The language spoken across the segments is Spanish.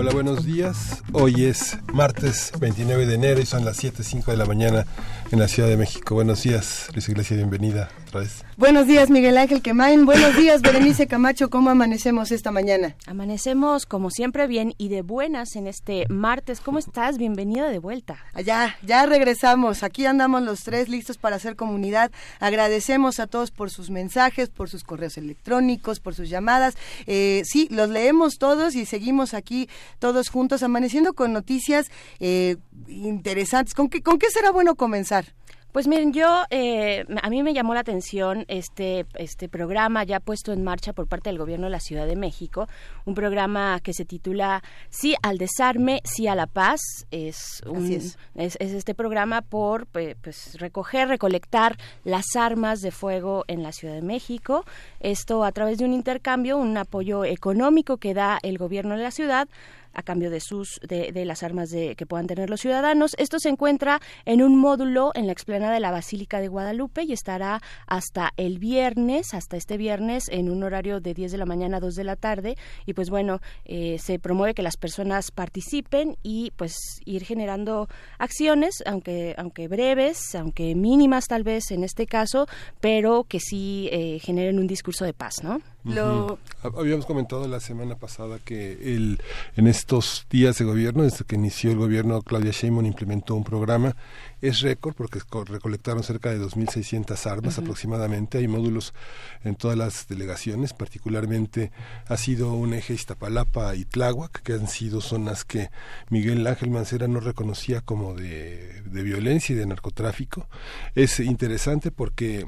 Hola, buenos días. Hoy es martes 29 de enero y son las 7.05 de la mañana en la Ciudad de México. Buenos días, Luis Iglesia, bienvenida otra vez. Buenos días, Miguel Ángel Quemain. Buenos días, Berenice Camacho. ¿Cómo amanecemos esta mañana? Amanecemos, como siempre, bien y de buenas en este martes. ¿Cómo estás? Bienvenida de vuelta. Ya, ya regresamos. Aquí andamos los tres listos para hacer comunidad. Agradecemos a todos por sus mensajes, por sus correos electrónicos, por sus llamadas. Eh, sí, los leemos todos y seguimos aquí todos juntos amaneciendo con noticias eh, interesantes. ¿Con qué, ¿Con qué será bueno comenzar? Pues miren, yo eh, a mí me llamó la atención este este programa ya puesto en marcha por parte del gobierno de la Ciudad de México, un programa que se titula Sí al desarme, sí a la paz. Es un es. este programa por pues recoger, recolectar las armas de fuego en la Ciudad de México. Esto a través de un intercambio, un apoyo económico que da el gobierno de la ciudad a cambio de sus de, las armas de, que puedan tener los ciudadanos. Esto se encuentra en un módulo en la explanada de la Basílica de Guadalupe y estará hasta el viernes, hasta este viernes, en un horario de 10 de la mañana a 2 de la tarde. Y pues bueno, eh, se promueve que las personas participen y pues ir generando acciones, aunque, aunque breves, aunque mínimas tal vez en este caso, pero que sí eh, generen un discurso de paz, ¿no? Lo... Habíamos comentado la semana pasada que el, en estos días de gobierno, desde que inició el gobierno, Claudia Sheinbaum implementó un programa. Es récord porque recolectaron cerca de 2.600 armas uh -huh. aproximadamente. Hay módulos en todas las delegaciones, particularmente ha sido un eje Iztapalapa y Tláhuac, que han sido zonas que Miguel Ángel Mancera no reconocía como de, de violencia y de narcotráfico. Es interesante porque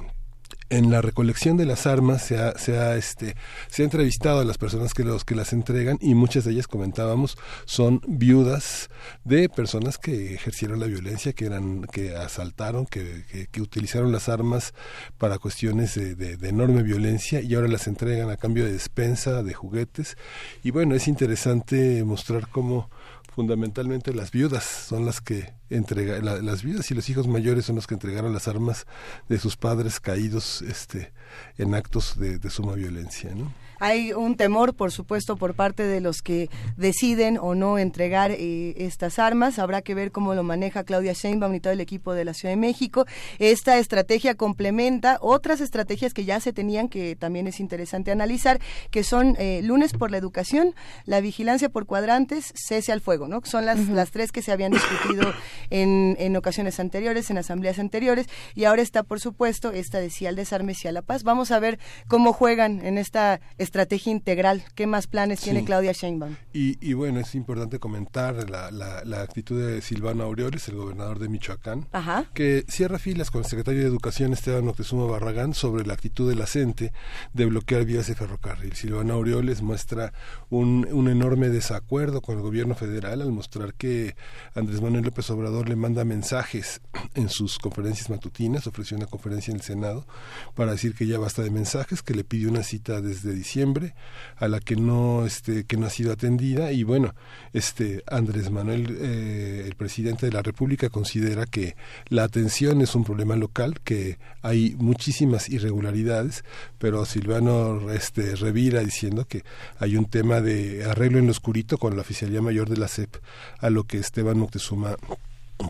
en la recolección de las armas se ha, se ha, este, se ha entrevistado a las personas que, los, que las entregan y muchas de ellas comentábamos son viudas de personas que ejercieron la violencia, que eran, que asaltaron, que, que, que utilizaron las armas para cuestiones de, de, de, enorme violencia y ahora las entregan a cambio de despensa, de juguetes. Y bueno, es interesante mostrar cómo fundamentalmente las viudas son las que entrega la, las viudas y los hijos mayores son los que entregaron las armas de sus padres caídos este en actos de, de suma violencia ¿no? hay un temor, por supuesto, por parte de los que deciden o no entregar eh, estas armas. Habrá que ver cómo lo maneja Claudia Sheinbaum y todo el equipo de la Ciudad de México. Esta estrategia complementa otras estrategias que ya se tenían, que también es interesante analizar, que son eh, lunes por la educación, la vigilancia por cuadrantes, cese al fuego, ¿no? Son las, uh -huh. las tres que se habían discutido en, en ocasiones anteriores, en asambleas anteriores, y ahora está, por supuesto, esta de sí al desarme, sí a la paz. Vamos a ver cómo juegan en esta estrategia integral. ¿Qué más planes sí. tiene Claudia Sheinbaum? Y, y, bueno, es importante comentar la, la, la, actitud de Silvano Aureoles, el gobernador de Michoacán, Ajá. que cierra filas con el secretario de Educación Esteban Moctezuma Barragán sobre la actitud de la CENTE de bloquear vías de ferrocarril. Silvano Aureoles muestra un, un enorme desacuerdo con el gobierno federal al mostrar que Andrés Manuel López Obrador le manda mensajes en sus conferencias matutinas, ofreció una conferencia en el Senado para decir que ya basta de mensajes, que le pidió una cita desde diciembre a la que no este que no ha sido atendida. Y bueno este Andrés Manuel eh, el presidente de la República considera que la atención es un problema local que hay muchísimas irregularidades pero Silvano este revira diciendo que hay un tema de arreglo en lo oscurito con la oficialía mayor de la CEP a lo que Esteban Moctezuma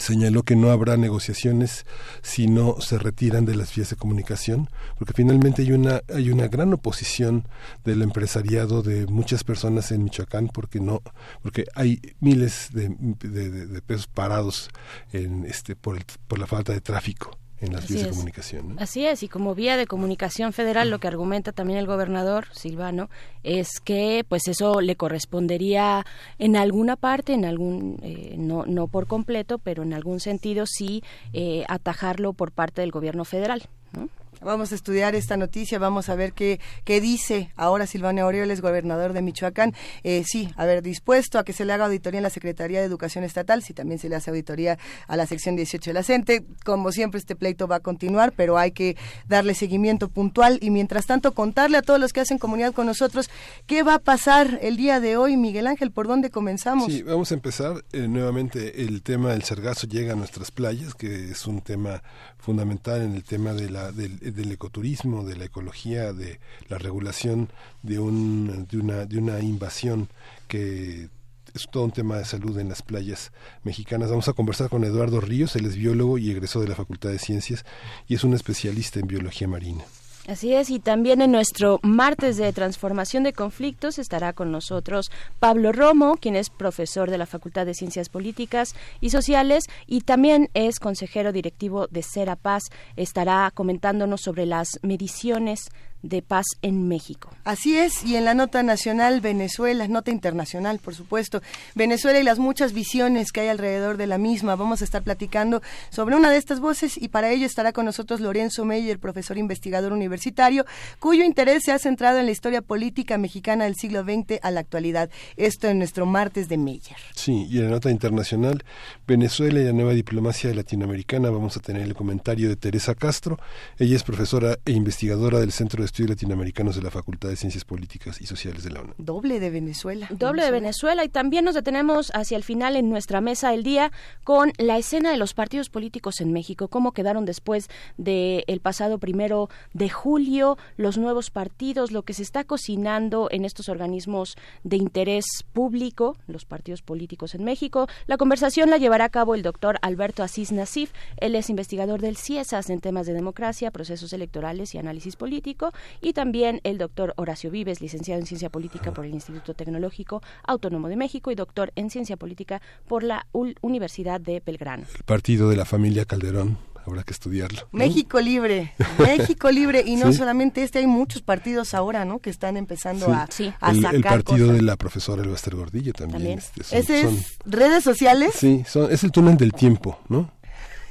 señaló que no habrá negociaciones si no se retiran de las vías de comunicación, porque finalmente hay una hay una gran oposición del empresariado de muchas personas en Michoacán porque no porque hay miles de, de, pesos parados en este por el, por la falta de tráfico en las Así vías es. de comunicación. ¿no? Así es, y como vía de comunicación federal, lo que argumenta también el gobernador Silvano es que, pues, eso le correspondería en alguna parte, en algún, eh, no, no por completo, pero en algún sentido sí eh, atajarlo por parte del gobierno federal. ¿no? Vamos a estudiar esta noticia, vamos a ver qué, qué dice ahora Silvana Aureoles, gobernador de Michoacán. Eh, sí, a ver, dispuesto a que se le haga auditoría en la Secretaría de Educación Estatal, si también se le hace auditoría a la sección 18 de la CENTE. Como siempre, este pleito va a continuar, pero hay que darle seguimiento puntual y mientras tanto contarle a todos los que hacen comunidad con nosotros qué va a pasar el día de hoy. Miguel Ángel, ¿por dónde comenzamos? Sí, vamos a empezar eh, nuevamente. El tema del sargazo llega a nuestras playas, que es un tema fundamental en el tema de la, del, del ecoturismo, de la ecología, de la regulación de, un, de, una, de una invasión que es todo un tema de salud en las playas mexicanas. Vamos a conversar con Eduardo Ríos, él es biólogo y egresó de la Facultad de Ciencias y es un especialista en biología marina. Así es, y también en nuestro martes de transformación de conflictos estará con nosotros Pablo Romo, quien es profesor de la Facultad de Ciencias Políticas y Sociales y también es consejero directivo de Cera Paz. Estará comentándonos sobre las mediciones de paz en México. Así es, y en la nota nacional Venezuela, nota internacional, por supuesto, Venezuela y las muchas visiones que hay alrededor de la misma. Vamos a estar platicando sobre una de estas voces y para ello estará con nosotros Lorenzo Meyer, profesor investigador universitario, cuyo interés se ha centrado en la historia política mexicana del siglo XX a la actualidad. Esto en nuestro martes de Meyer. Sí, y en la nota internacional, Venezuela y la nueva diplomacia latinoamericana, vamos a tener el comentario de Teresa Castro. Ella es profesora e investigadora del Centro de Estudios Latinoamericanos de la Facultad de Ciencias Políticas y Sociales de la UNAM. Doble de Venezuela. Doble de Venezuela y también nos detenemos hacia el final en nuestra mesa del día con la escena de los partidos políticos en México, cómo quedaron después del el pasado primero de julio, los nuevos partidos, lo que se está cocinando en estos organismos de interés público, los partidos políticos en México. La conversación la llevará a cabo el doctor Alberto Asís Nasif, él es investigador del CIESAS en temas de democracia, procesos electorales y análisis político y también el doctor Horacio Vives, licenciado en Ciencia Política por el Instituto Tecnológico Autónomo de México y doctor en Ciencia Política por la Universidad de Belgrano. El partido de la familia Calderón habrá que estudiarlo. México Libre, México Libre, y no solamente este, hay muchos partidos ahora, ¿no? Que están empezando a, a el, sacar el partido cosas. de la profesora Elbaster Gordillo también. ¿También? este, son- ¿Ese son- es redes sociales? sí, son- es el túnel del tiempo, ¿no?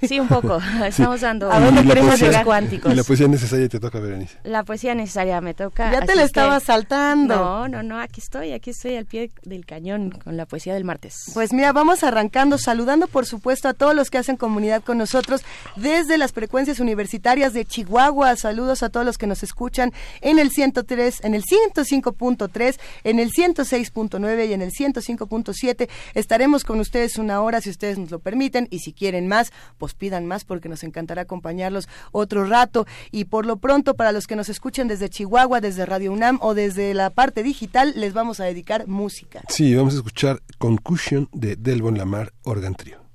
Sí, un poco. Estamos dando ¿A dónde queremos llegar? cuánticos. Y la poesía necesaria te toca, Berenice. La poesía necesaria me toca. Ya te la es estaba que- saltando. No, no, no, aquí estoy, aquí estoy al pie del cañón con la poesía del martes. Pues mira, vamos arrancando, saludando por supuesto a todos los que hacen comunidad con nosotros desde las frecuencias universitarias de Chihuahua. Saludos a todos los que nos escuchan en el 103, en el 105.3, en el 106.9 y en el 105.7. Estaremos con ustedes una hora si ustedes nos lo permiten y si quieren más, pues pidan más porque nos encantará acompañarlos otro rato. Y por lo pronto, para los que nos escuchan desde Chihuahua, desde Radio UNAM o desde la parte digital, les vamos a dedicar música. Sí, vamos a escuchar Concussion de Delbon Lamar Organ Trio.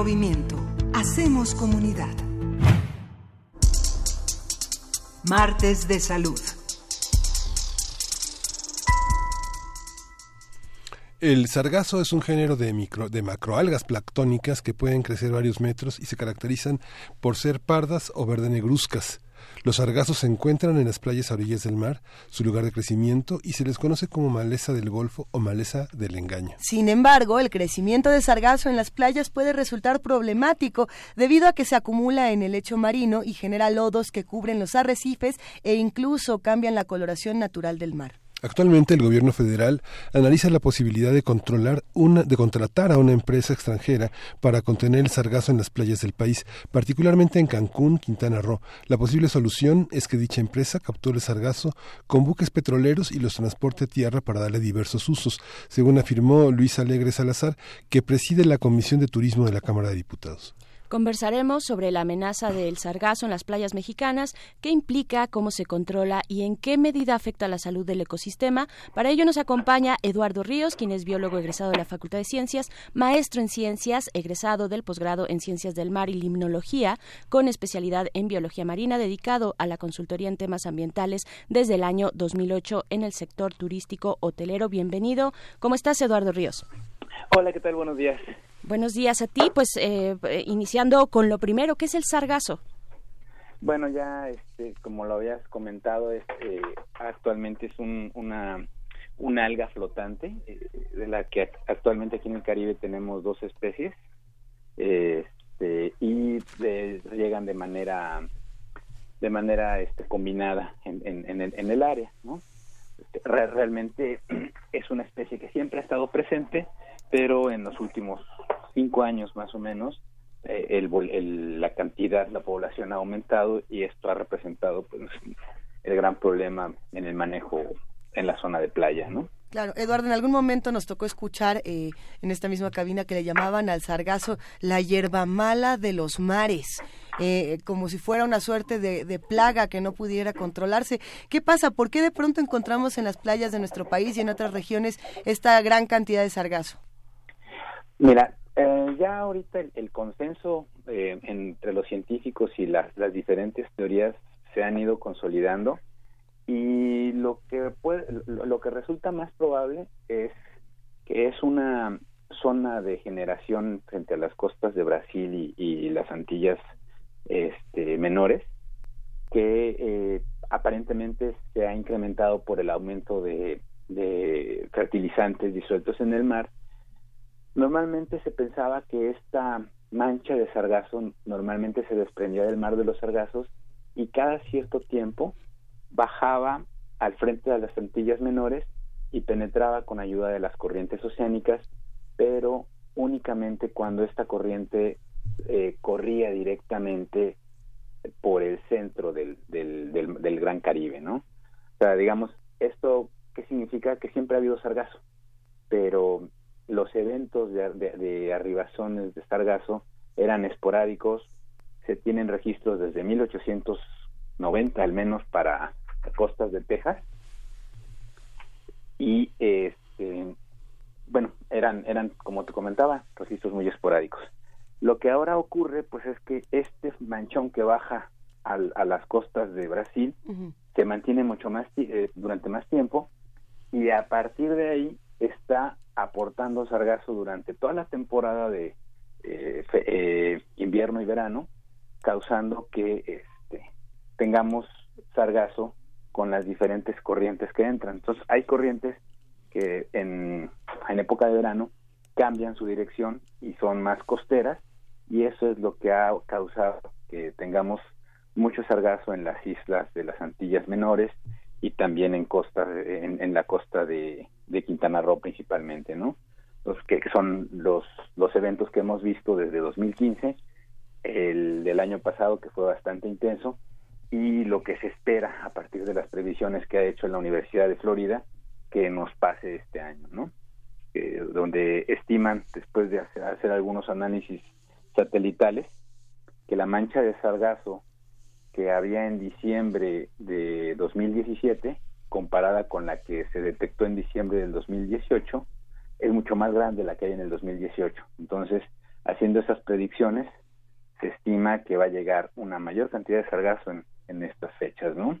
Movimiento. Hacemos comunidad. Martes de Salud. El sargazo es un género de, micro, de macroalgas planctónicas que pueden crecer varios metros y se caracterizan por ser pardas o verde negruzcas. Los sargazos se encuentran en las playas a orillas del mar, su lugar de crecimiento, y se les conoce como maleza del Golfo o maleza del engaño. Sin embargo, el crecimiento de sargazo en las playas puede resultar problemático debido a que se acumula en el lecho marino y genera lodos que cubren los arrecifes e incluso cambian la coloración natural del mar. Actualmente el gobierno federal analiza la posibilidad de controlar una, de contratar a una empresa extranjera para contener el sargazo en las playas del país, particularmente en Cancún, Quintana Roo. La posible solución es que dicha empresa capture el sargazo con buques petroleros y los transporte a tierra para darle diversos usos, según afirmó Luis Alegre Salazar, que preside la Comisión de Turismo de la Cámara de Diputados. Conversaremos sobre la amenaza del sargazo en las playas mexicanas, qué implica, cómo se controla y en qué medida afecta la salud del ecosistema. Para ello nos acompaña Eduardo Ríos, quien es biólogo egresado de la Facultad de Ciencias, maestro en ciencias, egresado del posgrado en Ciencias del Mar y Limnología, con especialidad en biología marina, dedicado a la consultoría en temas ambientales desde el año 2008 en el sector turístico hotelero. Bienvenido. ¿Cómo estás, Eduardo Ríos? Hola, ¿qué tal? Buenos días. Buenos días a ti. Pues eh, iniciando con lo primero, ¿qué es el sargazo? Bueno, ya este, como lo habías comentado, este, actualmente es una, una alga flotante, eh, de la que actualmente aquí en el Caribe tenemos dos especies, este, y llegan de manera de manera este, combinada en, en, el, en el área, ¿no? Este, realmente es una especie que siempre ha estado presente, pero en los últimos cinco años más o menos eh, el, la cantidad, la población ha aumentado y esto ha representado pues, el gran problema en el manejo en la zona de playa, ¿no? Claro, Eduardo, en algún momento nos tocó escuchar eh, en esta misma cabina que le llamaban al sargazo la hierba mala de los mares, eh, como si fuera una suerte de, de, plaga que no pudiera controlarse. ¿Qué pasa? ¿Por qué de pronto encontramos en las playas de nuestro país y en otras regiones esta gran cantidad de sargazo? Mira, eh, ya ahorita el, consenso eh, entre los científicos y las, diferentes teorías se han ido consolidando y lo que puede, lo, que resulta más probable es que es una zona de generación frente a las costas de Brasil y, las Antillas este, menores que eh, aparentemente se ha incrementado por el aumento de fertilizantes disueltos en el mar. Normalmente se pensaba que esta mancha de sargazo normalmente se desprendía del mar de los sargazos y cada cierto tiempo bajaba al frente de las Antillas menores y penetraba con ayuda de las corrientes oceánicas, pero únicamente cuando esta corriente eh, corría directamente por el centro del, del, del, Gran Caribe, ¿no? O sea, digamos, esto, ¿qué significa? Que siempre ha habido sargazo, pero los eventos de, de, arribazones de sargazo eran esporádicos, se tienen registros desde 1890 al menos para costas de Texas. Y este bueno eran eran como te comentaba registros muy esporádicos. Lo que ahora ocurre pues es que este manchón que baja a las costas de Brasil se mantiene mucho más eh, durante más tiempo y a partir de ahí está aportando sargazo durante toda la temporada de eh, eh, invierno y verano, causando que este, tengamos sargazo con las diferentes corrientes que entran. Entonces hay corrientes que en, en época de verano cambian su dirección y son más costeras y eso es lo que ha causado que tengamos mucho sargazo en las islas de las Antillas Menores y también en costa en, la costa de, Quintana Roo principalmente, ¿no? Los que, son los los eventos que hemos visto desde 2015, el del año pasado que fue bastante intenso y lo que se espera a partir de las previsiones que ha hecho la Universidad de Florida que nos pase este año, ¿no? donde estiman después de hacer algunos análisis satelitales que la mancha de sargazo que había en diciembre de 2017 comparada con la que se detectó en diciembre del 2018 es mucho más grande la que hay en el 2018. Entonces, haciendo esas predicciones, se estima que va a llegar una mayor cantidad de sargazo en, estas fechas, ¿no?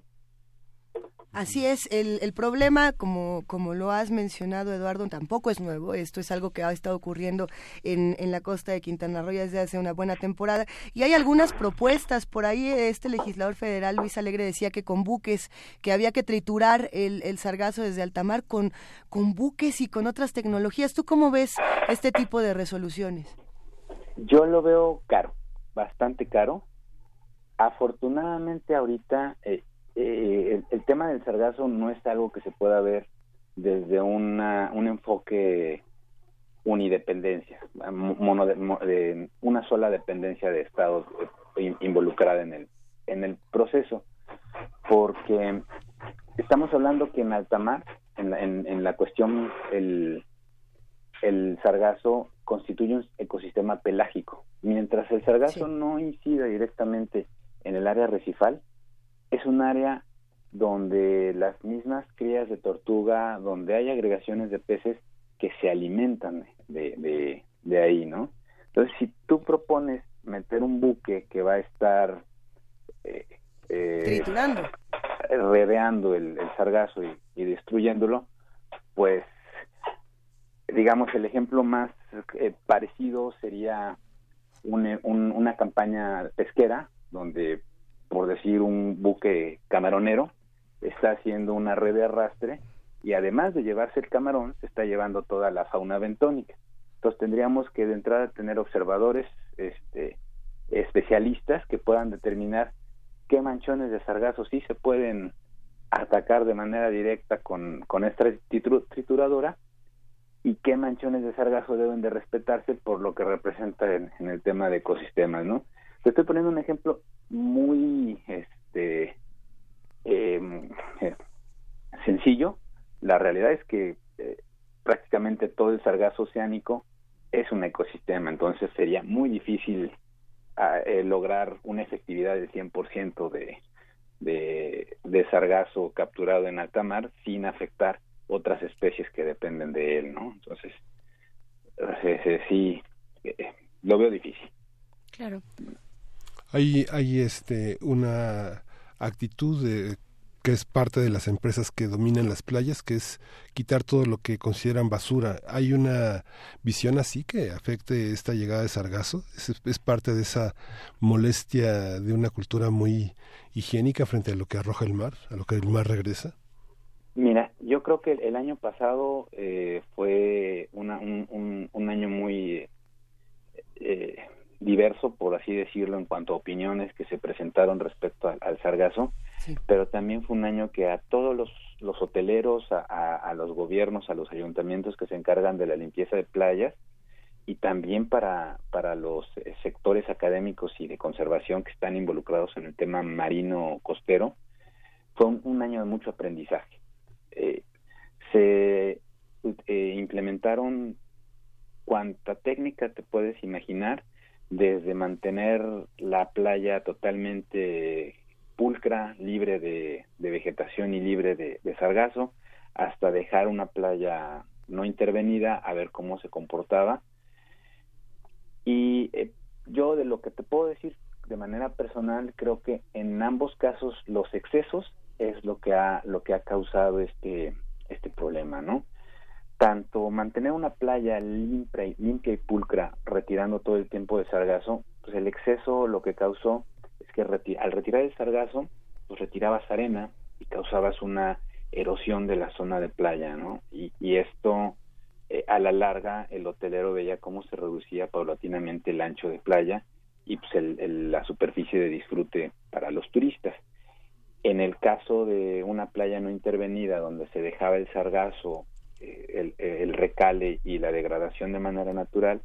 Así es, el, el problema, como, como lo has mencionado, Eduardo, tampoco es nuevo. Esto es algo que ha estado ocurriendo en, en la costa de Quintana Roo desde hace una buena temporada. Y hay algunas propuestas. Por ahí este legislador federal, Luis Alegre, decía que con buques, que había que triturar el, el sargazo desde altamar con, con buques y con otras tecnologías. ¿Tú cómo ves este tipo de resoluciones? Yo lo veo caro, bastante caro. Afortunadamente ahorita eh, eh, el, tema del sargazo no es algo que se pueda ver desde una, un enfoque unidependencia, mono de, una sola dependencia de estados involucrada en el, en el proceso, porque estamos hablando que en alta mar, en la, en, la cuestión, el, el sargazo constituye un ecosistema pelágico. Mientras el sargazo no incida directamente en el área recifal, es un área donde las mismas crías de tortuga, donde hay agregaciones de peces que se alimentan de, de, ahí, ¿no? Entonces, si tú propones meter un buque que va a estar eh, eh triturando, redeando el, sargazo y, destruyéndolo, pues digamos el ejemplo más eh, parecido sería una campaña pesquera donde por decir un buque camaronero, está haciendo una red de arrastre y además de llevarse el camarón, se está llevando toda la fauna bentónica. Entonces tendríamos que de entrada tener observadores este, especialistas que puedan determinar qué manchones de sargazo sí se pueden atacar de manera directa con, con esta trituradora y qué manchones de sargazo deben de respetarse por lo que representa en, en el tema de ecosistemas, ¿no? Te estoy poniendo un ejemplo muy este em, eh, sencillo. La realidad es que eh, prácticamente todo el sargazo oceánico es un ecosistema, entonces sería muy difícil ah, eh, lograr una efectividad del 100% de, de, de sargazo capturado en alta mar sin afectar otras especies que dependen de él, ¿no? Entonces, sí, lo veo difícil. Claro. Hay, hay este, una actitud de que es parte de las empresas que dominan las playas, que es quitar todo lo que consideran basura. ¿Hay una visión así que afecte esta llegada de sargazo? ¿Es, parte de esa molestia de una cultura muy higiénica frente a lo que arroja el mar, a lo que el mar regresa? Mira, yo creo que el año pasado eh, fue un, año muy eh, diverso, por así decirlo, en cuanto a opiniones que se presentaron respecto al, sargazo, pero también fue un año que a todos los, los hoteleros, a, a, los gobiernos, a los ayuntamientos que se encargan de la limpieza de playas, y también para, para los eh, sectores académicos y de conservación que están involucrados en el tema marino costero, fue un, año de mucho aprendizaje. Eh, se eh, implementaron cuanta técnica te puedes imaginar desde mantener la playa totalmente pulcra, libre de, vegetación y libre de, sargazo, hasta dejar una playa no intervenida a ver cómo se comportaba. Y eh, yo de lo que te puedo decir de manera personal, creo que en ambos casos los excesos es lo que ha, lo que ha causado este, este problema, ¿no? Tanto mantener una playa limpia y, limpia y pulcra retirando todo el tiempo de sargazo, pues el exceso lo que causó es que al retirar el sargazo, pues retirabas arena y causabas una erosión de la zona de playa, ¿no? Y, esto, eh, a la larga, el hotelero veía cómo se reducía paulatinamente el ancho de playa y pues la superficie de disfrute para los turistas. En el caso de una playa no intervenida donde se dejaba el sargazo el, el, recale y la degradación de manera natural,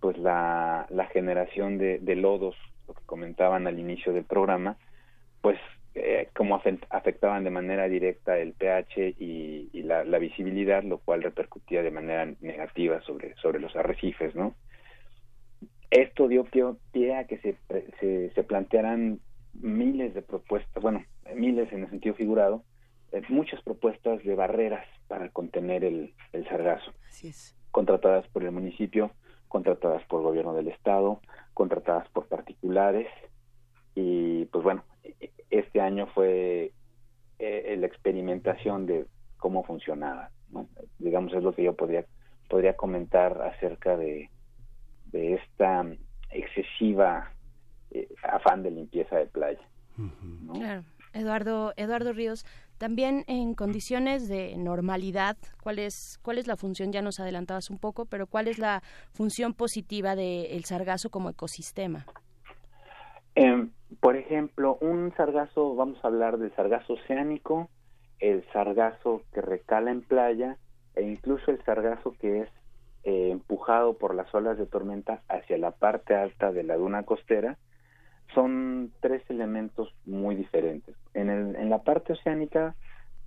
pues la, la generación de, de, lodos, lo que comentaban al inicio del programa, pues eh, como afectaban de manera directa el pH y, y la, la, visibilidad, lo cual repercutía de manera negativa sobre, sobre los arrecifes, ¿no? Esto dio pie, a que se, se, se plantearan miles de propuestas, bueno, miles en el sentido figurado, muchas propuestas de barreras para contener el, sargazo. Contratadas por el municipio, contratadas por el gobierno del estado, contratadas por particulares y pues bueno, este año fue eh, la experimentación de cómo funcionaba. Digamos es lo que yo podría podría comentar acerca de, de esta excesiva eh, afán de limpieza de playa. Claro. Eduardo, Eduardo Ríos, también en condiciones de normalidad, ¿cuál es, cuál es la función? Ya nos adelantabas un poco, pero ¿cuál es la función positiva del sargazo como ecosistema? Em, por ejemplo, un sargazo, vamos a hablar del sargazo oceánico, el sargazo que recala en playa e incluso el sargazo que es eh, empujado por las olas de tormenta hacia la parte alta de la duna costera son tres elementos muy diferentes. En, el, en la parte oceánica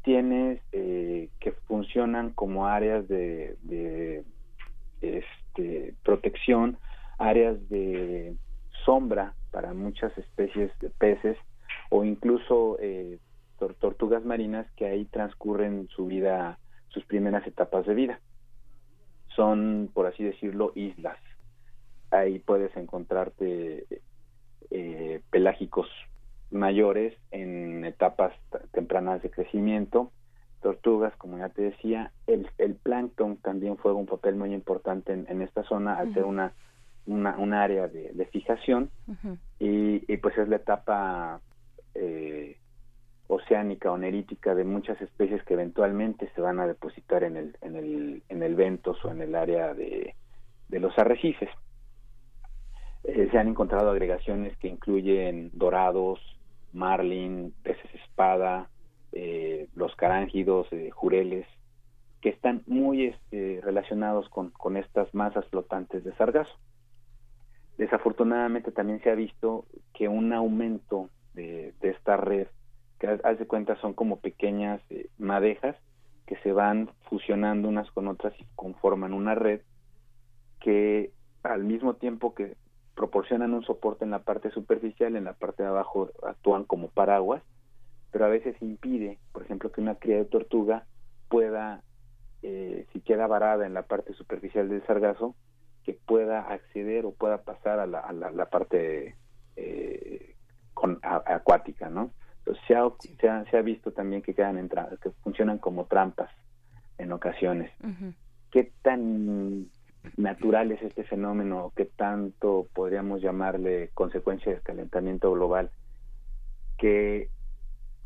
tienes eh, que funcionan como áreas de, de este, protección, áreas de sombra para muchas especies de peces o incluso eh, tortugas marinas que ahí transcurren su vida, sus primeras etapas de vida. Son, por así decirlo, islas. Ahí puedes encontrarte eh, pelágicos mayores en etapas tempranas de crecimiento, tortugas, como ya te decía, el, el plancton también juega un papel muy importante en, esta zona al ser una, una, área de, fijación. Y, pues es la etapa eh, oceánica o nerítica de muchas especies que eventualmente se van a depositar en el, en el, en el ventos o en el área de, de los arrecifes. Eh, se han encontrado agregaciones que incluyen dorados, marlin, peces espada, eh, los carángidos, eh, jureles, que están muy este, relacionados con, con estas masas flotantes de sargazo. Desafortunadamente también se ha visto que un aumento de, de esta red, que haz de cuenta son como pequeñas madejas que se van fusionando unas con otras y conforman una red que al mismo tiempo que proporcionan un soporte en la parte superficial, en la parte de abajo actúan como paraguas, pero a veces impide, por ejemplo, que una cría de tortuga pueda, eh, si queda varada en la parte superficial del sargazo, que pueda acceder o pueda pasar a la, a la, parte eh, con, acuática, ¿no? se ha, se ha, se ha visto también que quedan en que funcionan como trampas en ocasiones. ¿Qué tan natural es este fenómeno? ¿Qué tanto podríamos llamarle consecuencia del calentamiento global? Que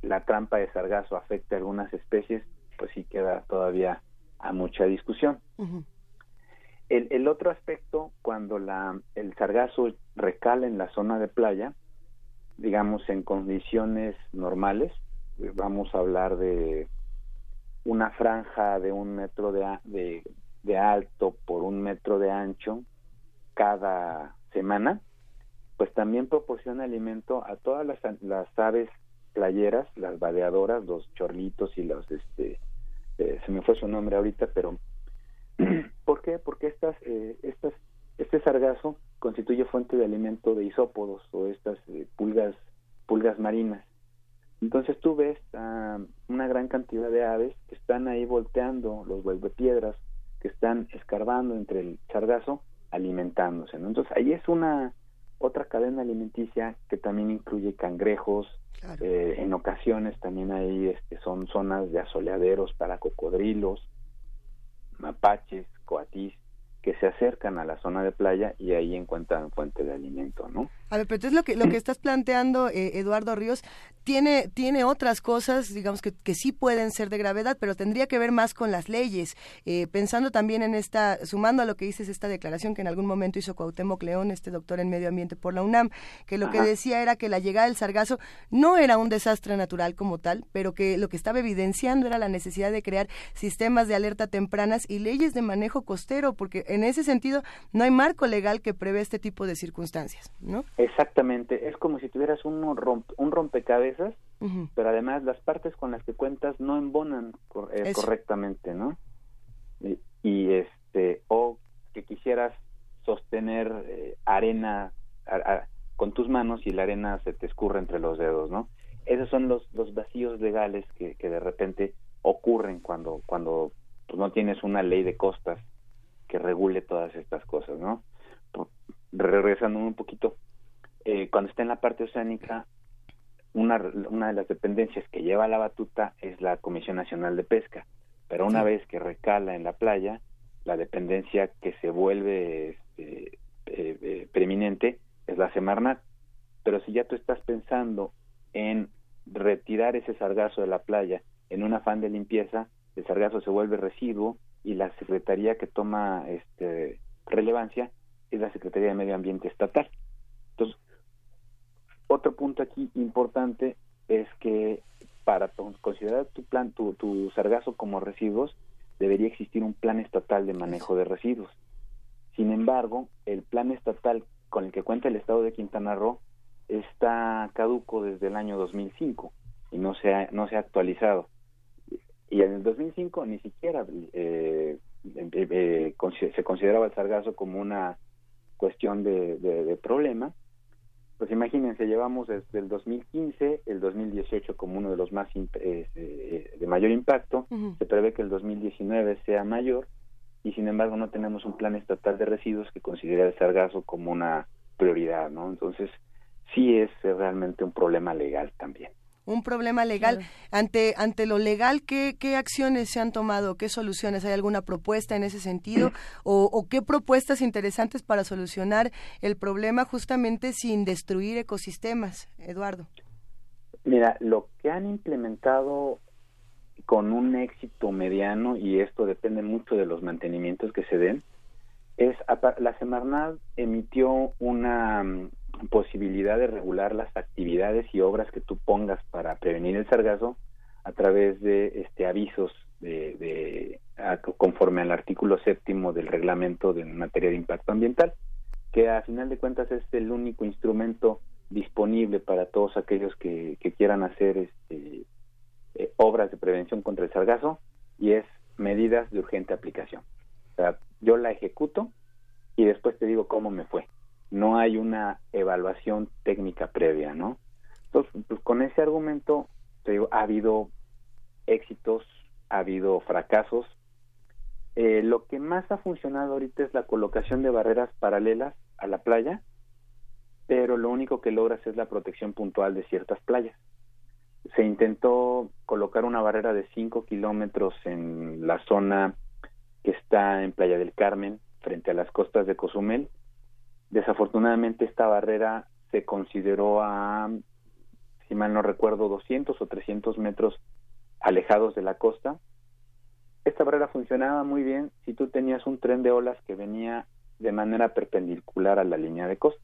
la trampa de sargazo afecte a algunas especies, pues sí queda todavía a mucha discusión. el, el, otro aspecto, cuando la, el sargazo recala en la zona de playa, digamos en condiciones normales, vamos a hablar de una franja de un metro de, de, alto por un metro de ancho cada semana, pues también proporciona alimento a todas las, las aves playeras, las vadeadoras, los chorlitos y los, este, eh, se me fue su nombre ahorita, pero ¿por qué? Porque estas, eh, estas, este sargazo constituye fuente de alimento de isópodos o estas eh, pulgas, pulgas marinas. Entonces tú ves una gran cantidad de aves que están ahí volteando los piedras, que están escarbando entre el sargazo, alimentándose. Entonces ahí es una otra cadena alimenticia que también incluye cangrejos, eh, en ocasiones también ahí este, son zonas de asoleaderos para cocodrilos, mapaches, coatís, que se acercan a la zona de playa y ahí encuentran fuente de alimento, ¿no? A ver, pero entonces lo que, lo que estás planteando, eh, Eduardo Ríos, tiene, tiene otras cosas, digamos, que, que sí pueden ser de gravedad, pero tendría que ver más con las leyes. Eh, pensando también en esta, sumando a lo que dices, esta declaración que en algún momento hizo Cuauhtémoc León, este doctor en medio ambiente por la UNAM, que lo que decía era que la llegada del sargazo no era un desastre natural como tal, pero que lo que estaba evidenciando era la necesidad de crear sistemas de alerta tempranas y leyes de manejo costero, porque en ese sentido no hay marco legal que prevé este tipo de circunstancias, ¿no? Exactamente, es como si tuvieras un, un rompecabezas, pero además las partes con las que cuentas no embonan eh, correctamente, ¿no? Y, este, o que quisieras sostener eh, arena con tus manos y la arena se te escurre entre los dedos, ¿no? Esos son los, los vacíos legales que, que de repente ocurren cuando, cuando pues, no tienes una ley de costas que regule todas estas cosas, ¿no? Regresando un poquito, eh, cuando está en la parte oceánica, una, una de las dependencias que lleva la batuta es la Comisión Nacional de Pesca, pero una vez que recala en la playa, la dependencia que se vuelve este, eh, eh, preeminente es la Semarnat. Pero si ya tú estás pensando en retirar ese sargazo de la playa en un afán de limpieza, el sargazo se vuelve residuo y la secretaría que toma este, relevancia es la Secretaría de Medio Ambiente Estatal. Otro punto aquí importante es que para considerar tu plan, tu, tu sargazo como residuos, debería existir un plan estatal de manejo de residuos. Sin embargo, el plan estatal con el que cuenta el estado de Quintana Roo está caduco desde el año 2005 y no se ha, no se ha actualizado. Y en el 2005 ni siquiera eh, eh, se consideraba el sargazo como una cuestión de problema pues imagínense, llevamos desde el 2015, el 2018 como uno de los más eh, eh, de mayor impacto, se prevé que el 2019 sea mayor y sin embargo no tenemos un plan estatal de residuos que considere el sargazo como una prioridad, ¿no? Entonces sí es realmente un problema legal también un problema legal. Ante, ante lo legal, ¿qué, ¿qué acciones se han tomado? ¿Qué soluciones? ¿Hay alguna propuesta en ese sentido? ¿O, ¿O qué propuestas interesantes para solucionar el problema justamente sin destruir ecosistemas, Eduardo? Mira, lo que han implementado con un éxito mediano, y esto depende mucho de los mantenimientos que se den, es la Semarnat emitió una posibilidad de regular las actividades y obras que tú pongas para prevenir el sargazo a través de este avisos de, de conforme al artículo séptimo del reglamento de materia de impacto ambiental que a final de cuentas es el único instrumento disponible para todos aquellos que, quieran hacer este, eh, obras de prevención contra el sargazo y es medidas de urgente aplicación. O sea, yo la ejecuto y después te digo cómo me fue no hay una evaluación técnica previa, ¿no? Entonces, pues con ese argumento, te digo, ha habido éxitos, ha habido fracasos. Eh, lo que más ha funcionado ahorita es la colocación de barreras paralelas a la playa, pero lo único que logras es la protección puntual de ciertas playas. se intentó colocar una barrera de 5 kilómetros en la zona que está en Playa del Carmen, frente a las costas de Cozumel. Desafortunadamente esta barrera se consideró a, si mal no recuerdo, 200 o 300 metros alejados de la costa. Esta barrera funcionaba muy bien si tú tenías un tren de olas que venía de manera perpendicular a la línea de costa.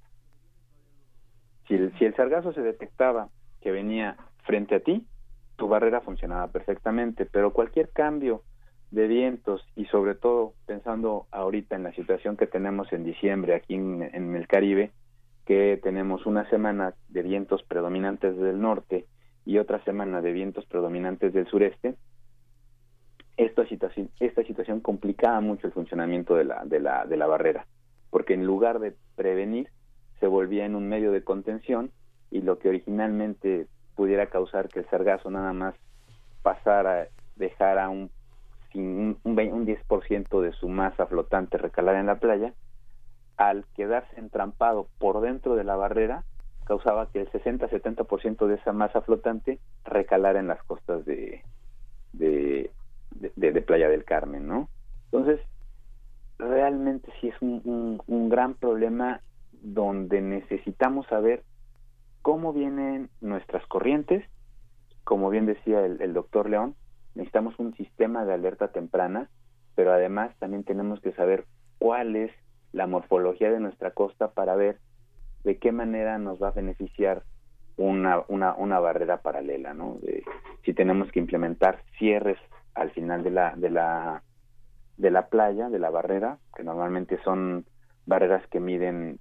Si el, si el sargazo se detectaba que venía frente a ti, tu barrera funcionaba perfectamente, pero cualquier cambio de vientos y sobre todo pensando ahorita en la situación que tenemos en diciembre aquí en, el Caribe, que tenemos una semana de vientos predominantes del norte y otra semana de vientos predominantes del sureste, esta situación, esta situación complicaba mucho el funcionamiento de la, de, la, de la barrera, porque en lugar de prevenir, se volvía en un medio de contención y lo que originalmente pudiera causar que el sargazo nada más pasara, dejara un sin un, un 10% de su masa flotante recalar en la playa, al quedarse entrampado por dentro de la barrera, causaba que el 60-70% de esa masa flotante recalara en las costas de, de, Playa del Carmen, ¿no? Entonces, realmente sí es un, un, gran problema donde necesitamos saber cómo vienen nuestras corrientes, como bien decía el, el doctor León, necesitamos un sistema de alerta temprana, pero además también tenemos que saber cuál es la morfología de nuestra costa para ver de qué manera nos va a beneficiar una, una, una barrera paralela, ¿no? si tenemos que implementar cierres al final de la, de la, de la playa, de la barrera, que normalmente son barreras que miden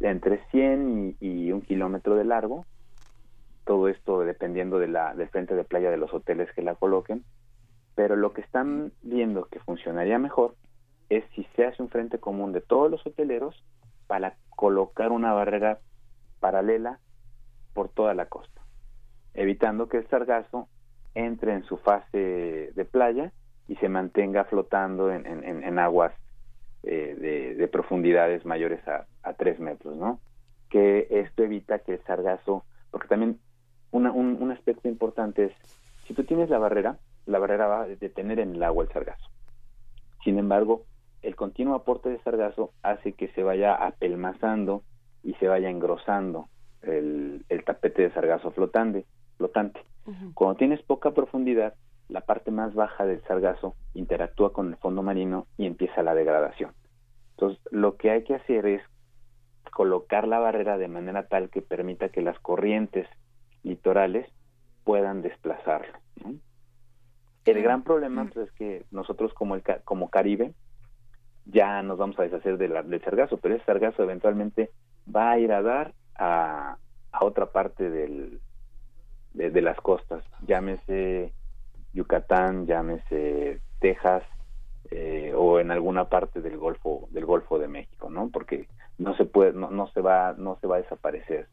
entre 100 y, y un kilómetro de largo, todo esto dependiendo de la, del frente de playa de los hoteles que la coloquen, pero lo que están viendo que funcionaría mejor es si se hace un frente común de todos los hoteleros para colocar una barrera paralela por toda la costa, evitando que el sargazo entre en su fase de playa y se mantenga flotando en, aguas eh, de, profundidades mayores a, a 3 metros, ¿no? Que esto evita que el sargazo, porque también un, aspecto importante es, si tú tienes la barrera, la barrera va a detener en el agua el sargazo. Sin embargo, el continuo aporte de sargazo hace que se vaya apelmazando y se vaya engrosando el, tapete de sargazo flotante. flotante. Cuando tienes poca profundidad, la parte más baja del sargazo interactúa con el fondo marino y empieza la degradación. Entonces, lo que hay que hacer es colocar la barrera de manera tal que permita que las corrientes litorales puedan desplazarlo. El gran problema pues, es que nosotros como, el, como Caribe ya nos vamos a deshacer de la, del sargazo, pero ese sargazo eventualmente va a ir a dar a, a otra parte del, de, las costas, llámese Yucatán, llámese Texas eh, o en alguna parte del Golfo del Golfo de México, ¿no? Porque no se puede, no, no se va, no se va a desaparecer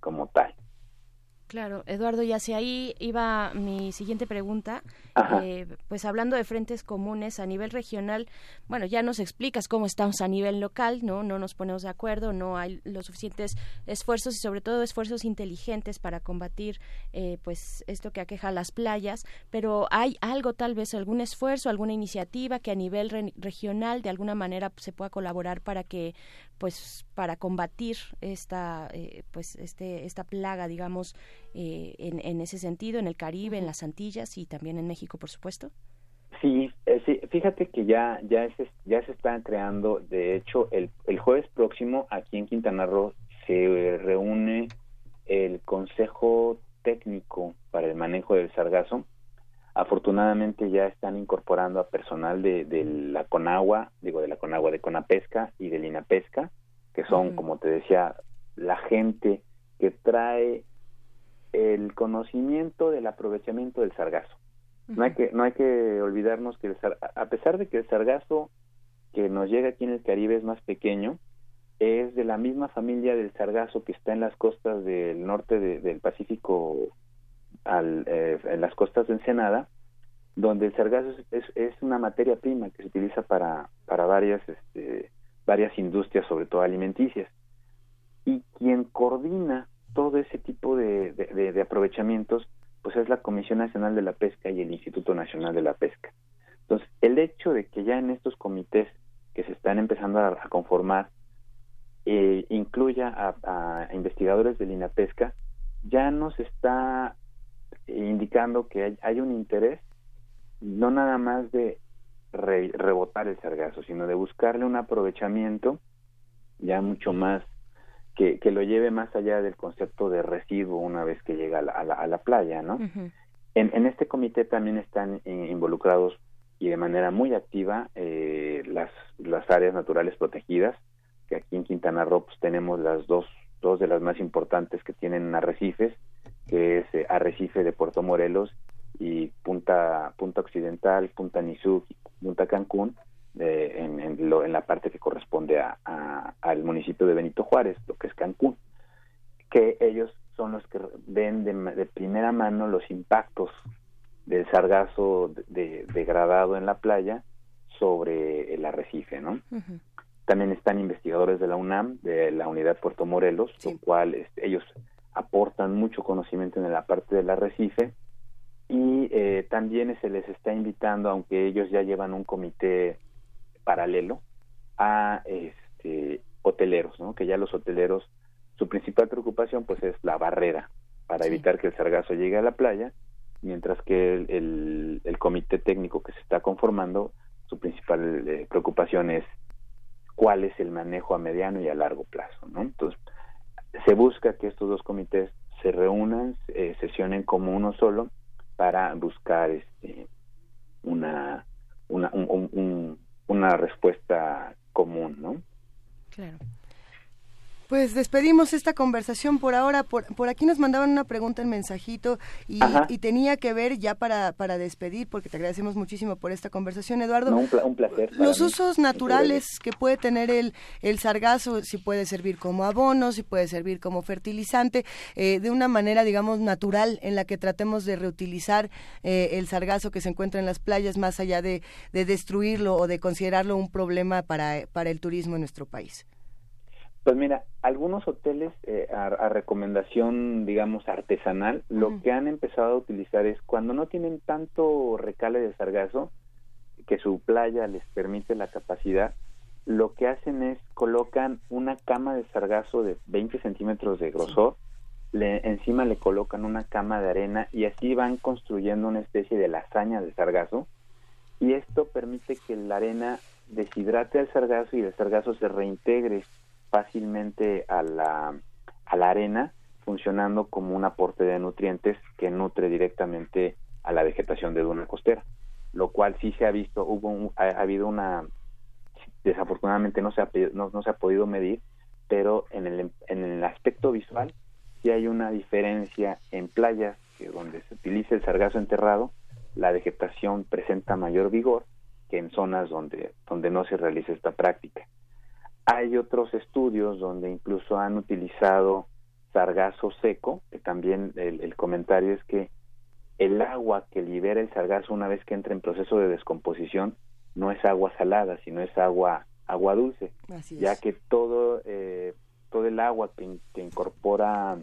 como tal. Claro, Eduardo, y hacia ahí iba mi siguiente pregunta. Eh, pues hablando de frentes comunes a nivel regional, bueno, ya nos explicas cómo estamos a nivel local, ¿no? No nos ponemos de acuerdo, no hay los suficientes esfuerzos y sobre todo esfuerzos inteligentes para combatir eh, pues esto que aqueja las playas, pero hay algo tal vez, algún esfuerzo, alguna iniciativa que a nivel regional de alguna manera se pueda colaborar para que pues para combatir esta eh, pues este esta plaga digamos eh, en, en, ese sentido en el Caribe en las Antillas y también en México por supuesto. Sí, eh, sí fíjate que ya ya se ya se está creando de hecho el, el jueves próximo aquí en Quintana Roo se reúne el Consejo Técnico para el Manejo del Sargazo Afortunadamente ya están incorporando a personal de, de la Conagua, digo de la Conagua de Conapesca y del INAPesca, que son, como te decía, la gente que trae el conocimiento del aprovechamiento del sargazo. No hay que no hay que olvidarnos que el, a pesar de que el sargazo que nos llega aquí en el Caribe es más pequeño, es de la misma familia del sargazo que está en las costas del norte del Pacífico al, eh, en las costas de Ensenada, donde el sargazo es, es, una materia prima que se utiliza para, para varias, este, varias industrias, sobre todo alimenticias. Y quien coordina todo ese tipo de, aprovechamientos pues es la Comisión Nacional de la Pesca y el Instituto Nacional de la Pesca. Entonces, el hecho de que ya en estos comités que se están empezando a, conformar eh, incluya a, investigadores de línea pesca, ya nos está indicando que hay, un interés no nada más de rebotar el sargazo, sino de buscarle un aprovechamiento ya mucho más que, que, lo lleve más allá del concepto de residuo una vez que llega a la, a la, playa, ¿no? en, en, este comité también están involucrados y de manera muy activa eh, las, las áreas naturales protegidas, que aquí en Quintana Roo pues, tenemos las dos, dos de las más importantes que tienen arrecifes, que es eh, Arrecife de Puerto Morelos y Punta, Punta Occidental, Punta Nizuc, Punta Cancún, en, en, lo, en, la parte que corresponde a, al municipio de Benito Juárez, lo que es Cancún, que ellos son los que ven de, primera mano los impactos del sargazo degradado en la playa sobre el arrecife, ¿no? También están investigadores de la UNAM, de la unidad Puerto Morelos, lo cual este, ellos aportan mucho conocimiento en la parte del arrecife y eh, también se les está invitando, aunque ellos ya llevan un comité paralelo a este, hoteleros, ¿no? que ya los hoteleros, su principal preocupación pues es la barrera para evitar que el sargazo llegue a la playa, mientras que el, el, comité técnico que se está conformando, su principal eh, preocupación es cuál es el manejo a mediano y a largo plazo. ¿no? Entonces, se busca que estos dos comités se reúnan, eh, sesionen como uno solo para buscar este, una, una un, una respuesta común, ¿no? Claro. Pues despedimos esta conversación por ahora. Por, por aquí nos mandaban una pregunta en mensajito y, tenía que ver ya para, para despedir, porque te agradecemos muchísimo por esta conversación, Eduardo. un, placer. Los usos naturales que puede tener el, el sargazo, si puede servir como abono, si puede servir como fertilizante, eh, de una manera, digamos, natural en la que tratemos de reutilizar eh, el sargazo que se encuentra en las playas, más allá de, de destruirlo o de considerarlo un problema para, para el turismo en nuestro país. Pues mira, algunos hoteles eh, a, recomendación, digamos, artesanal, lo que han empezado a utilizar es cuando no tienen tanto recale de sargazo, que su playa les permite la capacidad, lo que hacen es colocan una cama de sargazo de 20 centímetros de grosor, le, encima le colocan una cama de arena y así van construyendo una especie de lasaña de sargazo y esto permite que la arena deshidrate al sargazo y el sargazo se reintegre fácilmente a la, a la arena, funcionando como un aporte de nutrientes que nutre directamente a la vegetación de duna costera, lo cual sí se ha visto, hubo ha, habido una, desafortunadamente no se ha, no se ha podido medir, pero en el, en el aspecto visual sí hay una diferencia en playas que donde se utiliza el sargazo enterrado, la vegetación presenta mayor vigor que en zonas donde, donde no se realiza esta práctica. Hay otros estudios donde incluso han utilizado sargazo seco, que también el, comentario es que el agua que libera el sargazo una vez que entra en proceso de descomposición no es agua salada, sino es agua agua dulce, ya que todo eh, todo el agua que, incorpora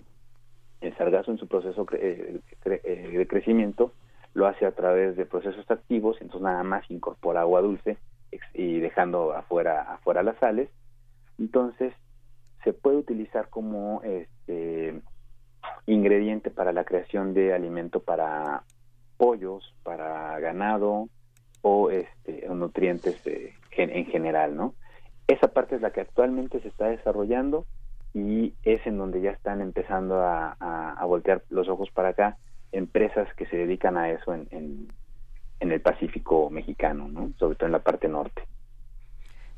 el sargazo en su proceso eh, eh, de crecimiento lo hace a través de procesos activos, entonces nada más incorpora agua dulce y dejando afuera afuera las sales entonces, se puede utilizar como este ingrediente para la creación de alimento para pollos, para ganado o este nutrientes en general, ¿no? Esa parte es la que actualmente se está desarrollando y es en donde ya están empezando a, voltear los ojos para acá empresas que se dedican a eso en, en el Pacífico mexicano, ¿no? Sobre todo en la parte norte.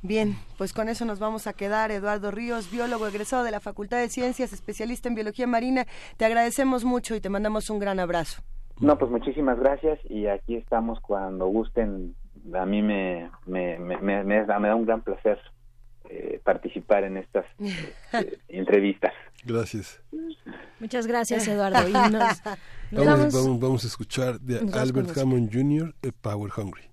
Bien, pues con eso nos vamos a quedar. Eduardo Ríos, biólogo egresado de la Facultad de Ciencias, especialista en biología marina. Te agradecemos mucho y te mandamos un gran abrazo. No, pues muchísimas gracias y aquí estamos cuando gusten. A mí me, me, me, me, da, un gran placer eh, participar en estas eh, entrevistas. Gracias. Muchas gracias, Eduardo. vamos, a escuchar de Albert Hammond Jr., Power Hungry.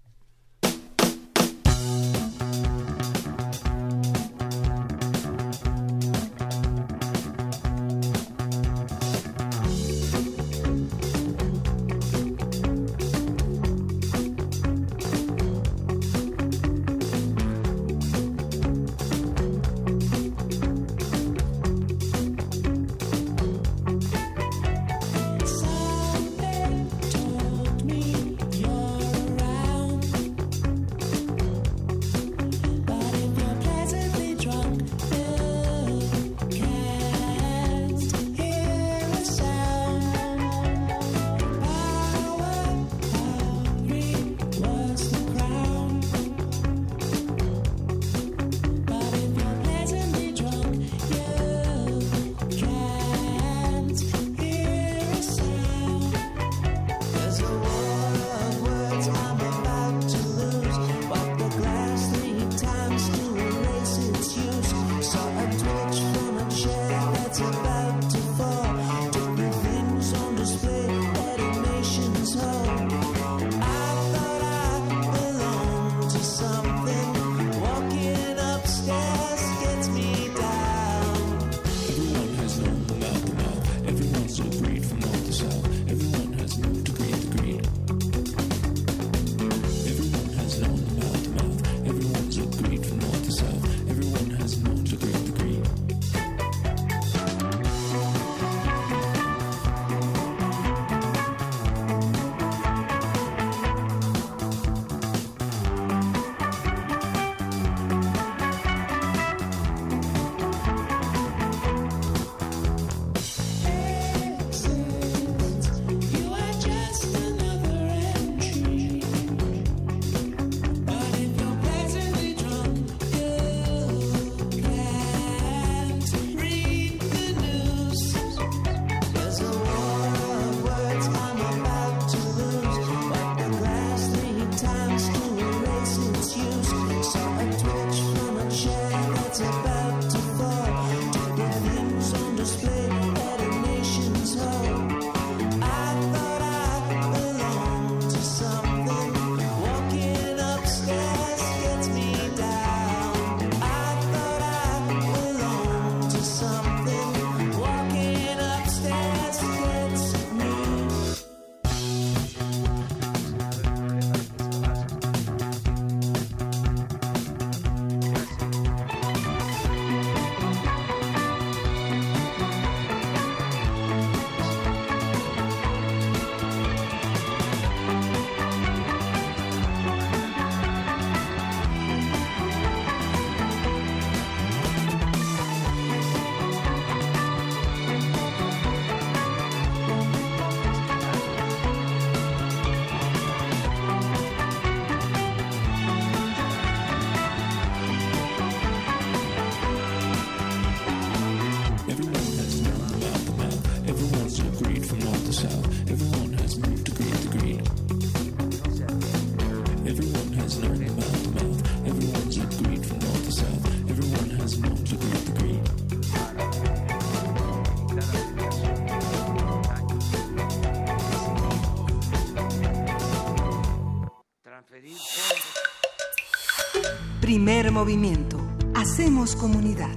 Primer movimiento. Hacemos comunidad.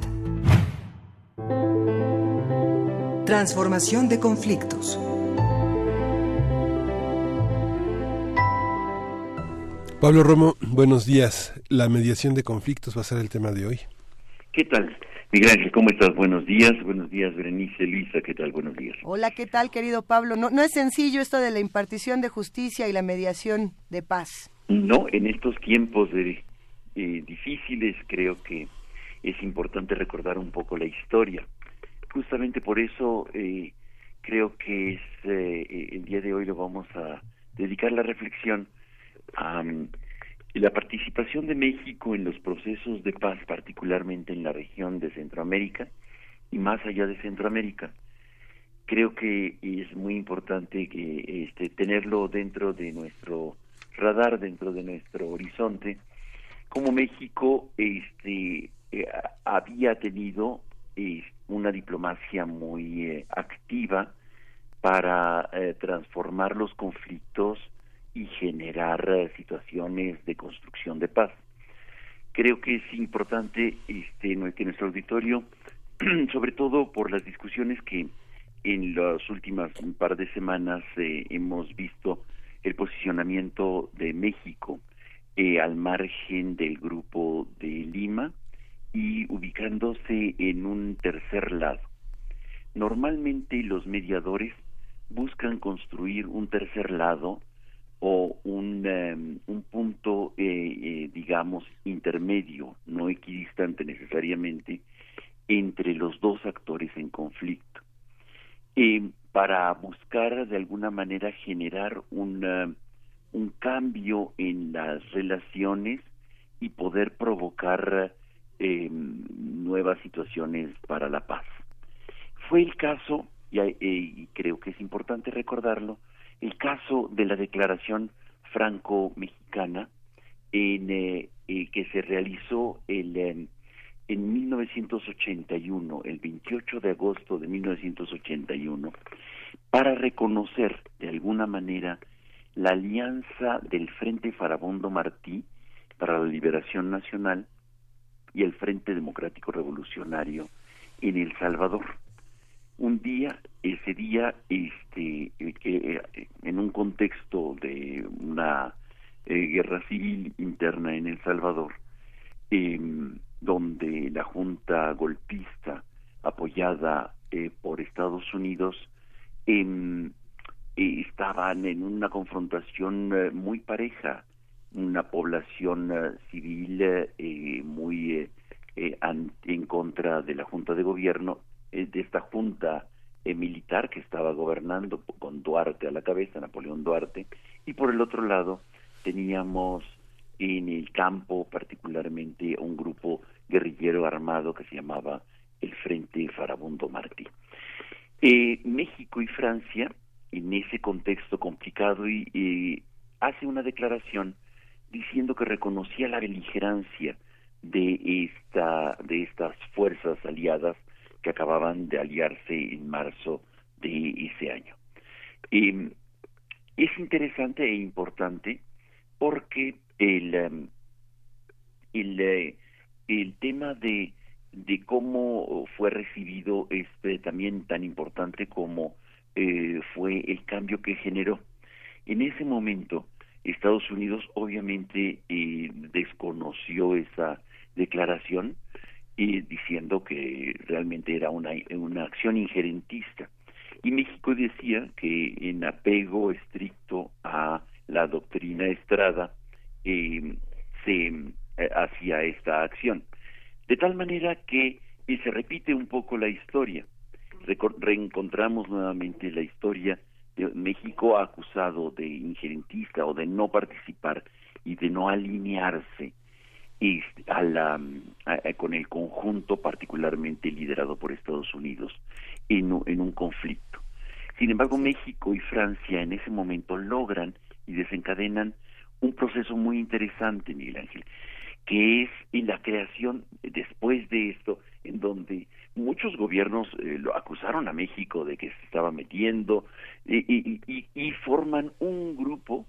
Transformación de conflictos. Pablo Romo, buenos días. La mediación de conflictos va a ser el tema de hoy. ¿Qué tal? Miguel Ángel, ¿cómo estás? Buenos días. Buenos días, Berenice, Luisa, ¿qué tal? Buenos días. Hola, ¿qué tal, querido Pablo? No, no es sencillo esto de la impartición de justicia y la mediación de paz. No, en estos tiempos de eh, difíciles, creo que es importante recordar un poco la historia. Justamente por eso eh, creo que es eh, el día de hoy lo vamos a dedicar la reflexión a mm, la participación de México en los procesos de paz, particularmente en la región de Centroamérica y más allá de Centroamérica. Creo que es muy importante que este, tenerlo dentro de nuestro radar, dentro de nuestro horizonte, como México este, eh, había tenido una diplomacia muy eh, activa para eh, transformar los conflictos y generar situaciones de construcción de paz. Creo que es importante este, que nuestro auditorio, sobre todo por las discusiones que en las últimas un par de semanas hemos visto el posicionamiento de México eh, al margen del grupo de Lima y ubicándose en un tercer lado. Normalmente los mediadores buscan construir un tercer lado o un, em, un punto, eh, eh, digamos, intermedio, no equidistante necesariamente, entre los dos actores en conflicto, para buscar de alguna manera generar una un cambio en las relaciones y poder provocar eh, nuevas situaciones para la paz. Fue el caso, eh, y, creo que es importante recordarlo, el caso de la declaración franco-mexicana en, eh, que se realizó el, en 1981, el 28 de agosto de 1981, para reconocer de alguna manera la alianza del Frente Farabundo Martí para la Liberación Nacional y el Frente Democrático Revolucionario en El Salvador. Un día, ese día, este, eh, en un contexto de una eh, guerra civil interna en El Salvador, em, donde la junta golpista apoyada por Estados Unidos em, estaban en una confrontación muy pareja una población eh, civil eh, muy eh, en contra de la Junta de Gobierno, de esta Junta militar que estaba gobernando con Duarte a la cabeza, Napoleón Duarte, y por el otro lado teníamos en el campo particularmente un grupo guerrillero armado que se llamaba el Frente Farabundo Martí. México y Francia, en ese contexto complicado, y, hace una declaración diciendo que reconocía la beligerancia de esta de estas fuerzas aliadas que acababan de aliarse en marzo de ese año. Em, es interesante e importante porque el em, el, eh, el tema de de cómo fue recibido este también tan importante como eh, fue el cambio que generó. En ese momento Estados Unidos obviamente eh, desconoció esa declaración eh, diciendo que realmente era una, una acción injerentista. Y México decía que en apego estricto a la doctrina Estrada eh, se eh, hacía esta acción. De tal manera que se repite un poco la historia. reencontramos nuevamente la historia México ha acusado de injerentista o de no participar y de no alinearse a la, con el conjunto particularmente liderado por Estados Unidos en, en un conflicto. Sin embargo, México y Francia en ese momento logran y desencadenan un proceso muy interesante, Miguel Ángel, que es en la creación, después de esto, en donde muchos gobiernos eh, lo acusaron a México de que se estaba metiendo y, y, forman un grupo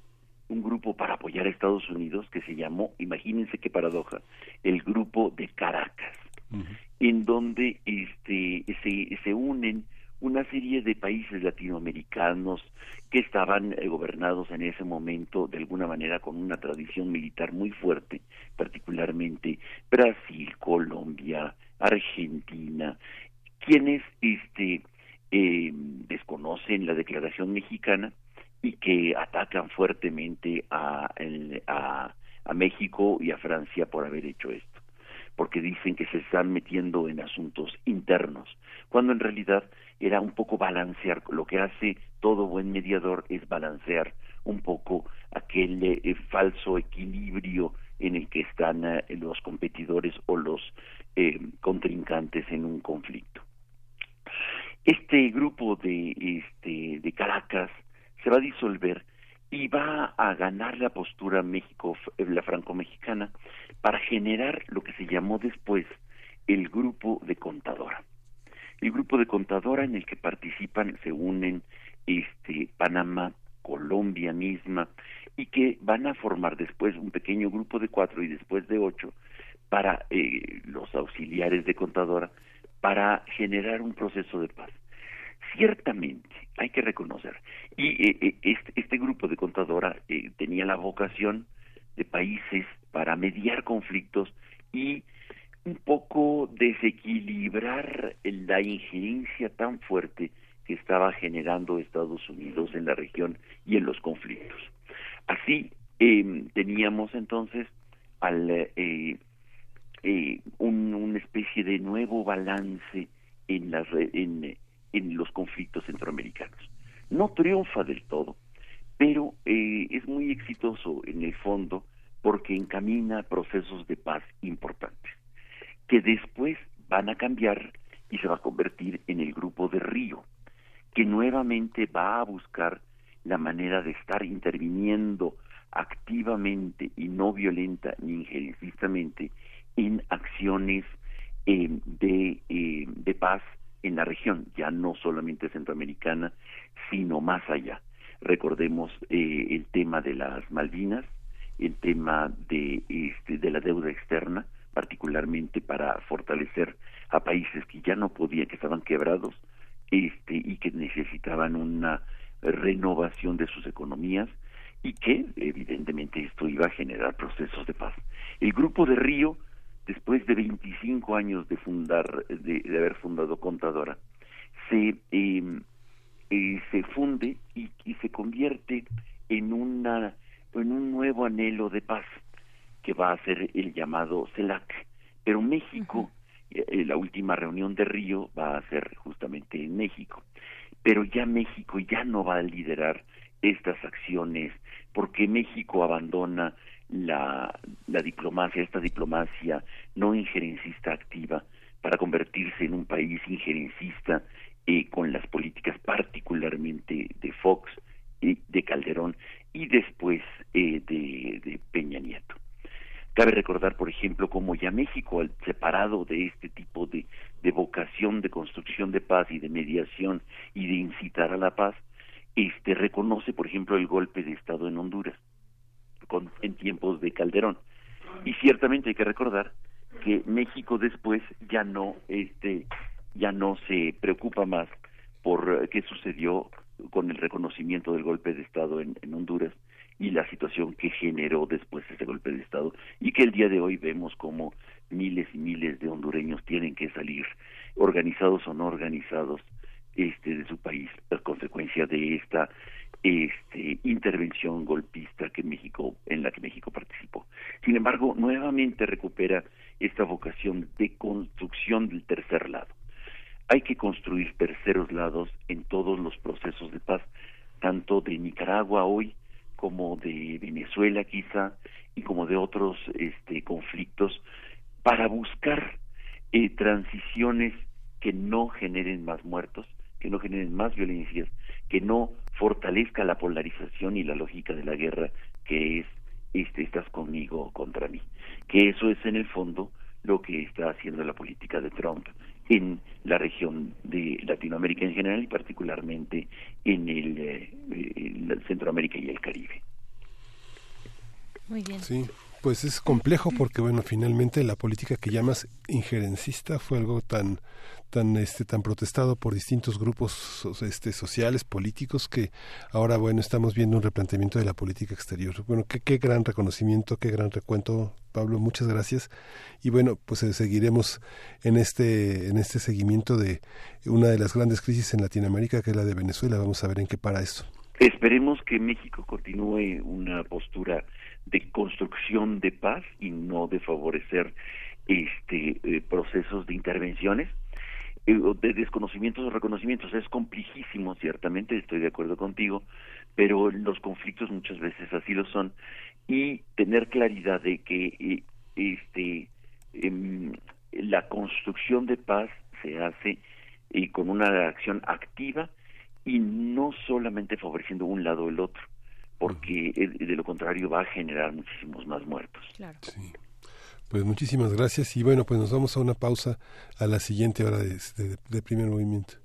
un grupo para apoyar a Estados Unidos que se llamó, imagínense qué paradoja, el grupo de Caracas, en donde este se, se unen una serie de países latinoamericanos que estaban eh, gobernados en ese momento de alguna manera con una tradición militar muy fuerte, particularmente Brasil, Colombia, Argentina, quienes este, eh, desconocen la declaración mexicana y que atacan fuertemente a México y a Francia por haber hecho esto, porque dicen que se están metiendo en asuntos internos, cuando en realidad era un poco balancear, lo que hace todo buen mediador es balancear un poco aquel eh, falso equilibrio en el que están eh, los competidores o los eh, contrincantes en un conflicto. Este grupo de, este, de Caracas se va a disolver y va a ganar la postura México, la franco-mexicana, para generar lo que se llamó después el grupo de contadora. El grupo de contadora en el que participan, se unen este, Panamá, Colombia misma, y que van a formar después un pequeño grupo de cuatro y después de ocho para eh, los auxiliares de contadora para generar un proceso de paz. Ciertamente, hay que reconocer, y eh, eh, este, este, grupo de contadora tenía la vocación de países para mediar conflictos y un poco desequilibrar la injerencia tan fuerte que estaba generando Estados Unidos en la región y en los conflictos. Así em, teníamos entonces al, eh, eh, un, una especie de nuevo balance en, en los conflictos centroamericanos. No triunfa del todo, pero eh, es muy exitoso en el fondo porque encamina procesos de paz importantes, que después van a cambiar y se va a convertir en el grupo de Río, que nuevamente va a buscar la manera de estar interviniendo activamente y no violenta ni injerencistamente en acciones eh, de, eh, de paz en la región, ya no solamente centroamericana, sino más allá. Recordemos eh, el tema de las Malvinas, el tema de, este, de la deuda externa, particularmente para fortalecer a países que ya no podían, que estaban quebrados, este, y que necesitaban una renovación de sus economías y que evidentemente esto iba a generar procesos de paz. El grupo de Río, después de 25 años de fundar, de, haber fundado Contadora, se em, eh, se funde y, y, se convierte en una en un nuevo anhelo de paz que va a ser el llamado CELAC. Pero México, eh, eh, la última reunión de Río va a ser justamente en México. Pero ya México ya no va a liderar estas acciones porque México abandona la, la diplomacia, esta diplomacia no injerencista activa para convertirse en un país injerencista eh, con las políticas particularmente de Fox y de Calderón y después eh, de, de, Peña Nieto. Cabe recordar, por ejemplo, cómo ya México, al separado de este tipo de, de vocación de construcción de paz y de mediación y de incitar a la paz, este reconoce, por ejemplo, el golpe de Estado en Honduras en tiempos de Calderón. Y ciertamente hay que recordar que México después ya no este ya no se preocupa más por qué sucedió con el reconocimiento del golpe de Estado en Honduras y la situación que generó después ese golpe de Estado y que el día de hoy vemos como miles y miles de hondureños tienen que salir organizados o no organizados este de su país a consecuencia de esta este intervención golpista que México en la que México participó. Sin embargo, nuevamente recupera esta vocación de construcción del tercer lado. Hay que construir terceros lados en todos los procesos de paz, tanto de Nicaragua hoy como de Venezuela quizá y como de otros este conflictos para buscar eh, transiciones que no generen más muertos, que no generen más violencias, que no fortalezca la polarización y la lógica de la guerra que es este estás conmigo o contra mí. Que eso es en el fondo lo que está haciendo la política de Trump en la región de Latinoamérica en general y particularmente en el, eh, Centroamérica y el Caribe. Muy bien. Sí. Pues es complejo porque bueno, finalmente la política que llamas injerencista fue algo tan tan este tan protestado por distintos grupos este sociales políticos que ahora bueno estamos viendo un replanteamiento de la política exterior. Bueno qué, qué gran reconocimiento qué gran recuento Pablo muchas gracias. Y bueno pues eh, seguiremos en este en este seguimiento de una de las grandes crisis en Latinoamérica que es la de Venezuela. Vamos a ver en qué para esto esperemos que México continúe una postura de construcción de paz y no de favorecer este eh, procesos de intervenciones de desconocimientos o reconocimientos. Es complejísimo, ciertamente, estoy de acuerdo contigo, pero los conflictos muchas veces así lo son y tener claridad de que eh, este em, la construcción de paz se hace y con una acción activa y no solamente favoreciendo un lado o el otro, porque de lo contrario va a generar muchísimos más muertos. Claro. Sí. Pues muchísimas gracias y bueno, pues nos vamos a una pausa a la siguiente hora de, primer movimiento.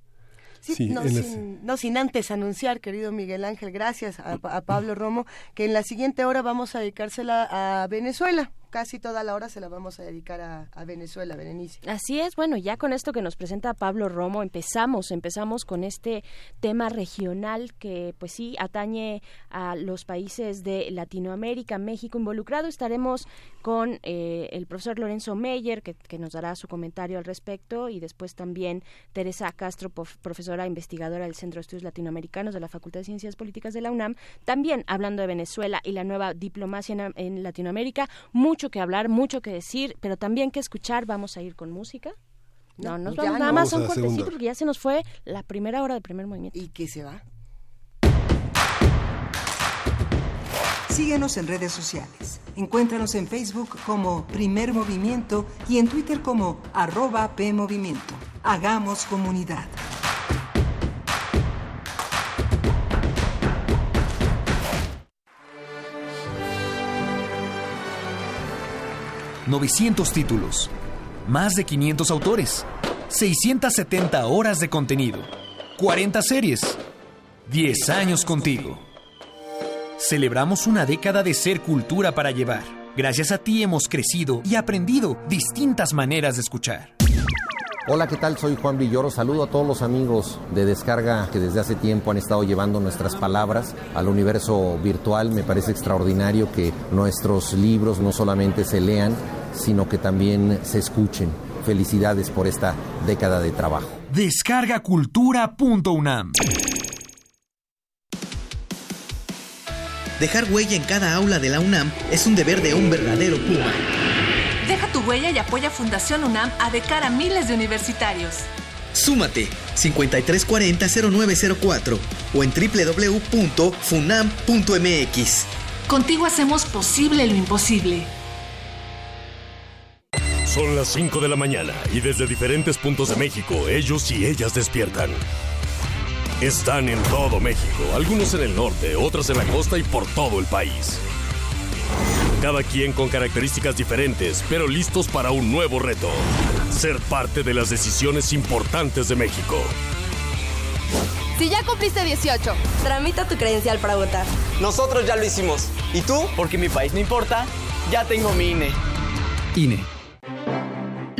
Sí, no, sin, antes anunciar, querido Miguel Ángel, gracias a, a Pablo Romo, que en la siguiente hora vamos a dedicársela a Venezuela casi toda la hora se la vamos a dedicar a, Venezuela, Berenice. Así es, bueno, ya con esto que nos presenta Pablo Romo empezamos, empezamos con este tema regional que pues sí atañe a los países de Latinoamérica, México involucrado. Estaremos con eh, el profesor Lorenzo Meyer, que, nos dará su comentario al respecto, y después también Teresa Castro, profesora investigadora del Centro de Estudios Latinoamericanos de la Facultad de Ciencias Políticas de la UNAM, también hablando de Venezuela y la nueva diplomacia en, en Latinoamérica mucho que hablar, mucho que decir, pero también que escuchar. Vamos a ir con música. No, nos vamos, nada más a un cortecito porque ya se nos fue la primera hora del primer movimiento. ¿Y qué se va? Síguenos en redes sociales. Encuéntranos en Facebook como Primer Movimiento y en Twitter como arroba PMovimiento. Hagamos comunidad. 900 títulos, más de 500 autores, 670 horas de contenido, 40 series, 10 años contigo. Celebramos una década de ser cultura para llevar. Gracias a ti hemos crecido y aprendido distintas maneras de escuchar. Hola, ¿qué tal? Soy Juan Villoro. Saludo a todos los amigos de Descarga que desde hace tiempo han estado llevando nuestras palabras al universo virtual. Me parece extraordinario que nuestros libros no solamente se lean, sino que también se escuchen. Felicidades por esta década de trabajo. Descargacultura.unam Dejar huella en cada aula de la UNAM es un deber de un verdadero Puma. Deja tu huella y apoya Fundación UNAM a de cara a miles de universitarios. Súmate 5340-0904 o en www.funam.mx. Contigo hacemos posible lo imposible. Son las 5 de la mañana y desde diferentes puntos de México ellos y ellas despiertan. Están en todo México, algunos en el norte, otros en la costa y por todo el país. Cada quien con características diferentes, pero listos para un nuevo reto. Ser parte de las decisiones importantes de México. Si ya cumpliste 18, tramita tu credencial para votar. Nosotros ya lo hicimos. ¿Y tú? Porque mi país no importa, ya tengo mi INE. INE.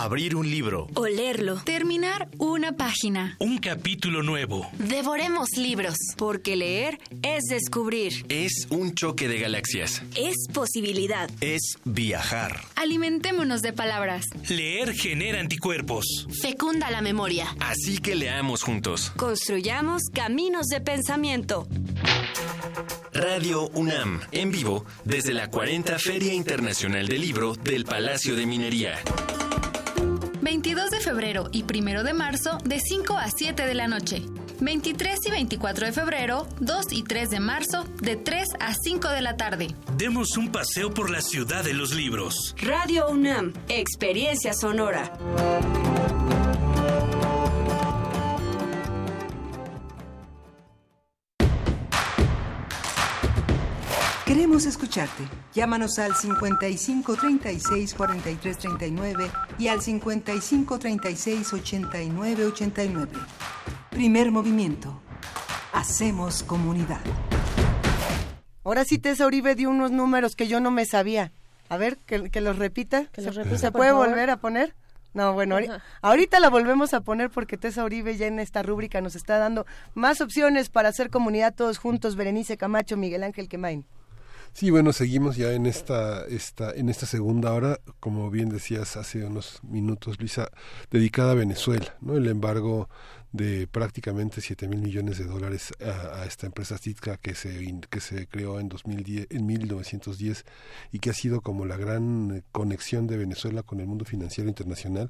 Abrir un libro. Olerlo. Terminar una página. Un capítulo nuevo. Devoremos libros. Porque leer es descubrir. Es un choque de galaxias. Es posibilidad. Es viajar. Alimentémonos de palabras. Leer genera anticuerpos. Fecunda la memoria. Así que leamos juntos. Construyamos caminos de pensamiento. Radio UNAM, en vivo, desde la 40 Feria Internacional del Libro del Palacio de Minería. 22 de febrero y 1 de marzo de 5 a 7 de la noche. 23 y 24 de febrero, 2 y 3 de marzo de 3 a 5 de la tarde. Demos un paseo por la ciudad de los libros. Radio UNAM, experiencia sonora. Queremos escucharte. Llámanos al 55 36 43 39 y al 55 36 89 89. Primer movimiento. Hacemos comunidad. Ahora sí, Tessa Uribe dio unos números que yo no me sabía. A ver, que, que los repita. Que los repita, ¿Se por puede favor. volver a poner? No, bueno, ahori- ahorita la volvemos a poner porque Tessa Uribe ya en esta rúbrica nos está dando más opciones para hacer comunidad todos juntos. Berenice Camacho, Miguel Ángel Quemain. Sí, bueno, seguimos ya en esta, esta, en esta segunda hora, como bien decías hace unos minutos, Luisa, dedicada a Venezuela, ¿no? El embargo de prácticamente 7 mil millones de dólares a, esta empresa Sitka que se, que se creó en, 2010, en 1910 y que ha sido como la gran conexión de Venezuela con el mundo financiero internacional,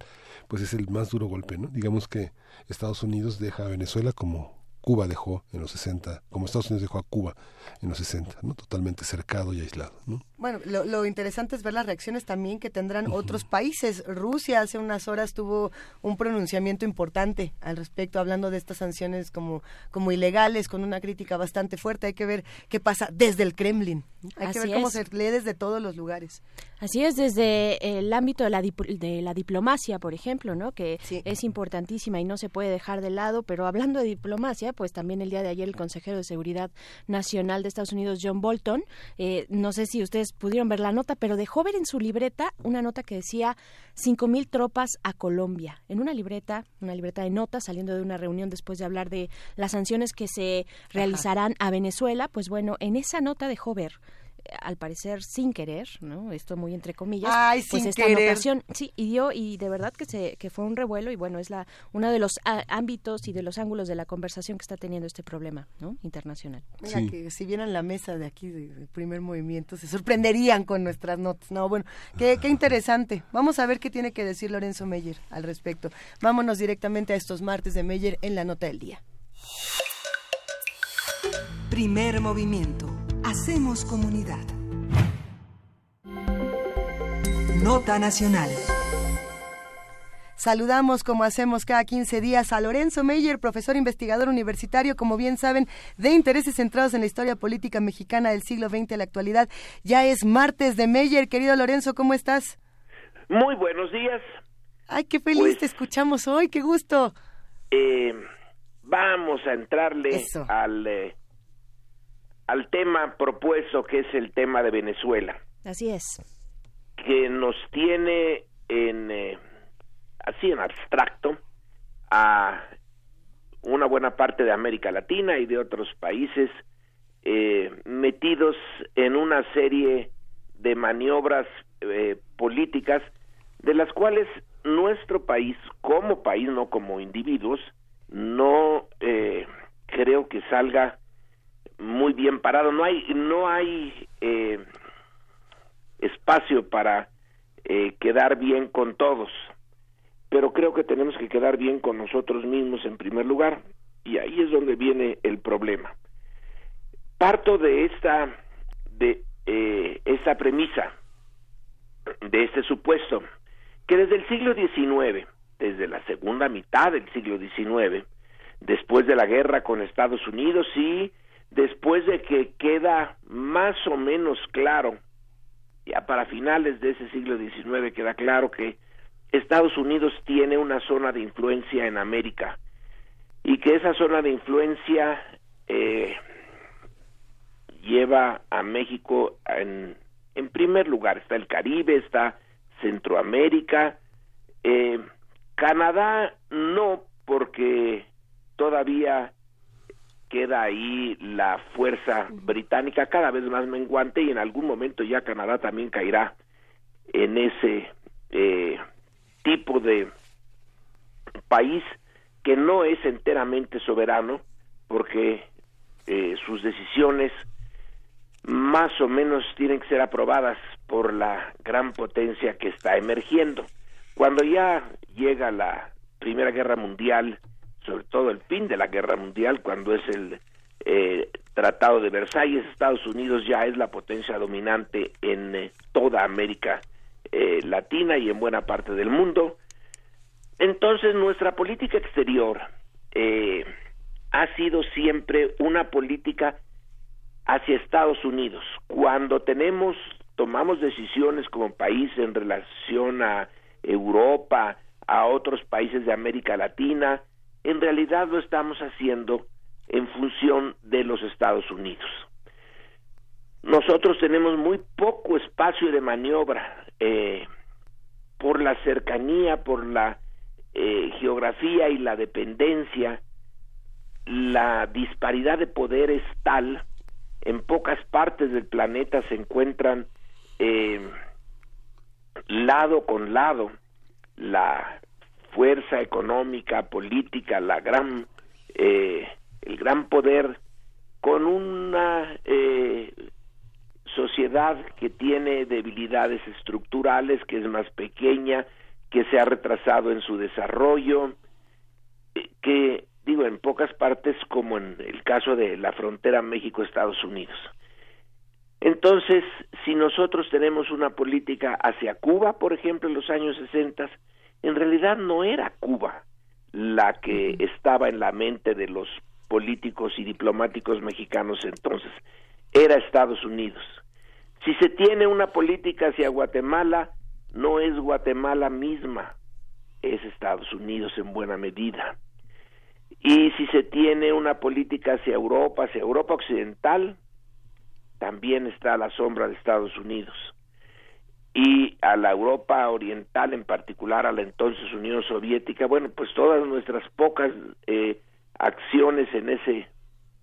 pues es el más duro golpe, ¿no? Digamos que Estados Unidos deja a Venezuela como Cuba dejó en los 60, como Estados Unidos dejó a Cuba en los 60, ¿no? Totalmente cercado y aislado, ¿no? Bueno, lo, interesante es ver las reacciones también que tendrán otros países. Rusia hace unas horas tuvo un pronunciamiento importante al respecto, hablando de estas sanciones como, como ilegales, con una crítica bastante fuerte. Hay que ver qué pasa desde el Kremlin. Hay que ver cómo se lee desde todos los lugares. Así es, desde el ámbito de la, de la diplomacia, por ejemplo, ¿no? que es importantísima y no se puede dejar de lado, pero hablando de diplomacia, pues también el día de ayer el consejero de Seguridad Nacional de Estados Unidos, John Bolton, eh, no sé si ustedes pudieron ver la nota, pero dejó ver en su libreta una nota que decía cinco mil tropas a Colombia. En una libreta, una libreta de notas, saliendo de una reunión después de hablar de las sanciones que se realizarán a Venezuela, pues bueno, en esa nota dejó ver al parecer sin querer, ¿no? Esto muy entre comillas, pues esta anotación, sí, y dio y de verdad que se que fue un revuelo y bueno, es la uno de los ámbitos y de los ángulos de la conversación que está teniendo este problema, ¿no? internacional. Mira que si vieran la mesa de aquí del primer movimiento se sorprenderían con nuestras notas. No, bueno, qué, qué interesante. Vamos a ver qué tiene que decir Lorenzo Meyer al respecto. Vámonos directamente a estos martes de Meyer en la nota del día. Primer movimiento Hacemos comunidad. Nota Nacional. Saludamos como hacemos cada 15 días a Lorenzo Meyer, profesor investigador universitario, como bien saben, de intereses centrados en la historia política mexicana del siglo XX a la actualidad. Ya es martes de Meyer. Querido Lorenzo, ¿cómo estás? Muy buenos días. Ay, qué feliz pues te escuchamos hoy, qué gusto. Eh, vamos a entrarle al eh, al tema propuesto que es el tema de Venezuela. Así es. Que nos tiene en eh, así en abstracto a una buena parte de América Latina y de otros países eh, metidos en una serie de maniobras eh, políticas de las cuales nuestro país como país no como individuos no creo que salga muy bien parado. No hay, no hay eh, espacio para eh, quedar bien con todos, pero creo que tenemos que quedar bien con nosotros mismos en primer lugar y ahí es donde viene el problema. Parto de esta de eh, esta premisa, de este supuesto, que desde el siglo XIX, desde la segunda mitad del siglo XIX, después de la guerra con Estados Unidos y después de que queda más o menos claro, ya para finales de ese siglo XIX queda claro que Estados Unidos tiene una zona de influencia en América y que esa zona de influencia eh, lleva a México en, en primer lugar. Está el Caribe, está Centroamérica, eh, Canadá no, porque todavía queda ahí la fuerza británica cada vez más menguante y en algún momento ya Canadá también caerá en ese eh, tipo de país que no es enteramente soberano porque eh, sus decisiones más o menos tienen que ser aprobadas por la gran potencia que está emergiendo. Cuando ya llega la Primera Guerra Mundial sobre todo el fin de la guerra mundial, cuando es el eh, Tratado de Versalles, Estados Unidos ya es la potencia dominante en eh, toda América eh, Latina y en buena parte del mundo. Entonces nuestra política exterior ha sido siempre una política hacia Estados Unidos. Cuando tenemos, tomamos decisiones como país en relación a Europa, a otros países de América Latina, en realidad lo estamos haciendo en función de los Estados Unidos. Nosotros tenemos muy poco espacio de maniobra eh, por la cercanía, por la eh, geografía y la dependencia, la disparidad de poder es tal, en pocas partes del planeta se encuentran eh, lado con lado la fuerza económica, política, la gran, eh, el gran poder, con una eh, sociedad que tiene debilidades estructurales, que es más pequeña, que se ha retrasado en su desarrollo, eh, que digo en pocas partes como en el caso de la frontera México-Estados Unidos. Entonces, si nosotros tenemos una política hacia Cuba, por ejemplo, en los años 60, en realidad no era Cuba la que estaba en la mente de los políticos y diplomáticos mexicanos entonces, era Estados Unidos. Si se tiene una política hacia Guatemala, no es Guatemala misma, es Estados Unidos en buena medida. Y si se tiene una política hacia Europa, hacia Europa Occidental, también está a la sombra de Estados Unidos. Y a la Europa Oriental, en particular a la entonces Unión Soviética, bueno, pues todas nuestras pocas eh, acciones en ese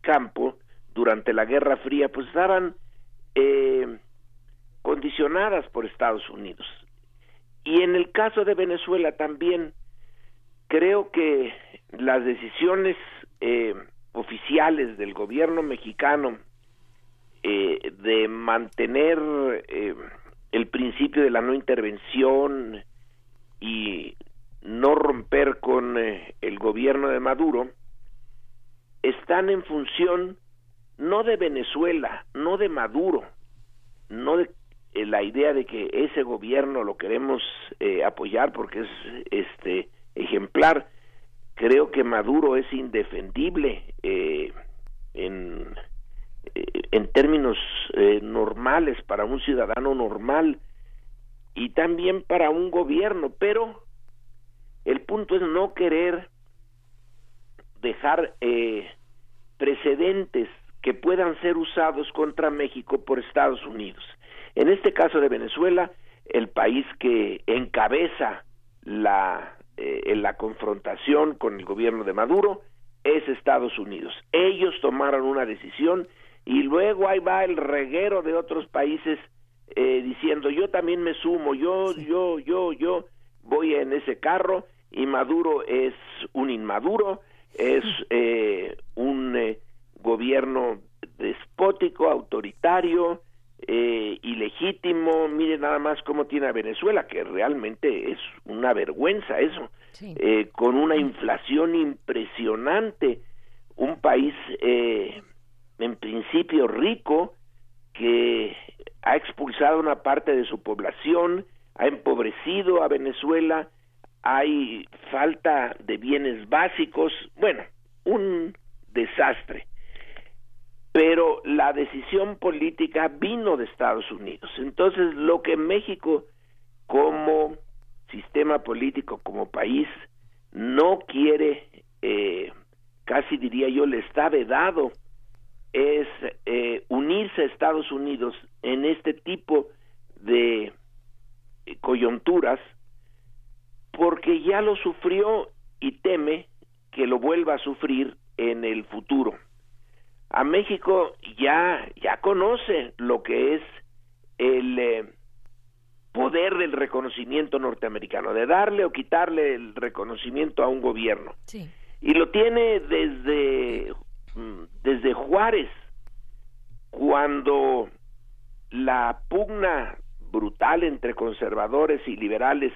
campo durante la Guerra Fría, pues estaban eh, condicionadas por Estados Unidos. Y en el caso de Venezuela también, creo que las decisiones eh, oficiales del gobierno mexicano eh, de mantener eh, el principio de la no intervención y no romper con el gobierno de Maduro están en función no de Venezuela, no de Maduro, no de la idea de que ese gobierno lo queremos apoyar porque es este ejemplar. Creo que Maduro es indefendible eh, en, eh, en términos eh, normales para un ciudadano normal y también para un gobierno, pero el punto es no querer dejar precedentes que puedan ser usados contra México por Estados Unidos. En este caso de Venezuela, el país que encabeza la eh, la confrontación con el gobierno de Maduro es Estados Unidos. Ellos tomaron una decisión y luego ahí va el reguero de otros países eh, diciendo yo también me sumo, yo, yo, yo, yo voy en ese carro y Maduro es un inmaduro, es eh, un gobierno despótico, autoritario, eh, ilegítimo, mire nada más cómo tiene a Venezuela, que realmente es una vergüenza eso, eh, con una inflación impresionante, un país eh, en principio rico que ha expulsado una parte de su población, ha empobrecido a Venezuela, hay falta de bienes básicos, bueno, un desastre pero la decisión política vino de Estados Unidos. Entonces, lo que México como sistema político, como país, no quiere, eh, casi diría yo, le está vedado, es eh, unirse a Estados Unidos en este tipo de coyunturas, porque ya lo sufrió y teme que lo vuelva a sufrir en el futuro a México ya ya conoce lo que es el eh, poder del reconocimiento norteamericano, de darle o quitarle el reconocimiento a un gobierno. Y lo tiene desde desde Juárez cuando la pugna brutal entre conservadores y liberales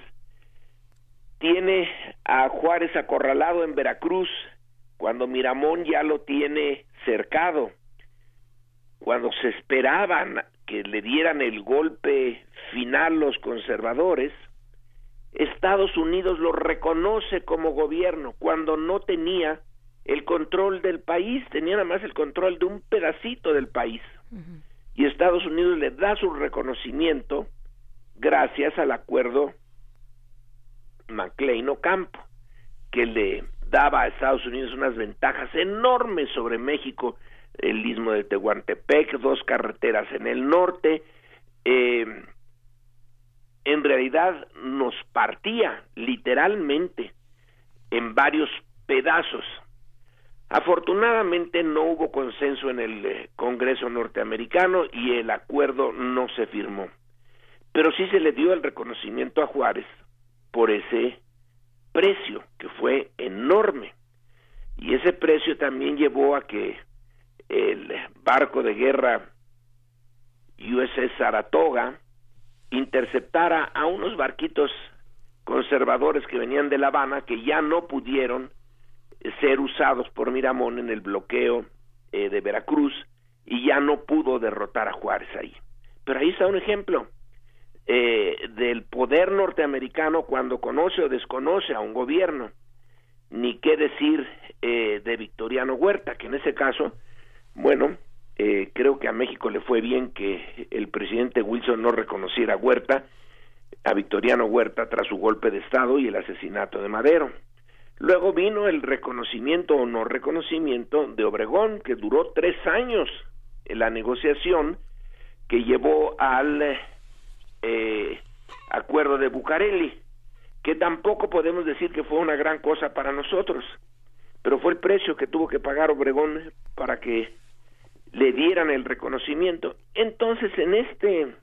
tiene a Juárez acorralado en Veracruz cuando Miramón ya lo tiene cercado, cuando se esperaban que le dieran el golpe final los conservadores, Estados Unidos lo reconoce como gobierno cuando no tenía el control del país, tenía nada más el control de un pedacito del país. Y Estados Unidos le da su reconocimiento gracias al acuerdo McLean-Ocampo, que le daba a Estados Unidos unas ventajas enormes sobre México, el istmo de Tehuantepec, dos carreteras en el norte, eh, en realidad nos partía literalmente en varios pedazos. Afortunadamente no hubo consenso en el eh, Congreso norteamericano y el acuerdo no se firmó. Pero sí se le dio el reconocimiento a Juárez por ese precio, que fue enorme. Y ese precio también llevó a que el barco de guerra USS Saratoga interceptara a unos barquitos conservadores que venían de La Habana que ya no pudieron ser usados por Miramón en el bloqueo eh, de Veracruz y ya no pudo derrotar a Juárez ahí. Pero ahí está un ejemplo eh, del poder norteamericano cuando conoce o desconoce a un gobierno. Ni qué decir eh, de Victoriano Huerta, que en ese caso, bueno, eh, creo que a México le fue bien que el presidente Wilson no reconociera a Huerta, a Victoriano Huerta tras su golpe de Estado y el asesinato de Madero. Luego vino el reconocimiento o no reconocimiento de Obregón, que duró tres años en la negociación que llevó al eh, acuerdo de Bucareli, que tampoco podemos decir que fue una gran cosa para nosotros, pero fue el precio que tuvo que pagar Obregón para que le dieran el reconocimiento. Entonces, en este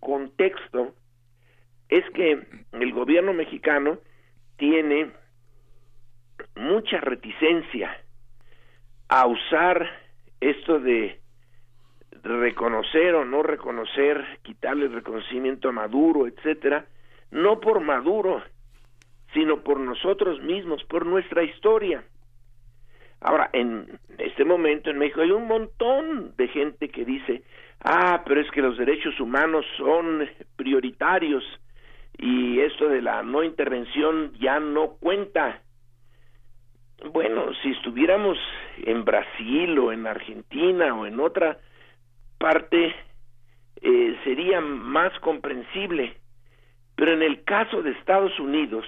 contexto, es que el gobierno mexicano tiene mucha reticencia a usar esto de reconocer o no reconocer, quitarle el reconocimiento a Maduro, etcétera, no por Maduro, sino por nosotros mismos, por nuestra historia. Ahora, en este momento en México hay un montón de gente que dice, ah, pero es que los derechos humanos son prioritarios y esto de la no intervención ya no cuenta. Bueno, si estuviéramos en Brasil o en Argentina o en otra parte, eh, sería más comprensible. Pero en el caso de Estados Unidos,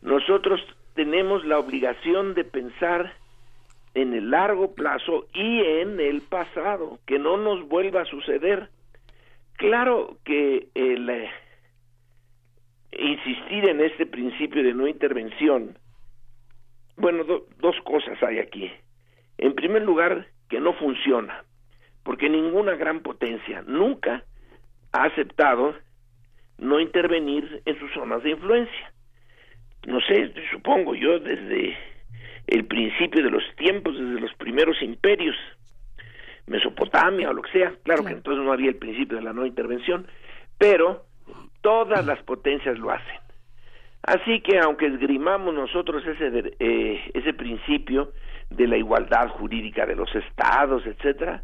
nosotros tenemos la obligación de pensar en el largo plazo y en el pasado, que no nos vuelva a suceder. Claro que el eh, insistir en este principio de no intervención bueno, dos cosas hay aquí. En primer lugar, que no funciona, porque ninguna gran potencia nunca ha aceptado no intervenir en sus zonas de influencia. No sé, supongo yo desde el principio de los tiempos, desde los primeros imperios, Mesopotamia o lo que sea, claro, que entonces no había el principio de la no intervención, pero todas las potencias lo hacen. Así que aunque esgrimamos nosotros ese, eh, ese principio de la igualdad jurídica de los estados, etcétera,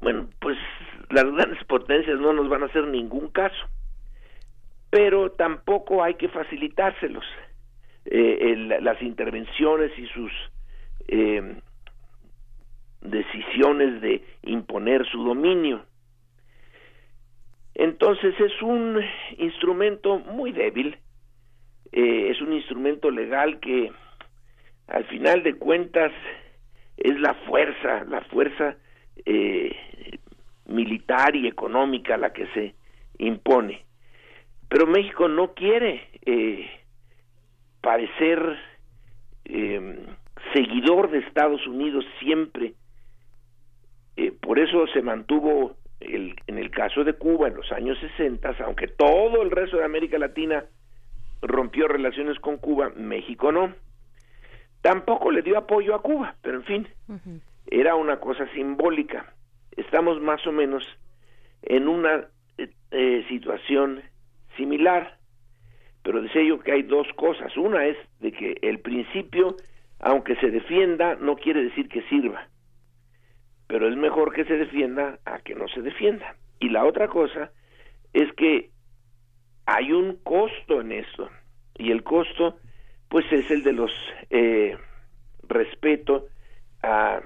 bueno, pues las grandes potencias no nos van a hacer ningún caso. Pero tampoco hay que facilitárselos. Eh, las intervenciones y sus eh, decisiones de imponer su dominio. Entonces es un instrumento muy débil eh, es un instrumento legal que al final de cuentas es la fuerza, la fuerza eh, militar y económica la que se impone. Pero México no quiere eh, parecer seguidor de Estados Unidos siempre. por eso se mantuvo el, en el caso de Cuba en los años 60, aunque todo el resto de América Latina rompió relaciones con Cuba, México no. Tampoco le dio apoyo a Cuba, pero en fin, era una cosa simbólica. Estamos más o menos en una eh, eh, situación similar, pero decía yo que hay dos cosas. Una es de que el principio, aunque se defienda, no quiere decir que sirva, pero es mejor que se defienda a que no se defienda. Y la otra cosa es que hay un costo en esto y el costo pues es el de los eh, respeto a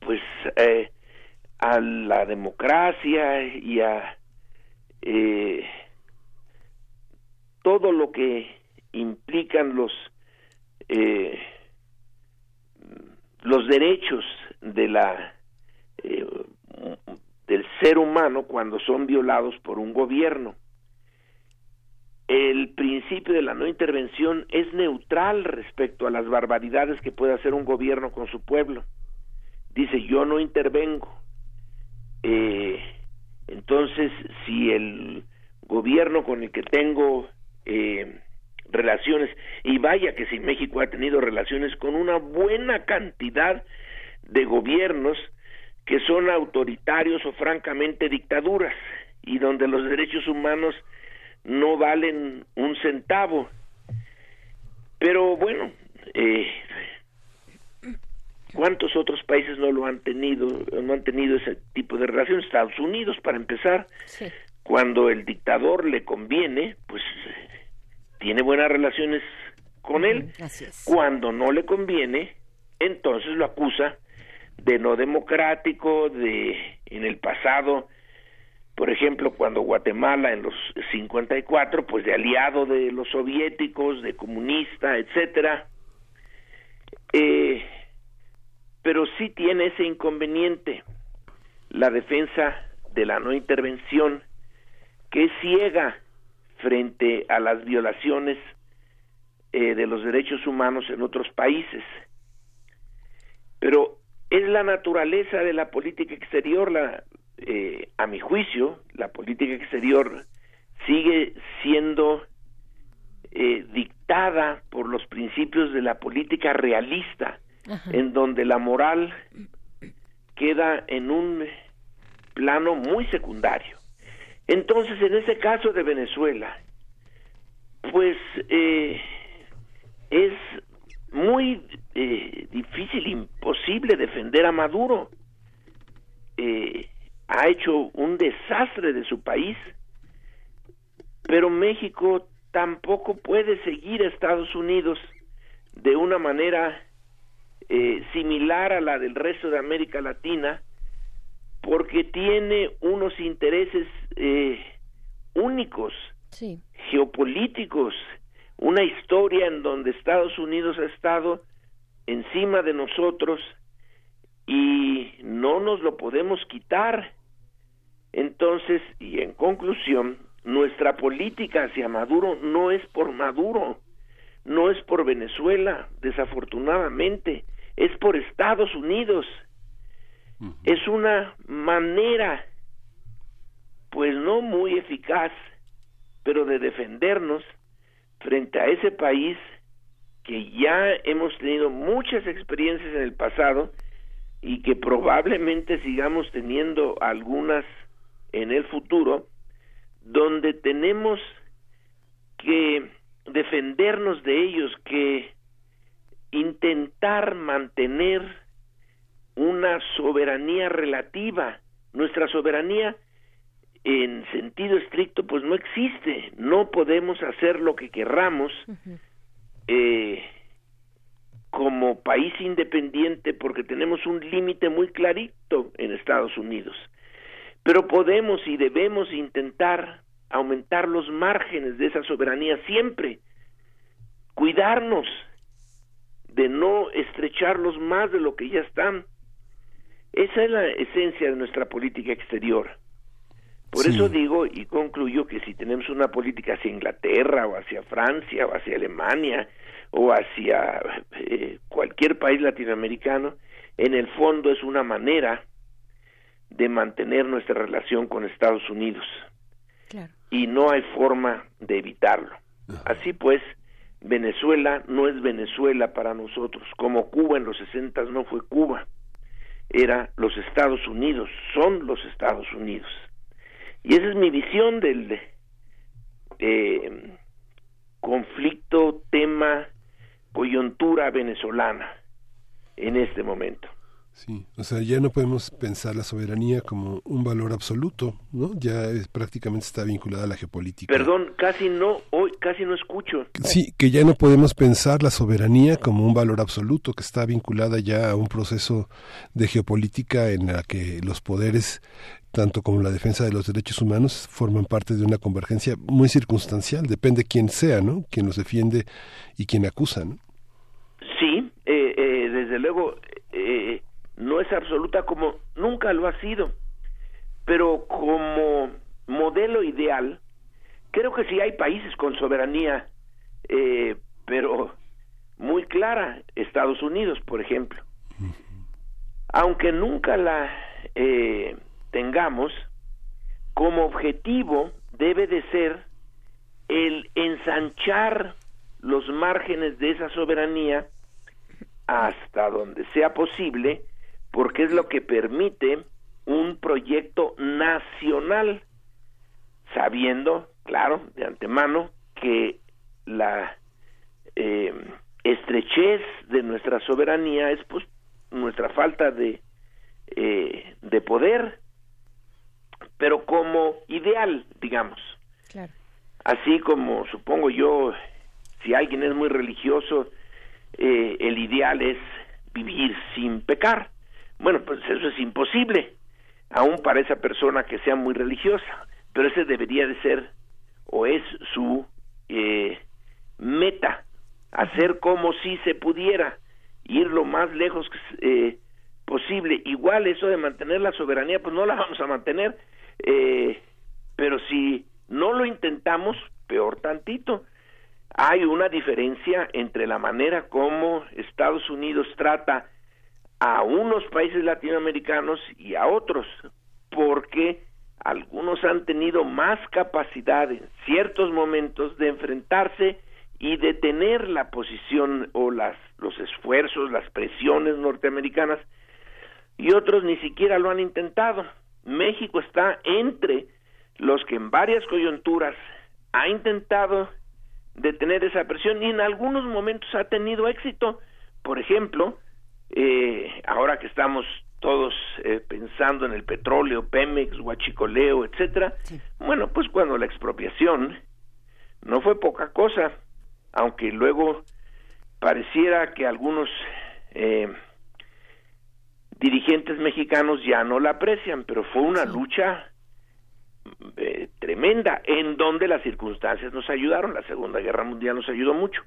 pues eh, a la democracia y a eh, todo lo que implican los eh, los derechos de la eh, del ser humano cuando son violados por un gobierno. El principio de la no intervención es neutral respecto a las barbaridades que puede hacer un gobierno con su pueblo. Dice, yo no intervengo. Eh, entonces, si el gobierno con el que tengo eh, relaciones, y vaya que si México ha tenido relaciones con una buena cantidad de gobiernos, que son autoritarios o francamente dictaduras y donde los derechos humanos no valen un centavo. Pero bueno, eh, ¿Cuántos otros países no lo han tenido, no han tenido ese tipo de relación? Estados Unidos, para empezar, cuando el dictador le conviene, pues tiene buenas relaciones con él. Cuando no le conviene, entonces lo acusa de no democrático, de en el pasado, por ejemplo, cuando Guatemala en los 54, pues de aliado de los soviéticos, de comunista, etcétera. Eh, pero sí tiene ese inconveniente, la defensa de la no intervención, que es ciega frente a las violaciones eh, de los derechos humanos en otros países. Pero es la naturaleza de la política exterior, la, eh, a mi juicio, la política exterior sigue siendo eh, dictada por los principios de la política realista, en donde la moral queda en un plano muy secundario. Entonces, en ese caso de Venezuela, pues eh, es muy eh, difícil, imposible defender a Maduro. Eh, ha hecho un desastre de su país, pero México tampoco puede seguir a Estados Unidos de una manera eh, similar a la del resto de América Latina, porque tiene unos intereses únicos, geopolíticos, una historia en donde Estados Unidos ha estado encima de nosotros y no nos lo podemos quitar. Entonces, y en conclusión, nuestra política hacia Maduro no es por Maduro, no es por Venezuela, desafortunadamente, es por Estados Unidos. Es una manera, pues no muy eficaz, pero de defendernos frente a ese país que ya hemos tenido muchas experiencias en el pasado y que probablemente sigamos teniendo algunas en el futuro, donde tenemos que defendernos de ellos, que intentar mantener una soberanía relativa. Nuestra soberanía en sentido estricto pues no existe. No podemos hacer lo que querramos eh, como país independiente porque tenemos un límite muy clarito en Estados Unidos pero podemos y debemos intentar aumentar los márgenes de esa soberanía siempre. Cuidarnos de no estrecharlos más de lo que ya están. Esa es la esencia de nuestra política exterior. Por eso digo y concluyo que si tenemos una política hacia Inglaterra o hacia Francia o hacia Alemania o hacia eh, cualquier país latinoamericano, en el fondo es una manera de mantener nuestra relación con Estados Unidos. Y no hay forma de evitarlo. Así pues, Venezuela no es Venezuela para nosotros, como Cuba en los 60 no fue Cuba, era los Estados Unidos, son los Estados Unidos. Y esa es mi visión del eh, conflicto, tema, coyuntura venezolana en este momento. Sí, o sea, ya no podemos pensar la soberanía como un valor absoluto, ¿no? Ya es, prácticamente está vinculada a la geopolítica. Perdón, casi no, hoy casi no escucho. Sí, que ya no podemos pensar la soberanía como un valor absoluto, que está vinculada ya a un proceso de geopolítica en la que los poderes tanto como la defensa de los derechos humanos, forman parte de una convergencia muy circunstancial, depende quién sea, ¿no? Quien los defiende y quien acusa, ¿no? Sí, eh, eh, desde luego eh, no es absoluta como nunca lo ha sido, pero como modelo ideal, creo que sí hay países con soberanía, pero muy clara, Estados Unidos, por ejemplo. Aunque nunca la tengamos, como objetivo debe de ser el ensanchar los márgenes de esa soberanía hasta donde sea posible, porque es lo que permite un proyecto nacional, sabiendo, claro, de antemano, que la eh, estrechez de nuestra soberanía es pues nuestra falta de, eh, de poder, pero como ideal, digamos. Así como supongo yo, si alguien es muy religioso, eh, el ideal es vivir sin pecar. Bueno, pues eso es imposible, aún para esa persona que sea muy religiosa, pero ese debería de ser o es su eh, meta, hacer como si se pudiera ir lo más lejos eh, posible. Igual eso de mantener la soberanía, pues no la vamos a mantener, eh, pero si no lo intentamos, peor tantito. Hay una diferencia entre la manera como Estados Unidos trata a unos países latinoamericanos y a otros, porque algunos han tenido más capacidad en ciertos momentos de enfrentarse y detener la posición o las, los esfuerzos, las presiones norteamericanas, y otros ni siquiera lo han intentado. México está entre los que en varias coyunturas ha intentado detener esa presión y en algunos momentos ha tenido éxito. Por ejemplo, eh, ahora que estamos todos eh, pensando en el petróleo, Pemex, Huachicoleo, etcétera, bueno, pues cuando la expropiación no fue poca cosa, aunque luego pareciera que algunos eh, dirigentes mexicanos ya no la aprecian, pero fue una lucha eh, tremenda en donde las circunstancias nos ayudaron, la Segunda Guerra Mundial nos ayudó mucho.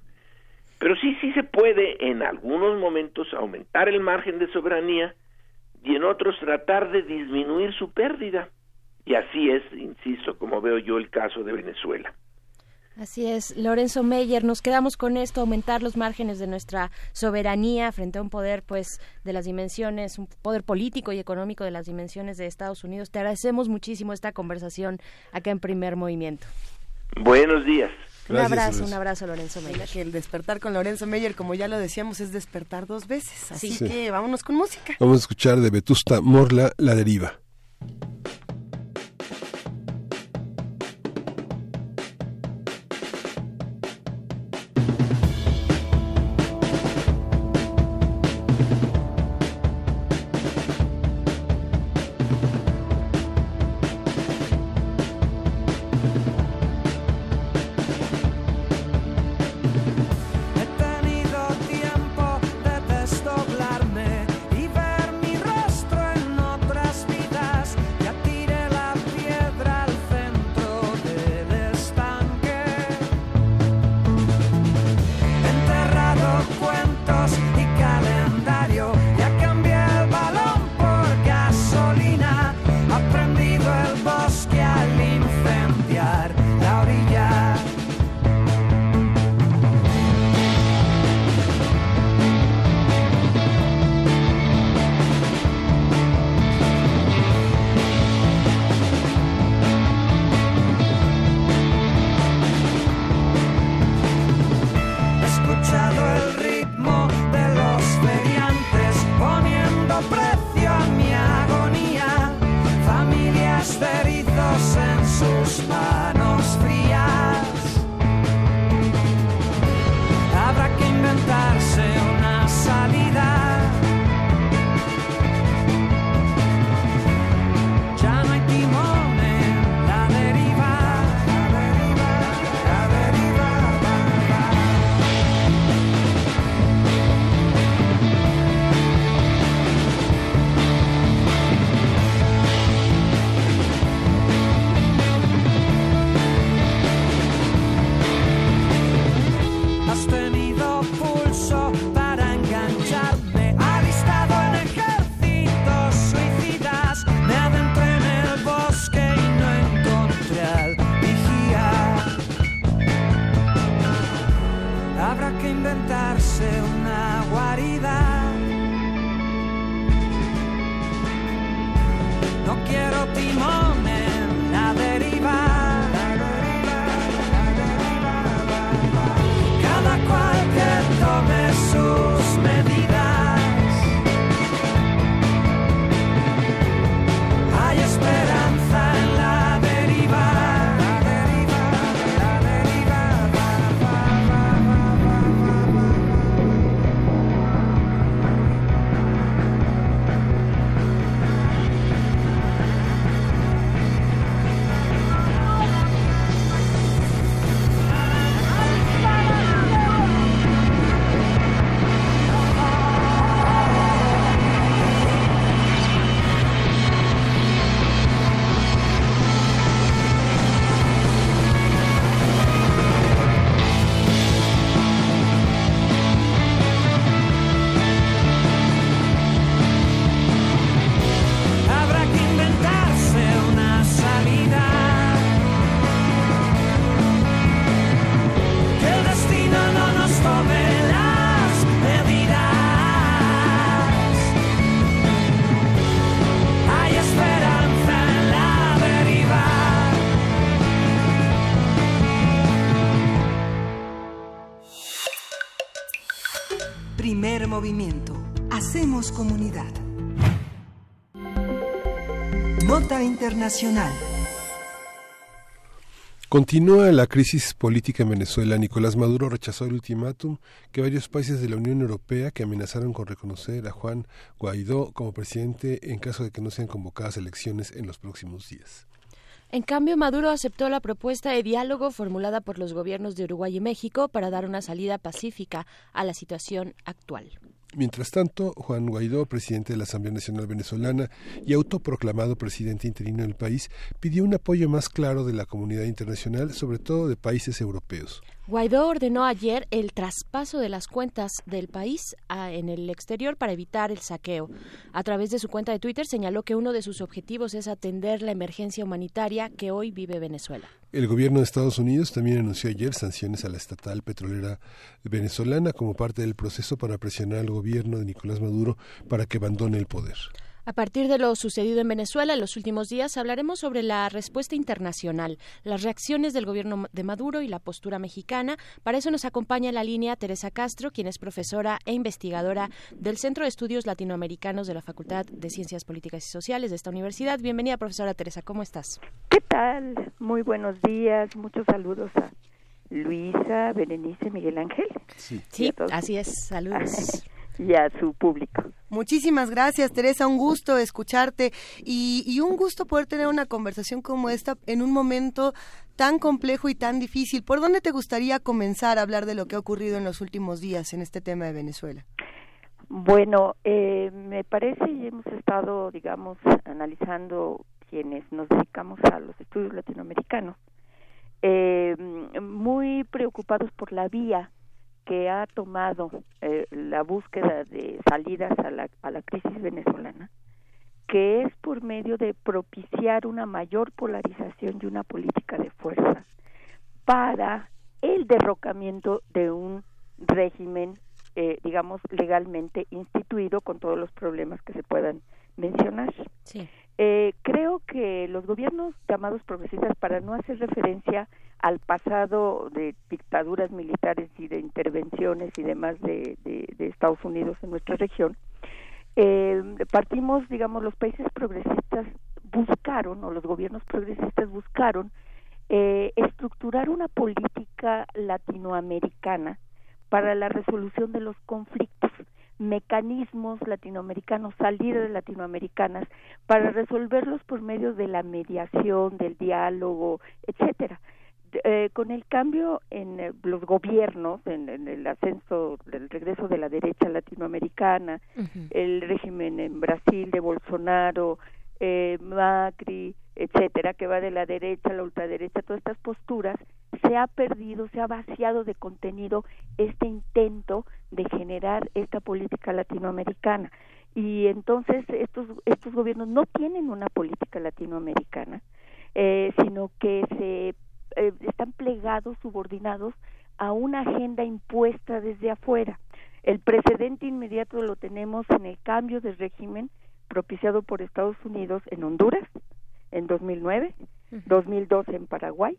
Pero sí, sí se puede en algunos momentos aumentar el margen de soberanía y en otros tratar de disminuir su pérdida. Y así es, insisto, como veo yo el caso de Venezuela. Así es, Lorenzo Meyer, nos quedamos con esto, aumentar los márgenes de nuestra soberanía frente a un poder, pues, de las dimensiones, un poder político y económico de las dimensiones de Estados Unidos. Te agradecemos muchísimo esta conversación acá en Primer Movimiento. Buenos días. Un abrazo, un abrazo, Lorenzo Meyer. Que el despertar con Lorenzo Meyer, como ya lo decíamos, es despertar dos veces. Así que vámonos con música. Vamos a escuchar de Vetusta Morla, La Deriva. Internacional. Continúa la crisis política en Venezuela. Nicolás Maduro rechazó el ultimátum que varios países de la Unión Europea que amenazaron con reconocer a Juan Guaidó como presidente en caso de que no sean convocadas elecciones en los próximos días. En cambio, Maduro aceptó la propuesta de diálogo formulada por los gobiernos de Uruguay y México para dar una salida pacífica a la situación actual. Mientras tanto, Juan Guaidó, presidente de la Asamblea Nacional Venezolana y autoproclamado presidente interino del país, pidió un apoyo más claro de la comunidad internacional, sobre todo de países europeos. Guaidó ordenó ayer el traspaso de las cuentas del país en el exterior para evitar el saqueo. A través de su cuenta de Twitter señaló que uno de sus objetivos es atender la emergencia humanitaria que hoy vive Venezuela. El gobierno de Estados Unidos también anunció ayer sanciones a la estatal petrolera venezolana como parte del proceso para presionar al gobierno de Nicolás Maduro para que abandone el poder. A partir de lo sucedido en Venezuela en los últimos días, hablaremos sobre la respuesta internacional, las reacciones del gobierno de Maduro y la postura mexicana. Para eso nos acompaña en la línea Teresa Castro, quien es profesora e investigadora del Centro de Estudios Latinoamericanos de la Facultad de Ciencias Políticas y Sociales de esta universidad. Bienvenida, profesora Teresa, ¿cómo estás? ¿Qué tal? Muy buenos días, muchos saludos a Luisa, Berenice, Miguel Ángel. Sí, así es, saludos. y a su público. Muchísimas gracias, Teresa. Un gusto escucharte y, y, un gusto poder tener una conversación como esta en un momento tan complejo y tan difícil. ¿Por dónde te gustaría comenzar a hablar de lo que ha ocurrido en los últimos días en este tema de Venezuela? Bueno, eh, me parece y hemos estado, digamos, analizando quienes nos dedicamos a los estudios latinoamericanos, eh, muy preocupados por la vía que ha tomado eh, la búsqueda de salidas a la, a la crisis venezolana, que es por medio de propiciar una mayor polarización y una política de fuerza para el derrocamiento de un régimen, eh, digamos, legalmente instituido con todos los problemas que se puedan mencionar. Sí. Eh, creo que los gobiernos llamados progresistas, para no hacer referencia al pasado de dictaduras militares y de intervenciones y demás de, Estados Unidos en nuestra región, eh, partimos, digamos, los países progresistas buscaron, o los gobiernos progresistas buscaron, eh, estructurar una política latinoamericana para la resolución de los conflictos mecanismos latinoamericanos, salidas latinoamericanas, para resolverlos por medio de la mediación, del diálogo, etcétera. Eh, con el cambio en eh, los gobiernos, en, en, el ascenso, el regreso de la derecha latinoamericana, uh -huh. el régimen en Brasil de Bolsonaro, eh, Macri, etcétera, que va de la derecha a la ultraderecha, todas estas posturas, se ha perdido, se ha vaciado de contenido este intento de generar esta política latinoamericana. Y entonces estos, estos gobiernos no tienen una política latinoamericana, eh, sino que se eh, están plegados, subordinados a una agenda impuesta desde afuera. El precedente inmediato lo tenemos en el cambio de régimen propiciado por Estados Unidos en Honduras en 2009, uh -huh. 2012 en Paraguay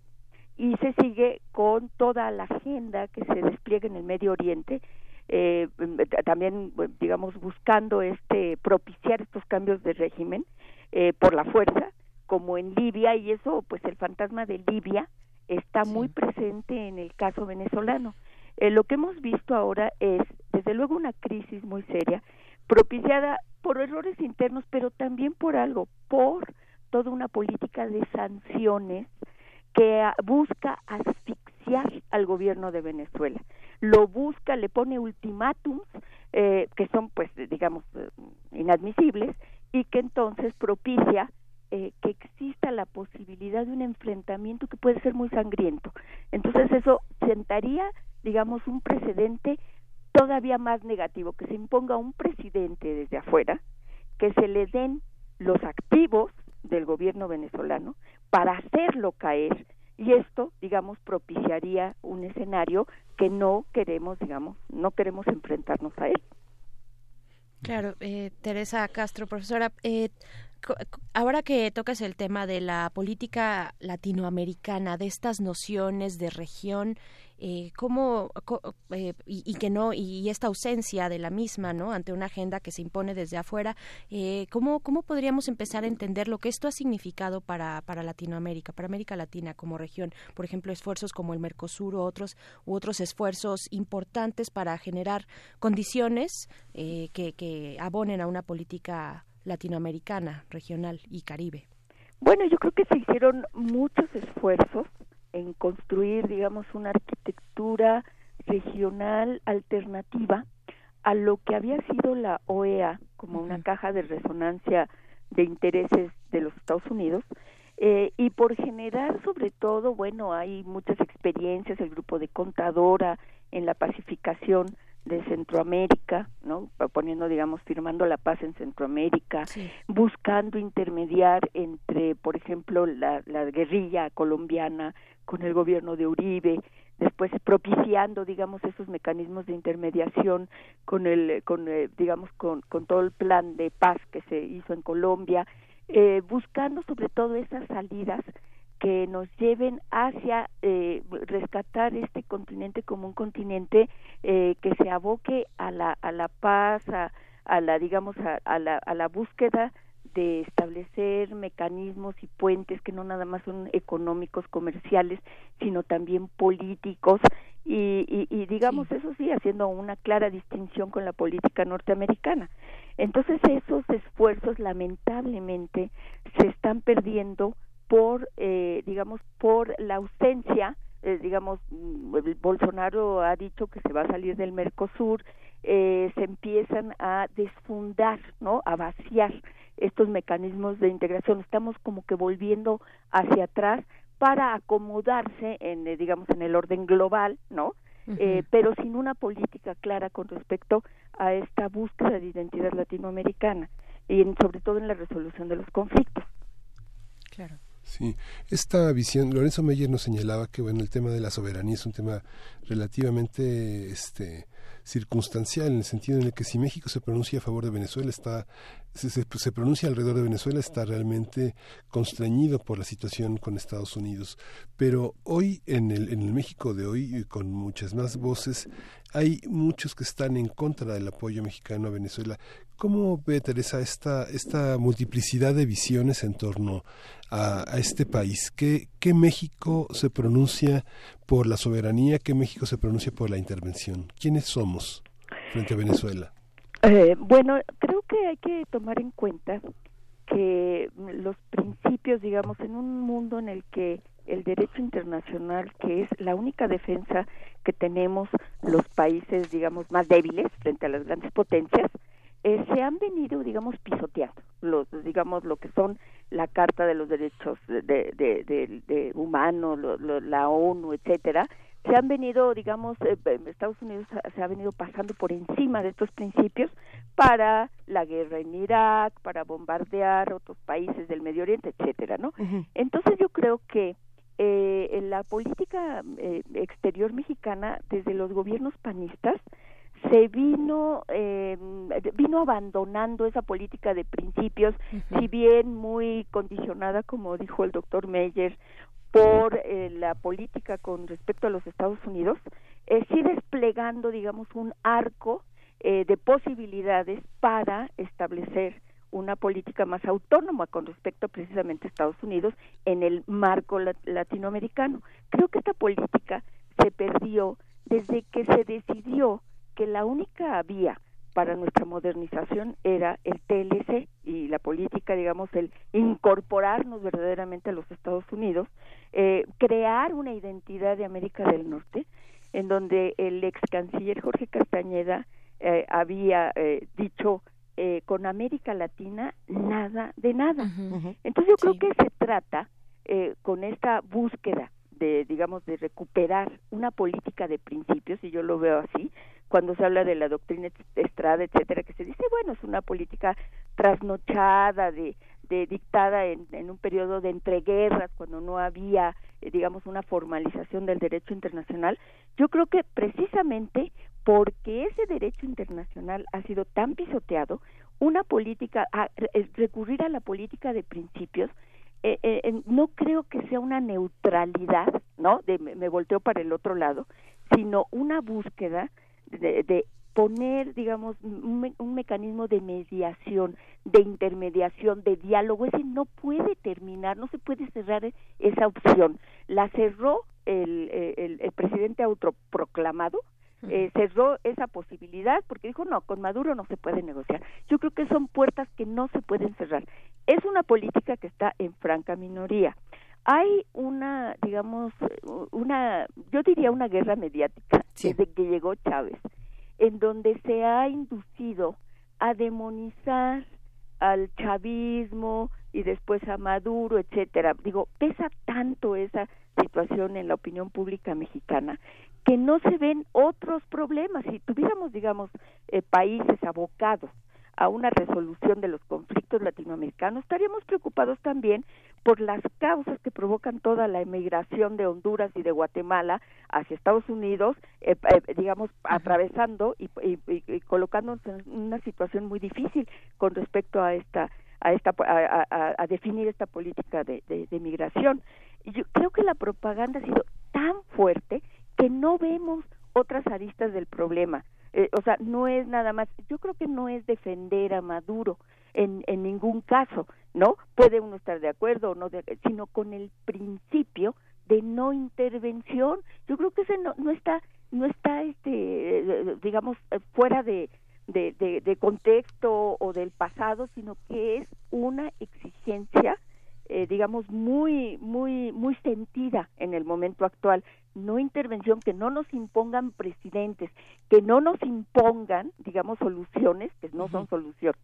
y se sigue con toda la agenda que se despliega en el Medio Oriente, eh, también digamos buscando este propiciar estos cambios de régimen eh, por la fuerza, como en Libia y eso pues el fantasma de Libia está sí. muy presente en el caso venezolano. Eh, lo que hemos visto ahora es desde luego una crisis muy seria propiciada por errores internos, pero también por algo, por toda una política de sanciones que busca asfixiar al gobierno de Venezuela. Lo busca, le pone ultimátums eh, que son, pues, digamos, inadmisibles y que entonces propicia eh, que exista la posibilidad de un enfrentamiento que puede ser muy sangriento. Entonces eso sentaría, digamos, un precedente todavía más negativo, que se imponga un presidente desde afuera, que se le den los activos del gobierno venezolano para hacerlo caer y esto digamos propiciaría un escenario que no queremos digamos no queremos enfrentarnos a él claro eh, Teresa Castro profesora eh, ahora que tocas el tema de la política latinoamericana, de estas nociones de región, eh, cómo eh, y, que no y esta ausencia de la misma no ante una agenda que se impone desde afuera eh, cómo cómo podríamos empezar a entender lo que esto ha significado para para Latinoamérica para América Latina como región por ejemplo esfuerzos como el Mercosur u otros u otros esfuerzos importantes para generar condiciones eh, que, que abonen a una política latinoamericana regional y caribe. Bueno yo creo que se hicieron muchos esfuerzos en construir, digamos, una arquitectura regional alternativa a lo que había sido la OEA como una caja de resonancia de intereses de los Estados Unidos. Eh, y por generar sobre todo, bueno, hay muchas experiencias, el grupo de contadora en la pacificación de Centroamérica, ¿no? Poniendo, digamos, firmando la paz en Centroamérica, buscando intermediar entre, por ejemplo, la, la guerrilla colombiana con el gobierno de Uribe, después propiciando digamos esos mecanismos de intermediación con el con eh, digamos con, con todo el plan de paz que se hizo en Colombia eh, buscando sobre todo esas salidas que nos lleven hacia eh, rescatar este continente como un continente eh, que se aboque a la a la paz a, a la digamos a, a la a la búsqueda de establecer mecanismos y puentes que no nada más son económicos, comerciales, sino también políticos y, y, digamos eso sí, haciendo una clara distinción con la política norteamericana. Entonces esos esfuerzos lamentablemente se están perdiendo por, eh, digamos, por la ausencia eh, digamos, mm, Bolsonaro ha dicho que se va a salir del Mercosur, eh, se empiezan a desfundar, ¿no? A vaciar estos mecanismos de integración. Estamos como que volviendo hacia atrás para acomodarse en, eh, digamos, en el orden global, ¿no? eh, pero sin una política clara con respecto a esta búsqueda de identidad latinoamericana y sobre todo en la resolución de los conflictos. Claro. Sí, esta visión, Lorenzo Meyer nos señalaba que bueno, el tema de la soberanía es un tema relativamente este circunstancial en el sentido en el que si México se pronuncia a favor de Venezuela está se, se, pronuncia alrededor de Venezuela está realmente constreñido por la situación con Estados Unidos pero hoy en el en el México de hoy con muchas más voces hay muchos que están en contra del apoyo mexicano a Venezuela ¿Cómo ve Teresa esta, esta multiplicidad de visiones en torno a, a este país? ¿Qué, ¿Qué, México se pronuncia por la soberanía? ¿Qué México se pronuncia por la intervención? ¿Quiénes somos frente a Venezuela? Eh, bueno, creo que hay que tomar en cuenta que los principios, digamos, en un mundo en el que el derecho internacional, que es la única defensa que tenemos los países, digamos, más débiles frente a las grandes potencias, eh, se han venido, digamos, pisoteando, los, digamos, lo que son la Carta de los Derechos de, de, de, Humanos, la ONU, etcétera, se han venido, digamos, eh, Estados Unidos se ha venido pasando por encima de estos principios para la guerra en Irak, para bombardear otros países del Medio Oriente, etcétera, ¿no? Entonces yo creo que eh, en la política eh, exterior mexicana, desde los gobiernos panistas, se vino eh, vino abandonando esa política de principios si bien muy condicionada como dijo el doctor Meyer por eh, la política con respecto a los Estados Unidos eh, sí desplegando digamos un arco eh, de posibilidades para establecer una política más autónoma con respecto precisamente a Estados Unidos en el marco latinoamericano. Creo que esta política se perdió desde que se decidió que la única vía para nuestra modernización era el TLC y la política, digamos, el incorporarnos verdaderamente a los Estados Unidos, eh, crear una identidad de América del Norte, en donde el ex canciller Jorge Castañeda eh, había eh, dicho eh, con América Latina nada de nada. Entonces yo creo que se trata eh, con esta búsqueda de, digamos, de recuperar una política de principios, y yo lo veo así, cuando se habla de la doctrina Estrada, etcétera, que se dice, bueno, es una política trasnochada, de, de dictada en, en un periodo de entreguerras, cuando no había, eh, digamos, una formalización del derecho internacional. Yo creo que precisamente porque ese derecho internacional ha sido tan pisoteado, una política, a, recurrir a la política de principios, eh, eh, no creo que sea una neutralidad, ¿no? De me, volteo para el otro lado, sino una búsqueda de, poner, digamos, un, un, mecanismo de mediación, de intermediación, de diálogo. Ese no puede terminar, no se puede cerrar esa opción. La cerró el, el, el presidente autoproclamado, eh, cerró esa posibilidad porque dijo no con Maduro no se puede negociar yo creo que son puertas que no se pueden cerrar. Es una política que está en franca minoría. Hay una digamos una yo diría una guerra mediática desde que llegó Chávez en donde se ha inducido a demonizar al chavismo y después a Maduro, etcétera. Digo, pesa tanto esa situación en la opinión pública mexicana que no se ven otros problemas. Si tuviéramos, digamos, eh, países abocados a una resolución de los conflictos latinoamericanos, estaríamos preocupados también por las causas que provocan toda la emigración de Honduras y de Guatemala hacia Estados Unidos, eh, eh, digamos, atravesando y, colocándonos en una situación muy difícil con respecto a esta a esta a, definir esta política de, de, de migración. Yo creo que la propaganda ha sido tan fuerte que no vemos otras aristas del problema. Eh, o sea, no es nada más, yo creo que no es defender a Maduro en, en ningún caso, ¿no? Puede uno estar de acuerdo o no, sino con el principio de no intervención. Yo creo que ese no, no está, no está, este, digamos, fuera de, de, de, de contexto o del pasado, sino que es una exigencia eh, digamos muy muy muy sentida en el momento actual no intervención que no nos impongan presidentes que no nos impongan digamos soluciones que no son soluciones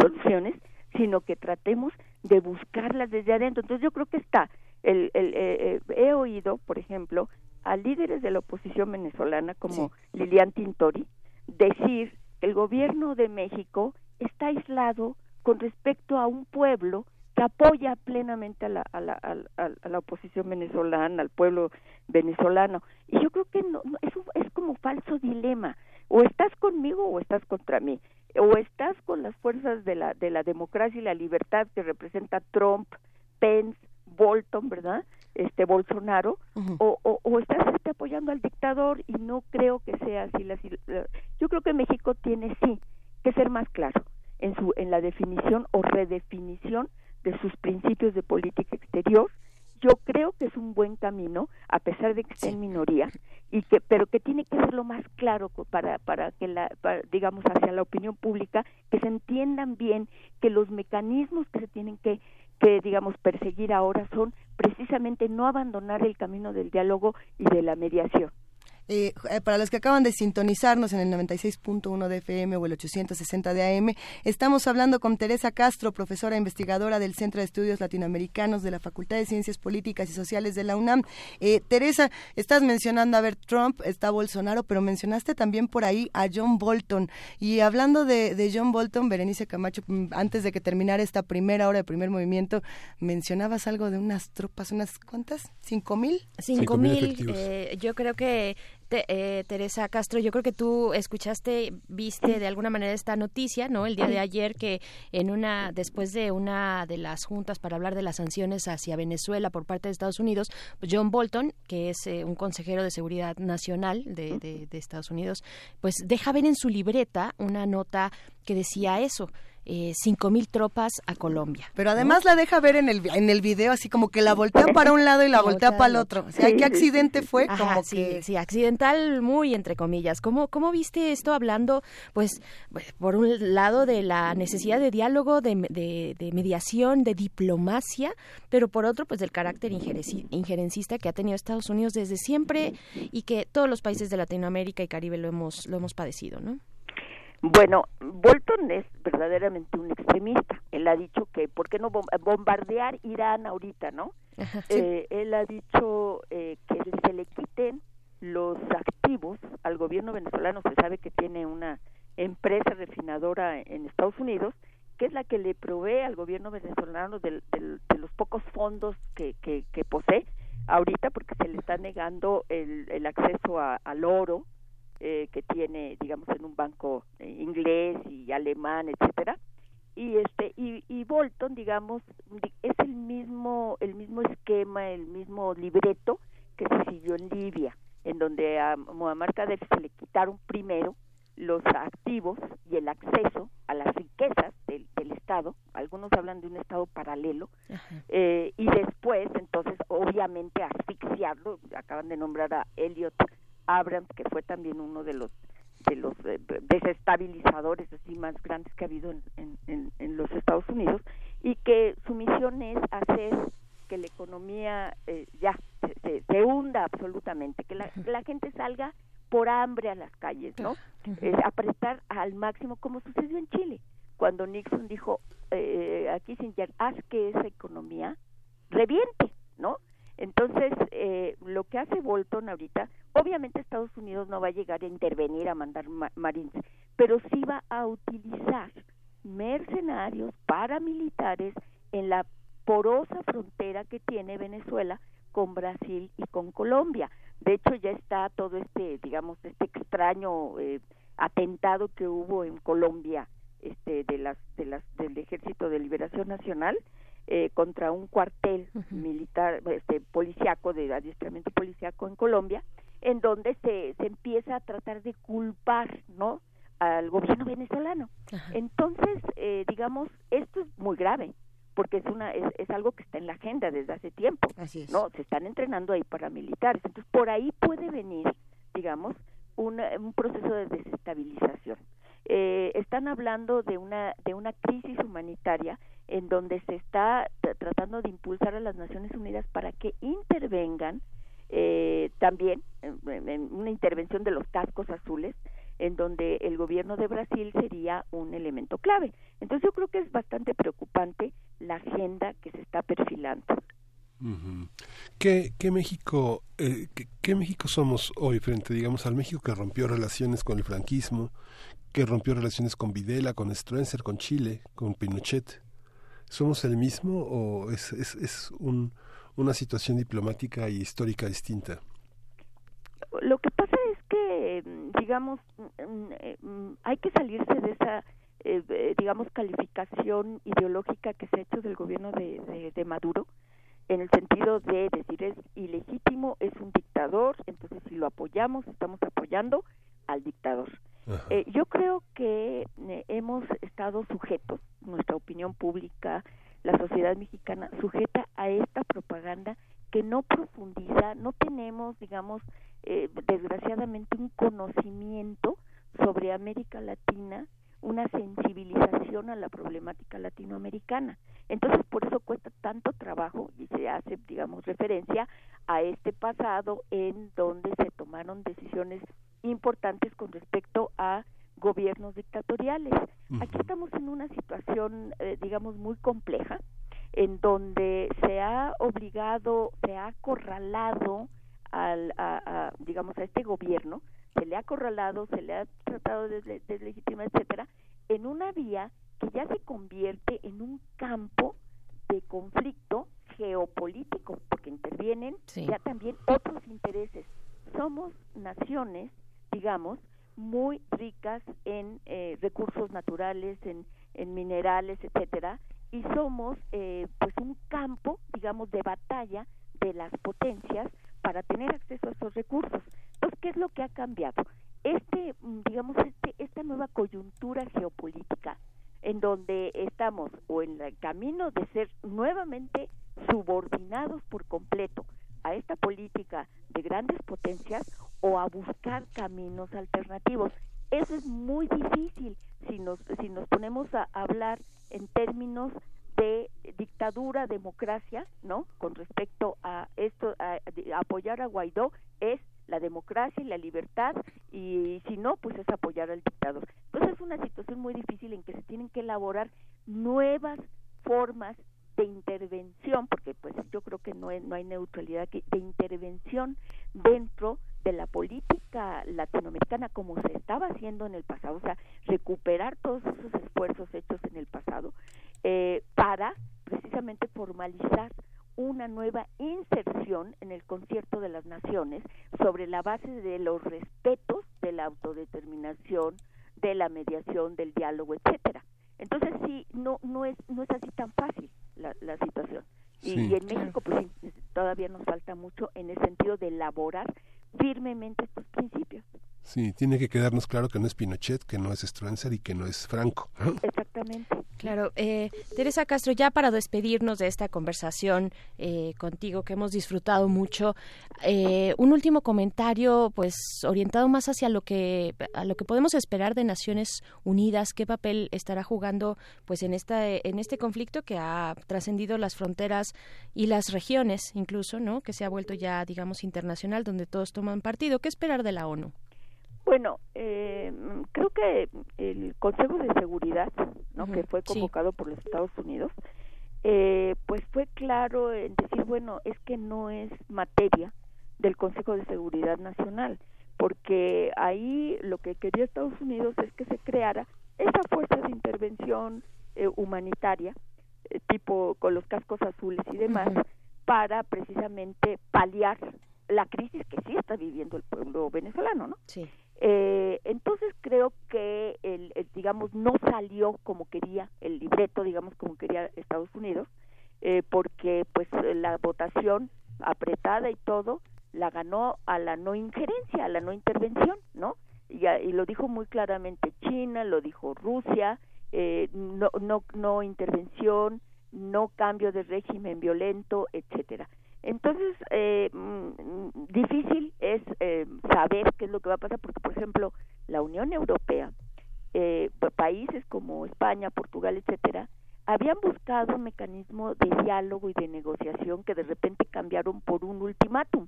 soluciones sino que tratemos de buscarlas desde adentro entonces yo creo que está el, el eh, eh, he oído por ejemplo a líderes de la oposición venezolana como Lilian Tintori decir que el gobierno de México está aislado con respecto a un pueblo que apoya plenamente a la, a la, a, la oposición venezolana, al pueblo venezolano. Y yo creo que no, es, es como falso dilema. O estás conmigo o estás contra mí. O estás con las fuerzas de la, de la democracia y la libertad que representa Trump, Pence, Bolton, ¿verdad? Este Bolsonaro, o, o, o, estás este, apoyando al dictador y no creo que sea así. La, yo creo que México tiene sí que ser más claro en su en la definición o redefinición de sus principios de política exterior yo creo que es un buen camino a pesar de que esté en minoría y que pero que tiene que ser lo más claro para para que la digamos hacia la opinión pública que se entiendan bien que los mecanismos que se tienen que que digamos perseguir ahora son precisamente no abandonar el camino del diálogo y de la mediación eh, eh, para los que acaban de sintonizarnos en el 96.1 de FM o el 860 de AM, estamos hablando con Teresa Castro, profesora investigadora del Centro de Estudios Latinoamericanos de la Facultad de Ciencias Políticas y Sociales de la UNAM. Eh, Teresa, estás mencionando a ver Trump, está Bolsonaro, pero mencionaste también por ahí a John Bolton. Y hablando de, de John Bolton, Berenice Camacho, mm, antes de que terminara esta primera hora de primer movimiento, mencionabas algo de unas tropas, unas cuántas, cinco mil. Cinco mil. yo creo que eh, Teresa Castro, yo creo que tú escuchaste, viste de alguna manera esta noticia, ¿no? El día de ayer que en una, después de una de las juntas para hablar de las sanciones hacia Venezuela por parte de Estados Unidos, John Bolton, que es eh, un consejero de seguridad nacional de, de Estados Unidos, pues deja ver en su libreta una nota que decía eso eh, cinco mil tropas a Colombia. Pero además la deja ver en el, en el video así como que la voltea para un lado y la voltea para el otro. O sea, ¿qué accidente fue? como sí, que... sí, accidental muy entre comillas. ¿Cómo, ¿Cómo viste esto hablando, pues, por un lado de la necesidad de diálogo, de, de, mediación, de diplomacia, pero por otro, pues del carácter injerencista que ha tenido Estados Unidos desde siempre y que todos los países de Latinoamérica y Caribe lo hemos, lo hemos padecido, ¿no? Bueno, Bolton es verdaderamente un extremista. Él ha dicho que, ¿por qué no bombardear Irán ahorita, no? Eh, él ha dicho eh, que se le quiten los activos al gobierno venezolano. Se sabe que tiene una empresa refinadora en Estados Unidos, que es la que le provee al gobierno venezolano de, los pocos fondos que, que, posee ahorita, porque se le está negando el, el acceso al oro, eh, que tiene, digamos, en un banco eh, inglés y alemán, etcétera. Y este y, y Bolton, digamos, es el mismo el mismo esquema, el mismo libreto que se siguió en Libia, en donde a Muammar Gaddafi se le quitaron primero los activos y el acceso a las riquezas del, del Estado, algunos hablan de un Estado paralelo, eh, y después, entonces, obviamente asfixiarlo, acaban de nombrar a Elliot Abrams, que fue también uno de los de los eh, desestabilizadores así más grandes que ha habido en, en, en, los Estados Unidos y que su misión es hacer que la economía eh, ya se, se, hunda absolutamente, que la, la gente salga por hambre a las calles, ¿no? Eh, apretar al máximo, como sucedió en Chile, cuando Nixon dijo eh, a Kissinger, haz que esa economía reviente, ¿no? Entonces, eh, lo que hace Bolton ahorita, obviamente Estados Unidos no va a llegar a intervenir, a mandar ma marines, pero sí va a utilizar mercenarios paramilitares en la porosa frontera que tiene Venezuela con Brasil y con Colombia. De hecho, ya está todo este, digamos, este extraño eh, atentado que hubo en Colombia, este, de las, de las, del Ejército de Liberación Nacional, eh, contra un cuartel uh -huh. militar, este, policiaco, de adiestramiento policiaco en Colombia, en donde se, se empieza a tratar de culpar, ¿no? al gobierno venezolano. Uh -huh. Entonces, eh, digamos, esto es muy grave, porque es una es, es, algo que está en la agenda desde hace tiempo, ¿no? Se están entrenando ahí paramilitares. Entonces, por ahí puede venir, digamos, una, un proceso de desestabilización. Eh, están hablando de una de una crisis humanitaria en donde se está tratando de impulsar a las Naciones Unidas para que intervengan eh, también en, en, una intervención de los cascos azules en donde el gobierno de Brasil sería un elemento clave. Entonces yo creo que es bastante preocupante la agenda que se está perfilando. ¿Qué, qué México eh, qué, qué, México somos hoy frente digamos al México que rompió relaciones con el franquismo que rompió relaciones con Videla con Stroessner con Chile con Pinochet somos el mismo o es, es, es un, una situación diplomática y histórica distinta lo que pasa es que digamos hay que salirse de esa eh, digamos calificación ideológica que se ha hecho del gobierno de, de Maduro en el sentido de decir es ilegítimo, es un dictador, entonces si lo apoyamos, estamos apoyando al dictador. Eh, yo creo que eh, hemos estado sujetos, nuestra opinión pública, la sociedad mexicana, sujeta a esta propaganda que no profundiza, no tenemos, digamos, eh, desgraciadamente un conocimiento sobre América Latina, una sensibilización a la problemática latinoamericana. Entonces, por eso cuesta tanto trabajo y se hace, digamos, referencia a este pasado en donde se tomaron decisiones importantes con respecto a gobiernos dictatoriales. Uh -huh. Aquí estamos en una situación, eh, digamos, muy compleja, en donde se ha obligado, se ha acorralado al, a, a, digamos, a este gobierno se le ha acorralado, se le ha tratado de deslegitimar, etcétera, en una vía que ya se convierte en un campo de conflicto geopolítico, porque intervienen sí. ya también otros intereses. Somos naciones, digamos, muy ricas en eh, recursos naturales, en, en minerales, etcétera, y somos eh, pues un campo, digamos, de batalla de las potencias para tener acceso a esos recursos. Entonces, ¿qué es lo que ha cambiado? Este, mm, digamos, este, esta nueva coyuntura geopolítica en donde estamos o en el camino de ser nuevamente subordinados por completo a esta política de grandes potencias o a buscar caminos alternativos. Eso es muy difícil si nos, si nos ponemos a hablar en términos de dictadura, democracia, ¿no? Con respecto a esto, a, apoyar a Guaidó es la democracia y la libertad y si no, pues es apoyar al dictador. Entonces es una situación muy difícil en que se tienen que elaborar nuevas formas de intervención, porque pues yo creo que no, es, no hay neutralidad aquí, de intervención dentro de la política latinoamericana como se estaba haciendo en el pasado, o sea, recuperar todos esos esfuerzos hechos en el pasado eh, para precisamente formalizar una nueva inserción en el concierto de las naciones sobre la base de los respetos de la autodeterminación, de la mediación, del diálogo, etcétera. Entonces sí, no no es no es así tan fácil la, la situación. Y, Sí. y en México pues todavía nos falta mucho en el sentido de elaborar firmemente estos principios. Sí, tiene que quedarnos claro que no es Pinochet, que no es Stroessner y que no es Franco. ¿no? Exactamente. Claro, eh, Teresa Castro, ya para despedirnos de esta conversación eh, contigo que hemos disfrutado mucho, eh, un último comentario, pues orientado más hacia lo que a lo que podemos esperar de Naciones Unidas, qué papel estará jugando, pues en esta en este conflicto que ha trascendido las fronteras y las regiones, incluso, ¿no? Que se ha vuelto ya, digamos, internacional, donde todos toman partido. ¿Qué esperar de la ONU? Bueno, eh, creo que el Consejo de Seguridad, ¿no? que fue convocado por los Estados Unidos, eh, pues fue claro en decir, bueno, es que no es materia del Consejo de Seguridad Nacional, porque ahí lo que quería Estados Unidos es que se creara esa fuerza de intervención eh, humanitaria, eh, tipo con los cascos azules y demás, para precisamente paliar la crisis que sí está viviendo el pueblo venezolano, ¿no? Sí. Eh, entonces creo que el, digamos no salió como quería el libreto digamos como quería Estados Unidos eh, porque pues la votación apretada y todo la ganó a la no injerencia a la no intervención no y, y lo dijo muy claramente China lo dijo Rusia eh, no no no intervención no cambio de régimen violento etcétera entonces, eh, mm, difícil es eh, saber qué es lo que va a pasar, porque, por ejemplo, la Unión Europea, eh, pa- países como España, Portugal, etcétera, habían buscado un mecanismo de diálogo y de negociación que de repente cambiaron por un ultimátum.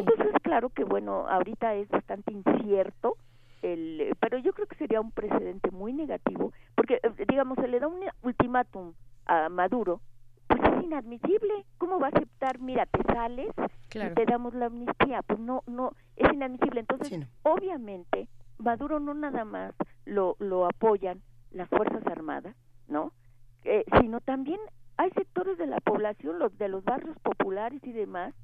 Entonces, claro que, bueno, ahorita es bastante incierto, el, pero yo creo que sería un precedente muy negativo, porque, eh, digamos, se le da un ultimátum a Maduro, pues es inadmisible. ¿Cómo va a aceptar? Mira, te sales Claro. y te damos la amnistía. Pues no, no, es inadmisible. Entonces, obviamente, Maduro no nada más lo, lo apoyan las Fuerzas Armadas, ¿no? Eh, sino también hay sectores de la población, los de los barrios populares y demás,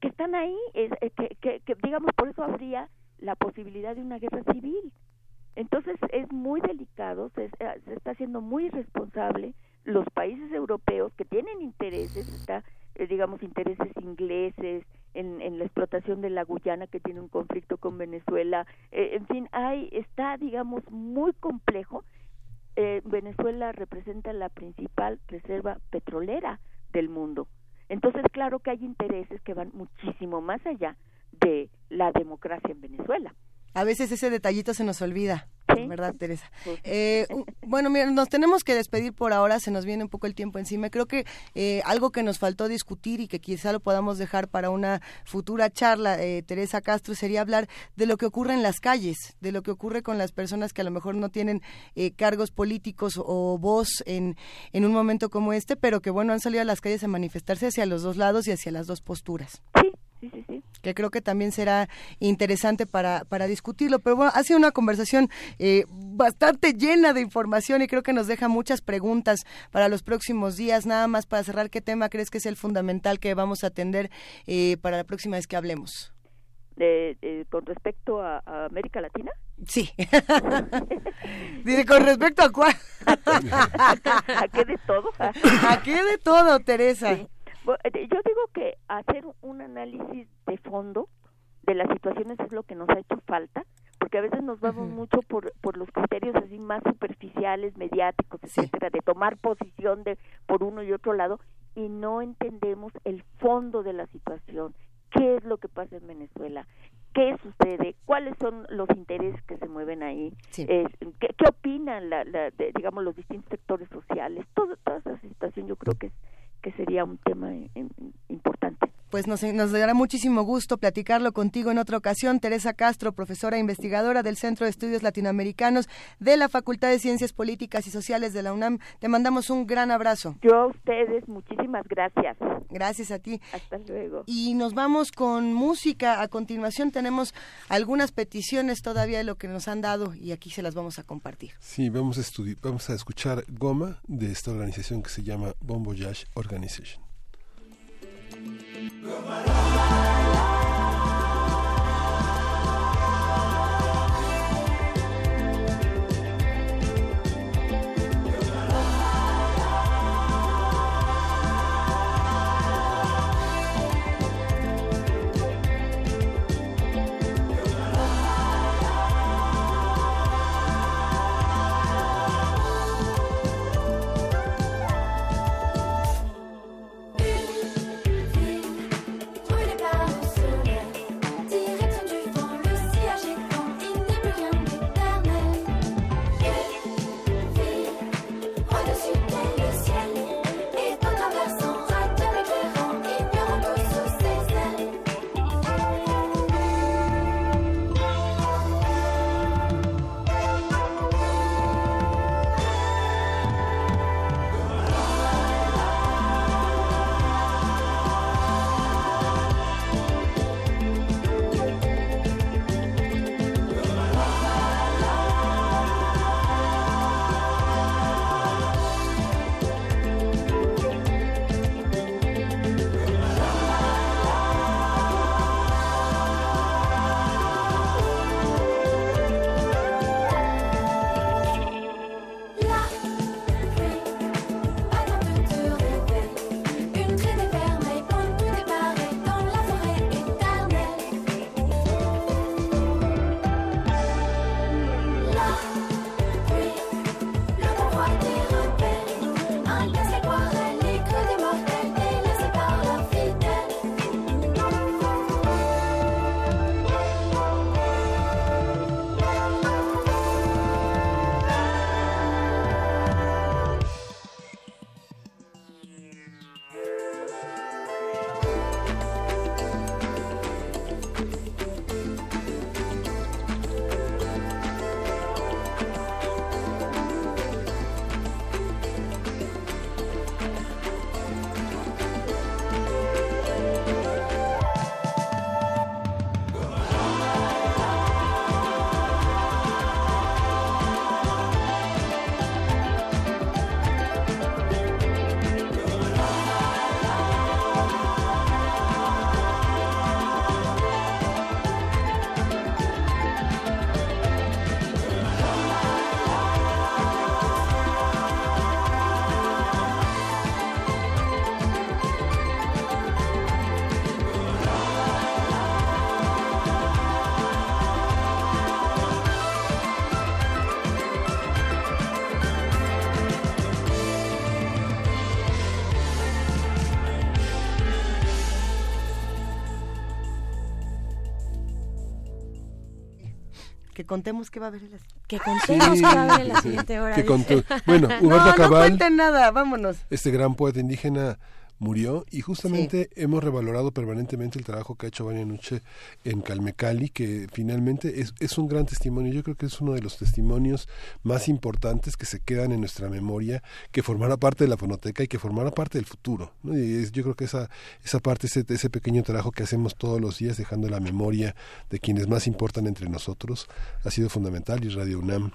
que están ahí, es- eh, que, que, que, digamos, por eso habría la posibilidad de una guerra civil. Entonces es muy delicado, se, eh, se está haciendo muy irresponsable los países europeos que tienen intereses, está, eh, digamos, intereses ingleses en, en la explotación de la Guyana que tiene un conflicto con Venezuela, eh, en fin, hay, está, digamos, muy complejo. Eh, Venezuela representa la principal reserva petrolera del mundo. Entonces, claro que hay intereses que van muchísimo más allá de la democracia en Venezuela. A veces ese detallito se nos olvida, ¿verdad, Teresa? Eh, bueno, mira, nos tenemos que despedir por ahora, se nos viene un poco el tiempo encima. Creo que eh, algo que nos faltó discutir y que quizá lo podamos dejar para una futura charla, eh, Teresa Castro, sería hablar de lo que ocurre en las calles, de lo que ocurre con las personas que a lo mejor no tienen eh, cargos políticos o voz en, en un momento como este, pero que, bueno, han salido a las calles a manifestarse hacia los dos lados y hacia las dos posturas Sí, sí, sí. Que creo que también será interesante para, para discutirlo. Pero bueno, ha sido una conversación eh, bastante llena de información y creo que nos deja muchas preguntas para los próximos días. Nada más para cerrar, ¿qué tema crees que es el fundamental que vamos a atender eh, para la próxima vez que hablemos? De- de- con respecto a, a América Latina. Sí. Dice, con respecto a cuál. ¿A qué de todo? ¿A qué de todo, Teresa? Sí. Eh, Yo digo que hacer un análisis de fondo de las situaciones es lo que nos ha hecho falta, porque a veces nos vamos mucho por, por los criterios así más superficiales, mediáticos, etcétera, de tomar posición de por uno y otro lado y no entendemos el fondo de la situación, qué es lo que pasa en Venezuela, qué sucede, cuáles son los intereses que se mueven ahí, Sí. eh, qué, qué opinan, la, la- de- digamos, los distintos sectores sociales, todo, toda esa situación yo creo que, es- que sería un tema eh, importante. Pues nos, nos dará muchísimo gusto platicarlo contigo en otra ocasión. Teresa Castro, profesora e investigadora del Centro de Estudios Latinoamericanos de la Facultad de Ciencias Políticas y Sociales de la UNAM. Te mandamos un gran abrazo. Yo a ustedes, muchísimas gracias. Gracias a ti. Hasta luego. Y nos vamos con música. A continuación tenemos algunas peticiones todavía de lo que nos han dado y aquí se las vamos a compartir. Sí, vamos a, vamos a escuchar Goma de esta organización que se llama Bon Voyage Organization. Goma contemos qué va a haber en la que contemos qué va a haber en la siguiente hora. bueno, Huberto no, Cabal. No cuenten nada, vámonos. Este gran poeta indígena murió y justamente hemos revalorado permanentemente el trabajo que ha hecho Vania Nuche en Calmecali, que finalmente es, es un gran testimonio. Yo creo que es uno de los testimonios más importantes que se quedan en nuestra memoria, que formará parte de la fonoteca y que formará parte del futuro. ¿no? Y es, yo creo que esa, esa parte, ese, ese pequeño trabajo que hacemos todos los días, dejando la memoria de quienes más importan entre nosotros, ha sido fundamental y Radio UNAM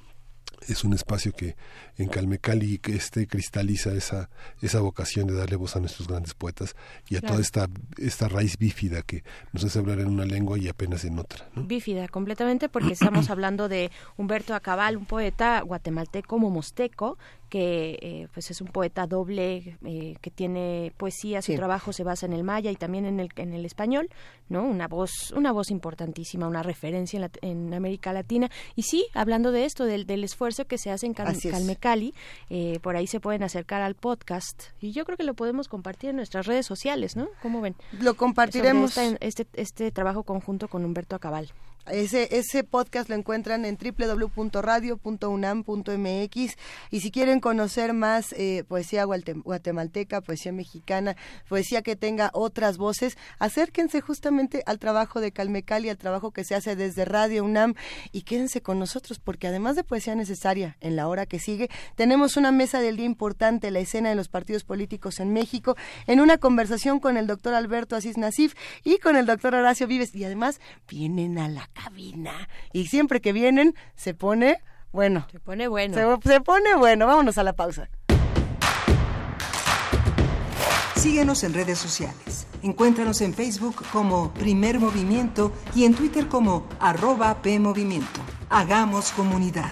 es un espacio que en Calmecali este cristaliza esa esa vocación de darle voz a nuestros grandes poetas y a toda esta esta raíz bífida que nos hace hablar en una lengua y apenas en otra bífida completamente porque estamos hablando de Humberto Acabal un poeta guatemalteco momosteco que eh, pues es un poeta doble eh, que tiene poesía su trabajo se basa en el maya y también en el en el español no una voz una voz importantísima una referencia en, en América Latina. Y sí hablando de esto del, del esfuerzo que se hace en Calmecali eh, por ahí se pueden acercar al podcast y yo creo que lo podemos compartir en nuestras redes sociales no cómo ven lo compartiremos. este, este este trabajo conjunto con Humberto Acabal ese, ese podcast lo encuentran en www.radio.unam.mx y si quieren conocer más eh, poesía guatemalteca, poesía mexicana, poesía que tenga otras voces, acérquense justamente al trabajo de Calmecali, al trabajo que se hace desde Radio UNAM y quédense con nosotros porque además de poesía necesaria en la hora que sigue, tenemos una mesa del día importante, la escena de los partidos políticos en México, en una conversación con el doctor Alberto Asís Nasif y con el doctor Horacio Vives. Y además vienen a la cabina. Y siempre que vienen, se pone bueno. Se pone bueno. Se, pone bueno. Vámonos a la pausa. Síguenos en redes sociales. Encuéntranos en Facebook como Primer Movimiento y en Twitter como arroba PMovimiento. Hagamos comunidad.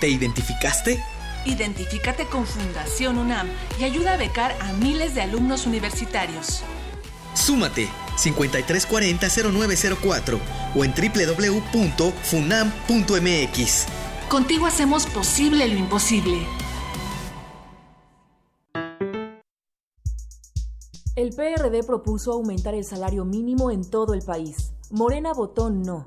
¿Te identificaste? Identifícate con Fundación UNAM y ayuda a becar a miles de alumnos universitarios. Súmate 5340-0904 o en www.funam.mx. Contigo hacemos posible lo imposible. El PRD propuso aumentar el salario mínimo en todo el país. Morena votó no.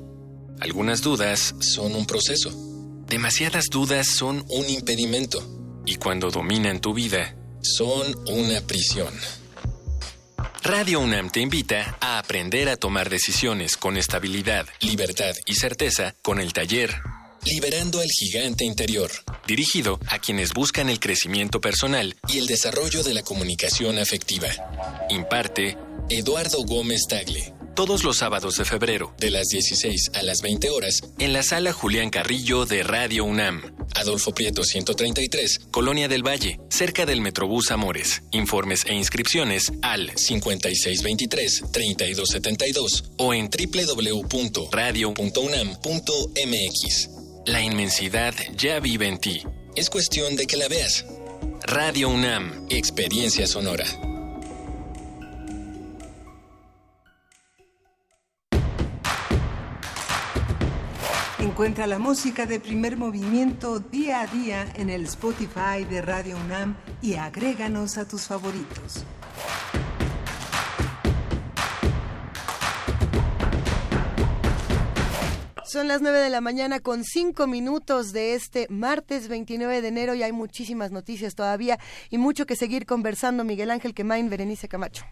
Algunas dudas son un proceso. Demasiadas dudas son un impedimento. Y cuando dominan tu vida, son una prisión. Radio UNAM te invita a aprender a tomar decisiones con estabilidad, libertad y certeza con el taller Liberando al Gigante Interior, dirigido a quienes buscan el crecimiento personal y el desarrollo de la comunicación afectiva. Imparte Eduardo Gómez Tagle todos los sábados de febrero, de las 16 a las 20 horas, en la sala Julián Carrillo de Radio UNAM. Adolfo Prieto 133, Colonia del Valle, cerca del Metrobús Amores. Informes e inscripciones al 5623-3272 o en www.radio.unam.mx. La inmensidad ya vive en ti. Es cuestión de que la veas. Radio UNAM, Experiencia Sonora. Encuentra la música de primer movimiento día a día en el Spotify de Radio UNAM y agréganos a tus favoritos. Son las 9 de la mañana con 5 minutos de este martes 29 de enero y hay muchísimas noticias todavía y mucho que seguir conversando. Miguel Ángel Quemain, Berenice Camacho.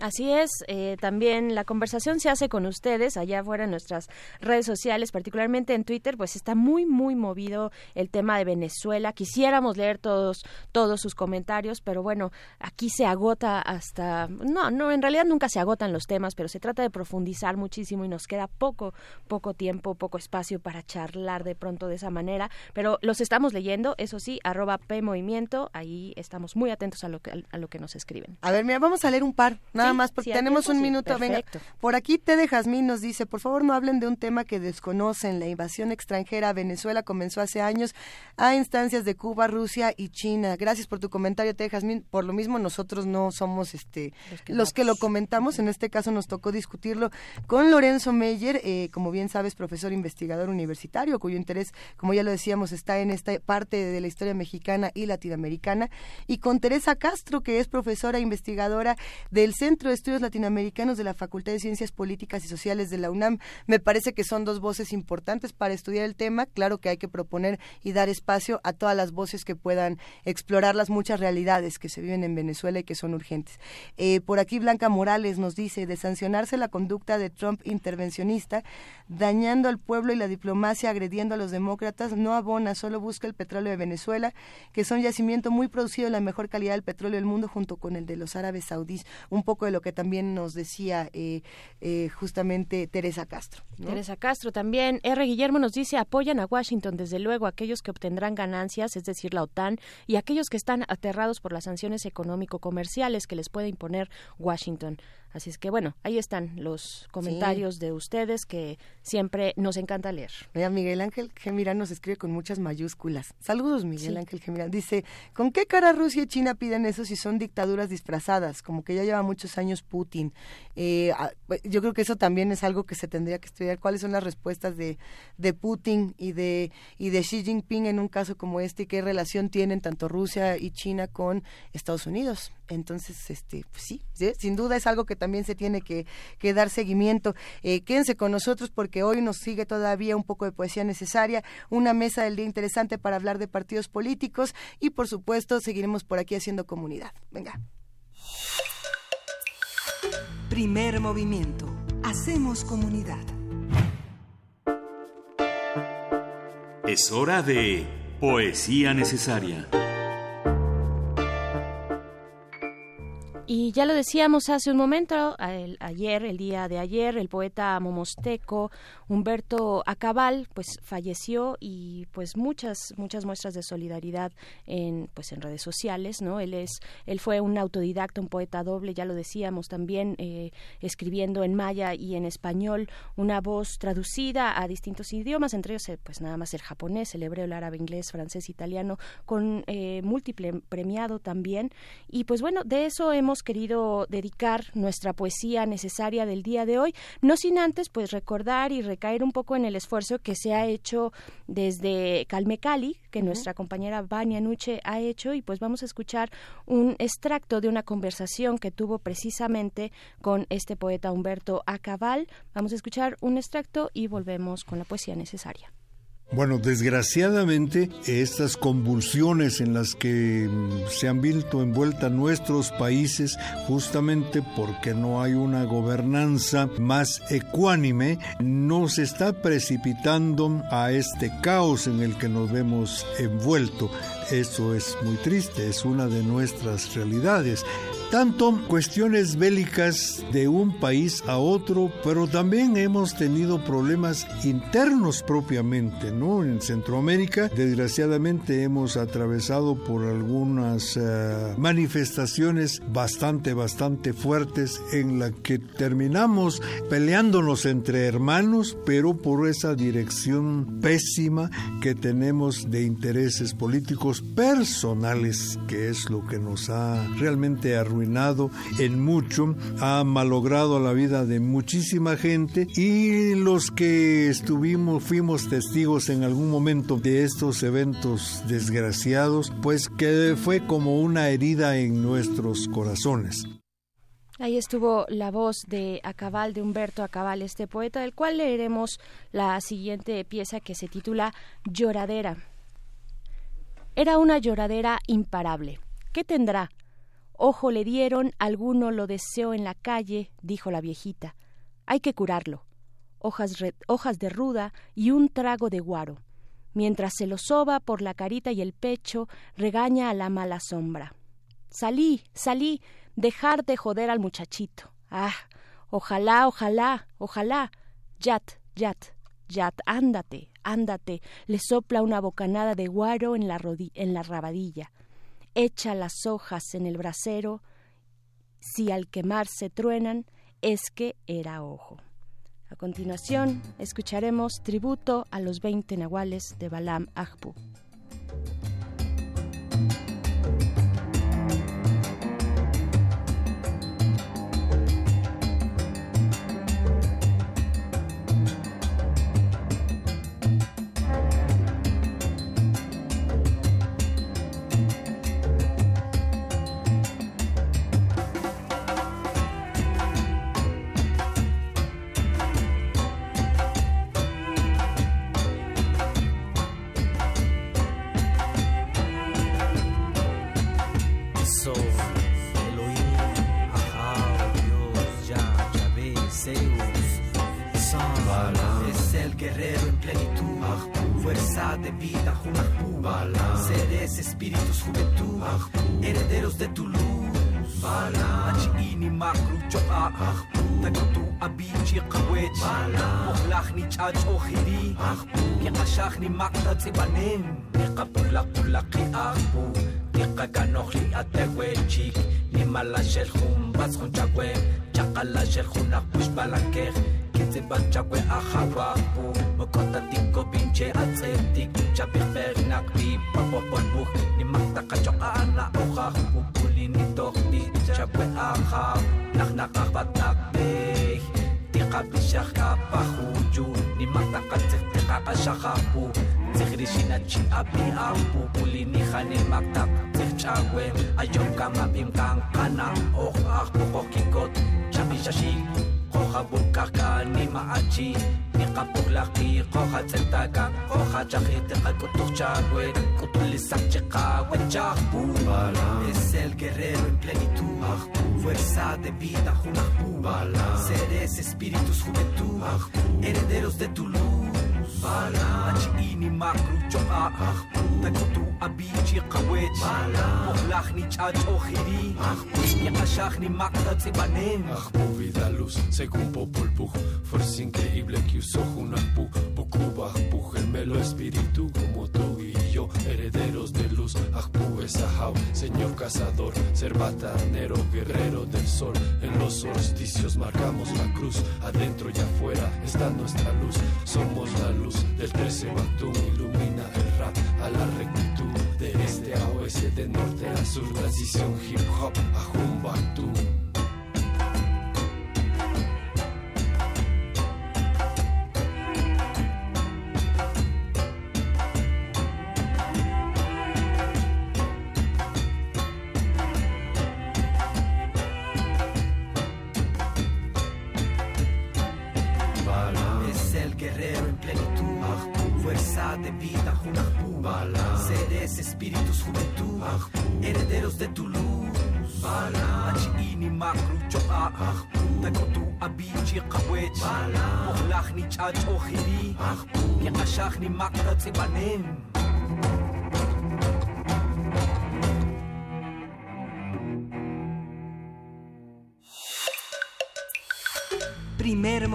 Así es, eh, también la conversación se hace con ustedes allá afuera en nuestras redes sociales, particularmente en Twitter, pues está muy, muy movido el tema de Venezuela. Quisiéramos leer todos, todos sus comentarios, pero bueno, aquí se agota hasta, no, no, en realidad nunca se agotan los temas, pero se trata de profundizar muchísimo y nos queda poco, poco tiempo, poco espacio para charlar de pronto de esa manera, pero los estamos leyendo, eso sí, arroba P Movimiento, ahí estamos muy atentos a lo que, a lo que nos escriben. A ver, mira, vamos a leer un par. Nada Sí, más porque si tenemos tiempo, un sí, minuto. Venga, perfecto. por aquí Tede Jazmín nos dice, por favor no hablen de un tema que desconocen. La invasión extranjera a Venezuela comenzó hace años a instancias de Cuba, Rusia y China. Gracias por tu comentario, Tede Jazmín. Por lo mismo nosotros no somos este los que, lo comentamos. En este caso nos tocó discutirlo con Lorenzo Meyer, eh, como bien sabes, profesor investigador universitario, cuyo interés, como ya lo decíamos, está en esta parte de la historia mexicana y latinoamericana, y con Teresa Castro, que es profesora e investigadora del Centro de Estudios Latinoamericanos de la Facultad de Ciencias Políticas y Sociales de la UNAM. Me parece que son dos voces importantes para estudiar el tema. Claro que hay que proponer y dar espacio a todas las voces que puedan explorar las muchas realidades que se viven en Venezuela y que son urgentes. Eh, por aquí Blanca Morales nos dice de sancionarse la conducta de Trump intervencionista, dañando al pueblo y la diplomacia, agrediendo a los demócratas, no abona, solo busca el petróleo de Venezuela, que es un yacimiento muy producido, la mejor calidad del petróleo del mundo, junto con el de los árabes saudíes. Un poco de lo que también nos decía eh, eh, justamente Teresa Castro. Teresa Castro también. R. Guillermo nos dice, apoyan a Washington, desde luego, aquellos que obtendrán ganancias, es decir, la OTAN, y aquellos que están aterrados por las sanciones económico-comerciales que les puede imponer Washington. Así es que, bueno, ahí están los comentarios de ustedes que siempre nos encanta leer. Mira, Miguel Ángel Gemirán nos escribe con muchas mayúsculas. Saludos, Miguel Sí. Ángel Gemirán. Dice, ¿con qué cara Rusia y China piden eso si son dictaduras disfrazadas? Como que ya lleva muchos años Putin. Eh, ah, pues, yo creo que eso también es algo que se tendría que estudiar. ¿Cuáles son las respuestas de, de Putin y de, y de Xi Jinping en un caso como este? ¿Y ¿Qué relación tienen tanto Rusia y China con Estados Unidos? Entonces, este, pues sí, sí, sin duda es algo que también se tiene que, que dar seguimiento. Eh, quédense con nosotros porque hoy nos sigue todavía un poco de poesía necesaria, una mesa del día interesante para hablar de partidos políticos y por supuesto seguiremos por aquí haciendo comunidad. Venga. Primer movimiento. Hacemos comunidad. Es hora de Poesía Necesaria. Y ya lo decíamos hace un momento, el- ayer, el día de ayer, el poeta momosteco Humberto Acabal, pues falleció y pues muchas muchas muestras de solidaridad en pues en redes sociales, ¿no? Él es él fue un autodidacta, un poeta doble, ya lo decíamos también eh, escribiendo en maya y en español, una voz traducida a distintos idiomas, entre ellos eh, pues nada más el japonés, el hebreo, el árabe, inglés, francés, italiano, con eh, múltiple premiado también. Y pues bueno, de eso hemos querido dedicar nuestra poesía necesaria del día de hoy, no sin antes pues recordar y recaer un poco en el esfuerzo que se ha hecho desde Calme Cali, que nuestra compañera Vania Nuche ha hecho, y pues vamos a escuchar un extracto de una conversación que tuvo precisamente con este poeta Humberto Acabal. Vamos a escuchar un extracto y volvemos con la poesía necesaria. Bueno, desgraciadamente estas convulsiones en las que mm, se han visto envueltas nuestros países justamente porque no hay una gobernanza más ecuánime, nos está precipitando a este caos en el que nos vemos envueltos. Eso es muy triste, es una de nuestras realidades. Tanto cuestiones bélicas de un país a otro, pero también hemos tenido problemas internos propiamente, ¿no? En Centroamérica, desgraciadamente hemos atravesado por algunas eh, manifestaciones bastante, bastante fuertes en la que terminamos peleándonos entre hermanos, pero por esa dirección pésima que tenemos de intereses políticos personales, que es lo que nos ha realmente arruinado en mucho, ha malogrado la vida de muchísima gente y los que estuvimos, fuimos testigos en algún momento de estos eventos desgraciados, pues que fue como una herida en nuestros corazones. Ahí estuvo la voz de Acabal, de Humberto Acabal, este poeta, del cual leeremos la siguiente pieza que se titula Lloradera. Era una lloradera imparable. ¿Qué tendrá? Ojo le dieron, alguno lo deseó en la calle, dijo la viejita. Hay que curarlo. Hojas, hojas de ruda y un trago de guaro. Mientras se lo soba por la carita y el pecho, regaña a la mala sombra. Salí, salí, dejar de joder al muchachito. Ah, ojalá, ojalá, ojalá. Yat, yat, yat, ándate, ándate. Le sopla una bocanada de guaro en la, en la rabadilla. Echa las hojas en el brasero. Si al quemar se truenan, es que era ojo. A continuación, escucharemos tributo a los veinte nahuales de Balam Ajpu.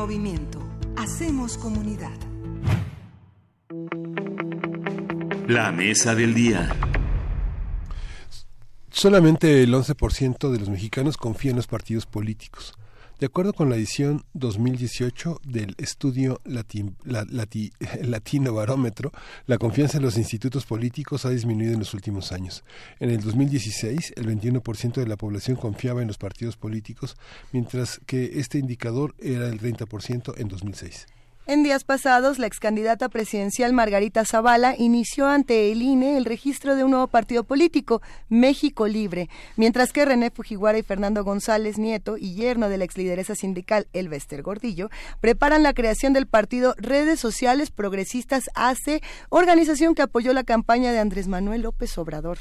Movimiento. Hacemos comunidad. La mesa del día. Solamente el 11% de los mexicanos confía en los partidos políticos. De acuerdo con la edición 2018 del estudio Latino Barómetro, la confianza en los institutos políticos ha disminuido en los últimos años. En el 2016, el 21% de la población confiaba en los partidos políticos, mientras que este indicador era el 30% en 2006. En días pasados, la ex candidata presidencial Margarita Zavala inició ante el INE el registro de un nuevo partido político, México Libre, mientras que René Fujiwara y Fernando González Nieto, y yerno de la ex lideresa sindical Elvester Gordillo, preparan la creación del partido Redes Sociales Progresistas AC, organización que apoyó la campaña de Andrés Manuel López Obrador.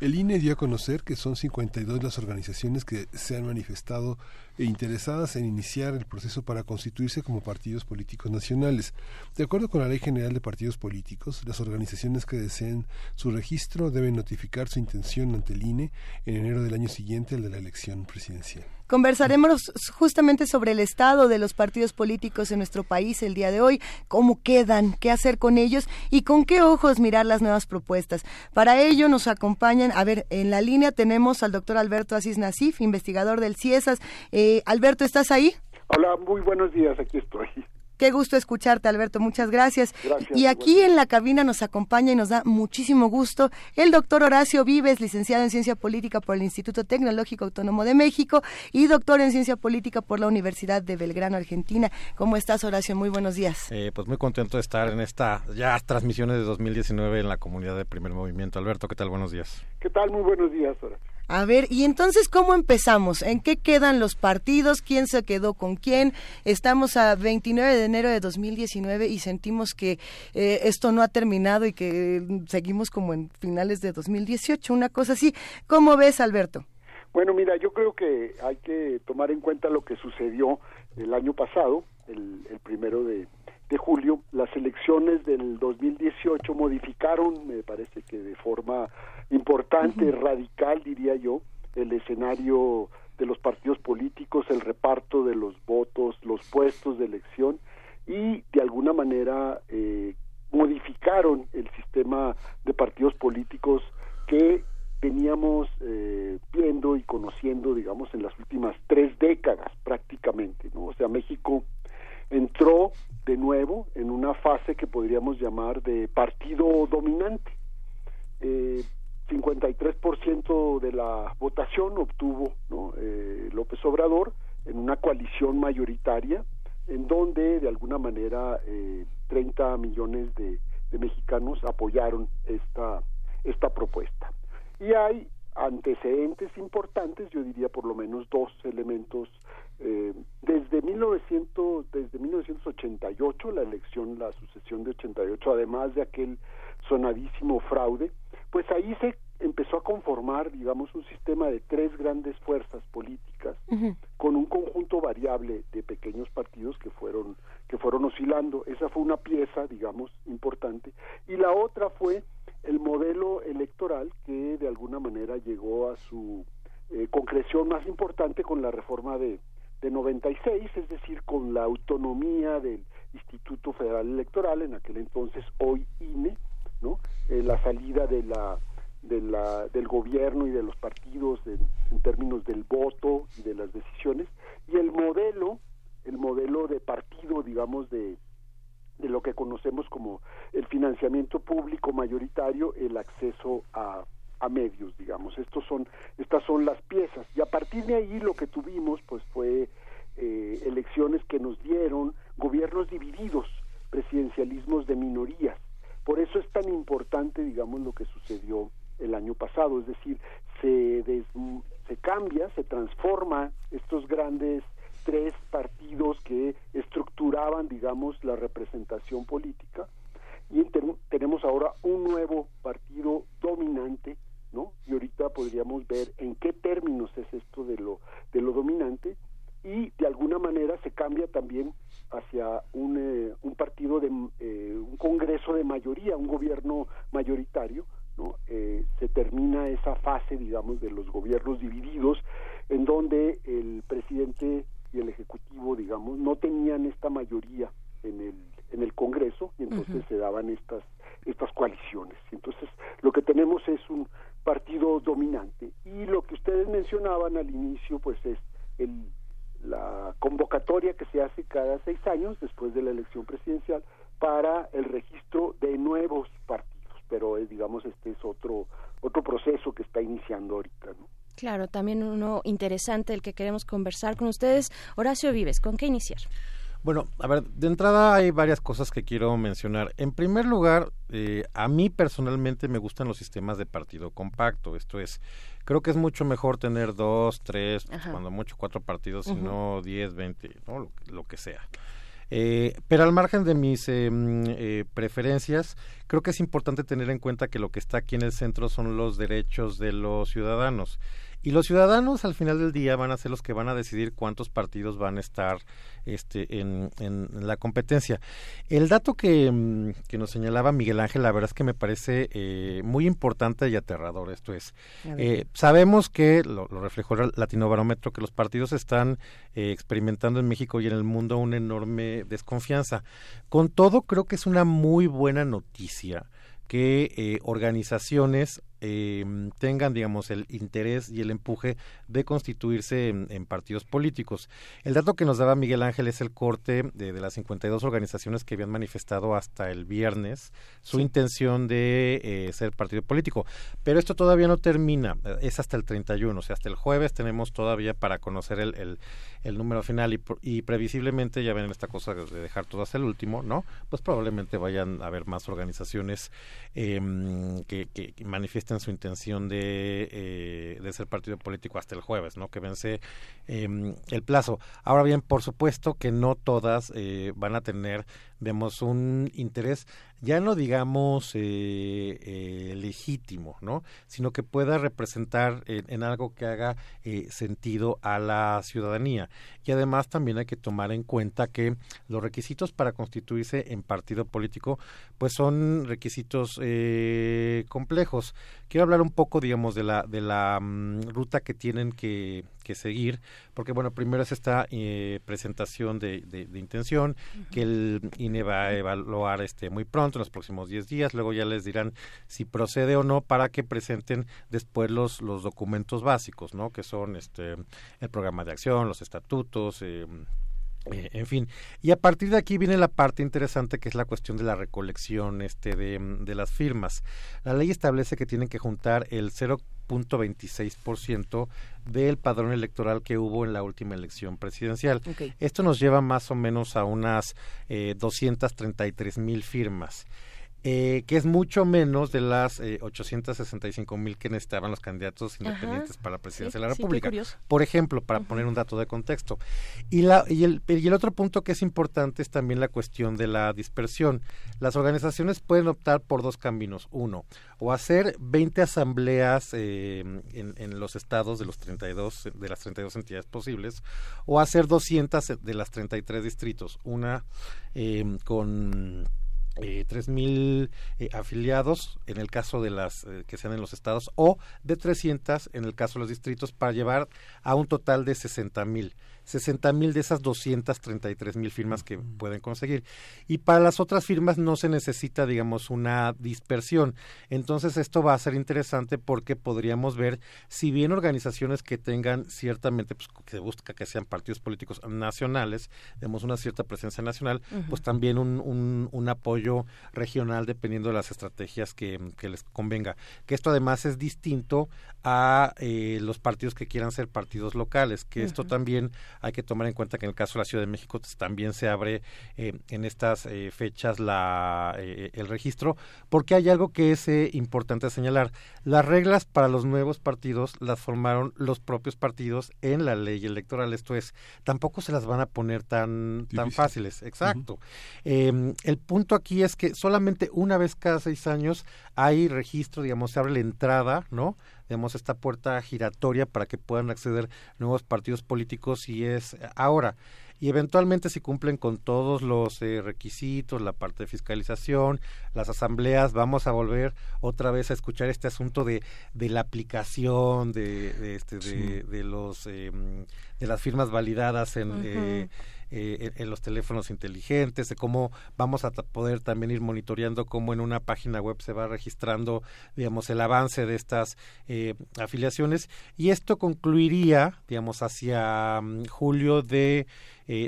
El INE dio a conocer que son 52 las organizaciones que se han manifestado e interesadas en iniciar el proceso para constituirse como partidos políticos nacionales. De acuerdo con la Ley General de Partidos Políticos, las organizaciones que deseen su registro deben notificar su intención ante el INE en enero del año siguiente al de la elección presidencial. Conversaremos justamente sobre el estado de los partidos políticos en nuestro país el día de hoy, cómo quedan, qué hacer con ellos y con qué ojos mirar las nuevas propuestas. Para ello nos acompañan, a ver, en la línea tenemos al doctor Alberto Asís Nasif, investigador del CIESAS. Eh, Alberto, ¿estás ahí? Hola, muy buenos días, aquí estoy. Qué gusto escucharte, Alberto. Muchas gracias. y aquí en la cabina nos acompaña y nos da muchísimo gusto el doctor Horacio Vives, licenciado en Ciencia Política por el Instituto Tecnológico Autónomo de México y doctor en Ciencia Política por la Universidad de Belgrano, Argentina. ¿Cómo estás, Horacio? Muy buenos días. Eh, pues muy contento de estar en esta ya transmisiones de 2019 en la comunidad de Primer Movimiento. Alberto, ¿qué tal? Buenos días. ¿Qué tal? Muy buenos días, Horacio. A ver, y entonces, ¿cómo empezamos? ¿En qué quedan los partidos? ¿Quién se quedó con quién? Estamos a 29 de enero de 2019 y sentimos que eh, esto no ha terminado y que seguimos como en finales de 2018, una cosa así. ¿Cómo ves, Alberto? Bueno, mira, yo creo que hay que tomar en cuenta lo que sucedió el año pasado, el, primero de, de julio. Las elecciones del 2018 modificaron, me parece que de forma importante, radical, diría yo, el escenario de los partidos políticos, el reparto de los votos, los puestos de elección y de alguna manera eh, modificaron el sistema de partidos políticos que veníamos eh, viendo y conociendo, digamos, en las últimas tres décadas prácticamente, ¿no? O sea, México entró de nuevo en una fase que podríamos llamar de partido dominante. Eh, 53% de la votación obtuvo eh, López Obrador en una coalición mayoritaria en donde de alguna manera eh, 30 millones de, mexicanos apoyaron esta, esta propuesta. Y hay antecedentes importantes, yo diría por lo menos dos elementos. Eh, desde, 1900, desde 1988, la elección, la sucesión de 88, además de aquel sonadísimo fraude, pues ahí se empezó a conformar, digamos, un sistema de tres grandes fuerzas políticas con un conjunto variable de pequeños partidos que fueron que fueron oscilando. Esa fue una pieza, digamos, importante. Y la otra fue el modelo electoral que de alguna manera llegó a su eh, concreción más importante con la reforma de, de 96, es decir, con la autonomía del Instituto Federal Electoral, en aquel entonces hoy INE, ¿no? Eh, la salida de la, de la, del gobierno y de los partidos en términos del voto y de las decisiones, y el modelo, el modelo de partido, digamos, de, de lo que conocemos como el financiamiento público mayoritario, el acceso a, a medios, digamos. Estos son, estas son las piezas. Y a partir de ahí lo que tuvimos, pues, fue eh, elecciones que nos dieron gobiernos divididos, presidencialismos de minorías. Por eso es tan importante, digamos, lo que sucedió el año pasado, es decir, se, se cambia, se transforma estos grandes tres partidos que estructuraban, digamos, la representación política y tenemos ahora un nuevo partido dominante, ¿no? Y ahorita podríamos ver en qué términos es esto de lo de lo dominante y de alguna manera se cambia también hacia un, eh, un partido de eh, un congreso de mayoría, un gobierno mayoritario, ¿no? Eh, se termina esa fase, digamos, de los gobiernos divididos, en donde el presidente y el ejecutivo, digamos no tenían esta mayoría en el, en el Congreso y entonces se daban estas, estas coaliciones. Entonces, lo que tenemos es un partido dominante. Y lo que ustedes mencionaban al inicio, pues es el, la convocatoria que se hace cada seis años después de la elección presidencial para el registro de nuevos partidos. Pero, eh, digamos, este es otro, otro proceso que está iniciando ahorita, ¿no? Claro, también uno interesante el que queremos conversar con ustedes. Horacio Vives, ¿con qué iniciar? Bueno, a ver, de entrada hay varias cosas que quiero mencionar. En primer lugar, eh, a mí personalmente me gustan los sistemas de partido compacto. Esto es, creo que es mucho mejor tener dos, tres, Ajá. cuando mucho cuatro partidos, sino diez, veinte, ¿no? lo, lo que sea. Eh, pero al margen de mis eh, mm, eh, preferencias, creo que es importante tener en cuenta que lo que está aquí en el centro son los derechos de los ciudadanos. Y los ciudadanos al final del día van a ser los que van a decidir cuántos partidos van a estar este, en, en la competencia. El dato que, mm, que nos señalaba Miguel Ángel, la verdad es que me parece eh, muy importante y aterrador. Esto es, eh, sabemos que, lo, lo reflejó el Latino Barómetro, que los partidos están eh, experimentando en México y en el mundo una enorme desconfianza. Con todo, creo que es una muy buena noticia que eh, organizaciones eh, tengan, digamos, el interés y el empuje de constituirse en, en partidos políticos. El dato que nos daba Miguel Ángel es el corte de, de las 52 organizaciones que habían manifestado hasta el viernes su Sí. intención de eh, ser partido político. Pero esto todavía no termina, eh, es hasta el 31, o sea, hasta el jueves tenemos todavía para conocer el, el, el número final y, y previsiblemente, ya ven esta cosa de dejar todo hasta el último, ¿no? Pues probablemente vayan a haber más organizaciones em, que, que- manifiesten su intención de, eh, de ser partido político hasta el jueves, ¿no? Que vence em, el plazo. Ahora bien, por supuesto que no todas eh, van a tener, vemos, un interés, ya no digamos eh, eh, legítimo, ¿no? Sino que pueda representar en, en algo que haga eh, sentido a la ciudadanía. Y además también hay que tomar en cuenta que los requisitos para constituirse en partido político, pues son requisitos eh, complejos. Quiero hablar un poco, digamos, de la, de la mm, ruta que tienen que, que seguir, porque bueno, primero es esta eh, presentación de, de- de intención que el INE va a evaluar este muy pronto, en los próximos 10 días, luego ya les dirán si procede o no para que presenten después los, los documentos básicos, ¿no? Que son este el programa de acción, los estatutos, eh, eh, en fin, y a partir de aquí viene la parte interesante que es la cuestión de la recolección este de, de las firmas. La ley establece que tienen que juntar el 0.26% del padrón electoral que hubo en la última elección presidencial. Esto nos lleva más o menos a unas eh, 233 mil firmas. Eh, que es mucho menos de las eh, 865 mil que necesitaban los candidatos Ajá. independientes para la presidencia Sí, de la República. Por ejemplo, para poner un dato de contexto. Y, la, y, el, y el otro punto que es importante es también la cuestión de la dispersión. Las organizaciones pueden optar por dos caminos. Uno, o hacer 20 asambleas eh, en, en los estados de los 32 de las 32 entidades posibles o hacer 200 de las 33 distritos, una eh, con eh, 3.000 eh, afiliados en el caso de las eh, que sean en los estados o de 300 en el caso de los distritos para llevar a un total de 60.000. 60 mil de esas 233 mil firmas que pueden conseguir. Y para las otras firmas no se necesita, digamos, una dispersión. Entonces esto va a ser interesante porque podríamos ver, si bien organizaciones que tengan ciertamente, pues que se busca que sean partidos políticos nacionales, tenemos una cierta presencia nacional, pues también un, un, un apoyo regional dependiendo de las estrategias que, que les convenga. Que esto además es distinto a eh, los partidos que quieran ser partidos locales, que esto también hay que tomar en cuenta que en el caso de la Ciudad de México pues, también se abre eh, en estas eh, fechas la, eh, el registro, porque hay algo que es eh, importante señalar. Las reglas para los nuevos partidos las formaron los propios partidos en la ley electoral, esto es, tampoco se las van a poner tan, tan fáciles, exacto. Eh, el punto aquí es que solamente una vez cada seis años hay registro, digamos, se abre la entrada, ¿no? Digamos, esta puerta giratoria para que puedan acceder nuevos partidos políticos y es ahora. Y eventualmente si cumplen con todos los eh, requisitos, la parte de fiscalización, las asambleas, vamos a volver otra vez a escuchar este asunto de, de la aplicación, de, de, este, de, Sí. de los eh, de las firmas validadas en, eh, eh, en, los teléfonos inteligentes, de cómo vamos a poder también ir monitoreando cómo en una página web se va registrando, digamos, el avance de estas eh, afiliaciones. Y esto concluiría, digamos, hacia mm, julio de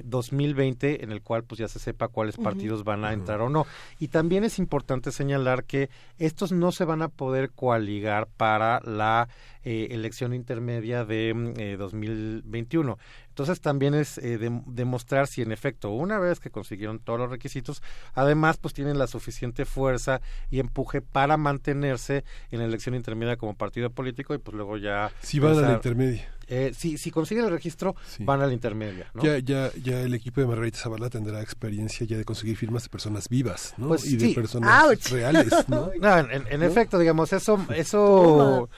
2020 eh, en el cual pues ya se sepa cuáles partidos van a entrar o no. Y también es importante señalar que estos no se van a poder coaligar para la eh, elección intermedia de 2021. Entonces también es eh, demostrar si en efecto, una vez que consiguieron todos los requisitos, además pues tienen la suficiente fuerza y empuje para mantenerse en la elección intermedia como partido político y pues luego ya... Si van a la intermedia. Eh, si, si consiguen el registro, van a la intermedia. Ya, ya, ya el equipo de Margarita Zavala tendrá experiencia ya de conseguir firmas de personas vivas, ¿no? Pues y de personas reales, ¿no? en, efecto, digamos, eso, eso,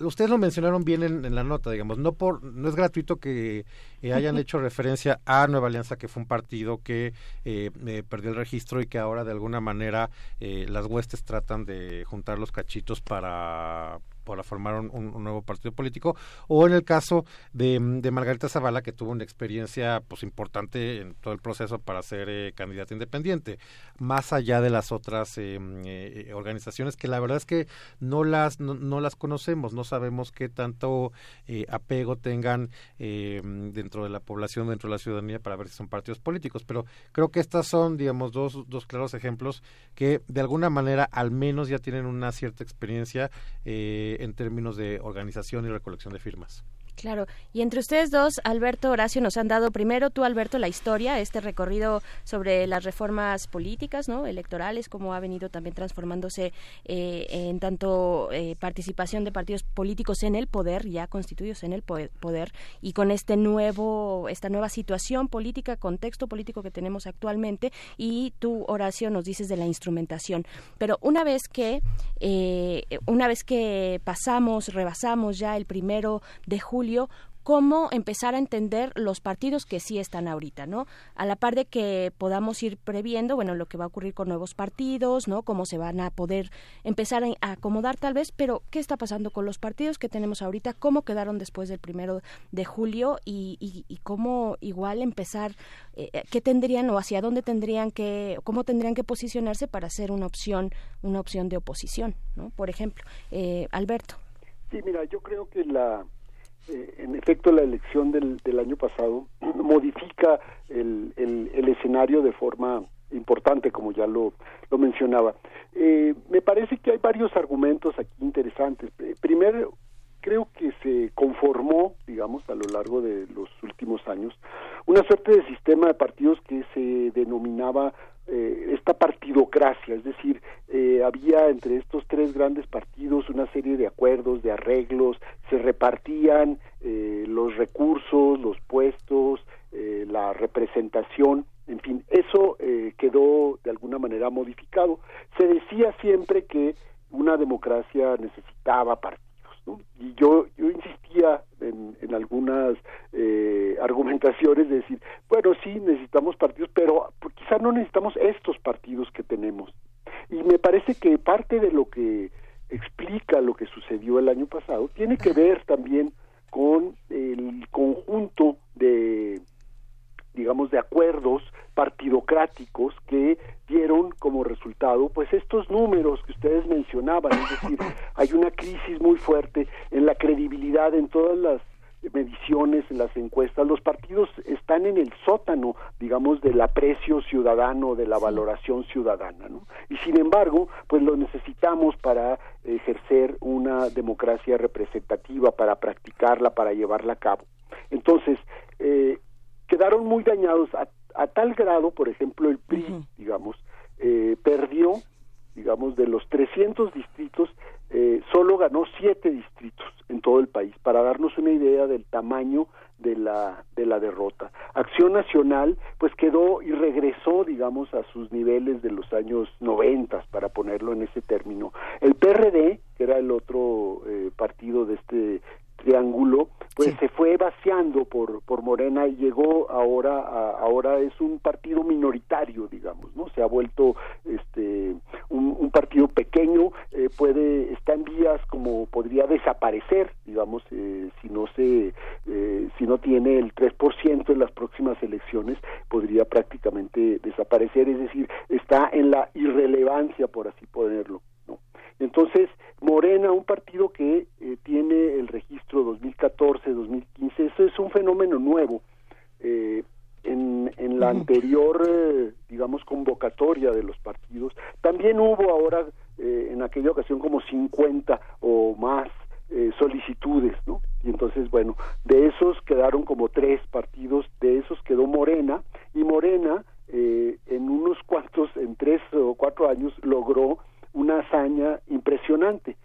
ustedes lo mencionaron bien en, la nota, digamos, no por, no es gratuito que eh, hayan hecho referencia a Nueva Alianza, que fue un partido que eh, perdió el registro y que ahora de alguna manera las huestes tratan de juntar los cachitos para para formar un, nuevo partido político, o en el caso de, Margarita Zavala, que tuvo una experiencia pues importante en todo el proceso para ser eh, candidata independiente, más allá de las otras eh, eh, organizaciones que la verdad es que no las, no, las conocemos, no sabemos qué tanto apego tengan dentro de la población, dentro de la ciudadanía para ver si son partidos políticos, pero creo que estas son, digamos, dos, dos claros ejemplos que de alguna manera al menos ya tienen una cierta experiencia en términos de organización y recolección de firmas. Claro, y entre ustedes dos, Alberto, Horacio, nos han dado primero tú, Alberto, la historia, este recorrido sobre las reformas políticas, ¿no? Electorales, cómo ha venido también transformándose eh, en tanto eh, participación de partidos políticos en el poder, ya constituidos en el poder, y con este nuevo, esta nueva situación política, contexto político que tenemos actualmente, y tú, Horacio, nos dices de la instrumentación. Pero una vez que, eh, una vez que pasamos, rebasamos ya el primero de julio, cómo empezar a entender los partidos que sí están ahorita, ¿no? A la par de que podamos ir previendo, bueno, lo que va a ocurrir con nuevos partidos, ¿no? Cómo se van a poder empezar a acomodar tal vez, pero ¿qué está pasando con los partidos que tenemos ahorita? ¿Cómo quedaron después del primero de julio? Y, cómo igual empezar, eh, eh, ¿qué tendrían o hacia dónde tendrían que, cómo tendrían que posicionarse para ser una opción, una opción de oposición, ¿no? Por ejemplo, eh, Alberto. Sí, mira, yo creo que la eh, en efecto la elección del, del año pasado modifica el, el, escenario de forma importante, como ya lo, lo mencionaba. Eh, me parece que hay varios argumentos aquí interesantes. Eh, primero, creo que se conformó, digamos, a lo largo de los últimos años, una suerte de sistema de partidos que se denominaba eh, esta partidocracia, es decir, eh, había entre estos tres grandes partidos una serie de acuerdos, de arreglos, se repartían eh, los recursos, los puestos, la representación, en fin, eso quedó de alguna manera modificado. Se decía siempre que una democracia necesitaba partidos y yo, yo insistía en, en algunas eh, argumentaciones de decir, bueno, sí, necesitamos partidos, pero quizá no necesitamos estos partidos que tenemos. Y me parece que parte de lo que explica lo que sucedió el año pasado tiene que ver también con el conjunto de digamos, de acuerdos partidocráticos que dieron como resultado, pues estos números que ustedes mencionaban, es decir, hay una crisis muy fuerte en la credibilidad en todas las mediciones, en las encuestas, los partidos están en el sótano, digamos, del aprecio ciudadano, de la valoración ciudadana, ¿no? Y sin embargo, pues lo necesitamos para ejercer una democracia representativa, para practicarla, para llevarla a cabo. Entonces, eh, quedaron muy dañados a, tal grado, por ejemplo, el PRI, digamos, eh, perdió, digamos, de los 300 distritos, eh, solo ganó siete distritos en todo el país, para darnos una idea del tamaño de la de la derrota. Acción Nacional pues quedó y regresó digamos a sus niveles de los años 90 para ponerlo en ese término. El PRD que era el otro eh, partido de este triángulo, pues se fue vaciando por, por Morena y llegó ahora ahora es un partido minoritario, digamos, ¿no? Se ha vuelto este un, partido pequeño, eh, puede está en vías como podría desaparecer, digamos, eh, si no se eh, si si no tiene el 3% en las próximas elecciones, podría prácticamente desaparecer, es decir, está en la irrelevancia, por así ponerlo. Entonces, Morena, un partido que eh, tiene el registro 2014, 2015, eso es un fenómeno nuevo. Eh, en, en, la anterior, eh, digamos, convocatoria de los partidos, también hubo ahora, eh, en aquella ocasión, como 50 o más eh, solicitudes, ¿no? Y entonces, bueno, de esos quedaron como tres partidos, de esos quedó Morena, y Morena, en unos cuantos, en tres o cuatro años, logró una hazaña impresionante,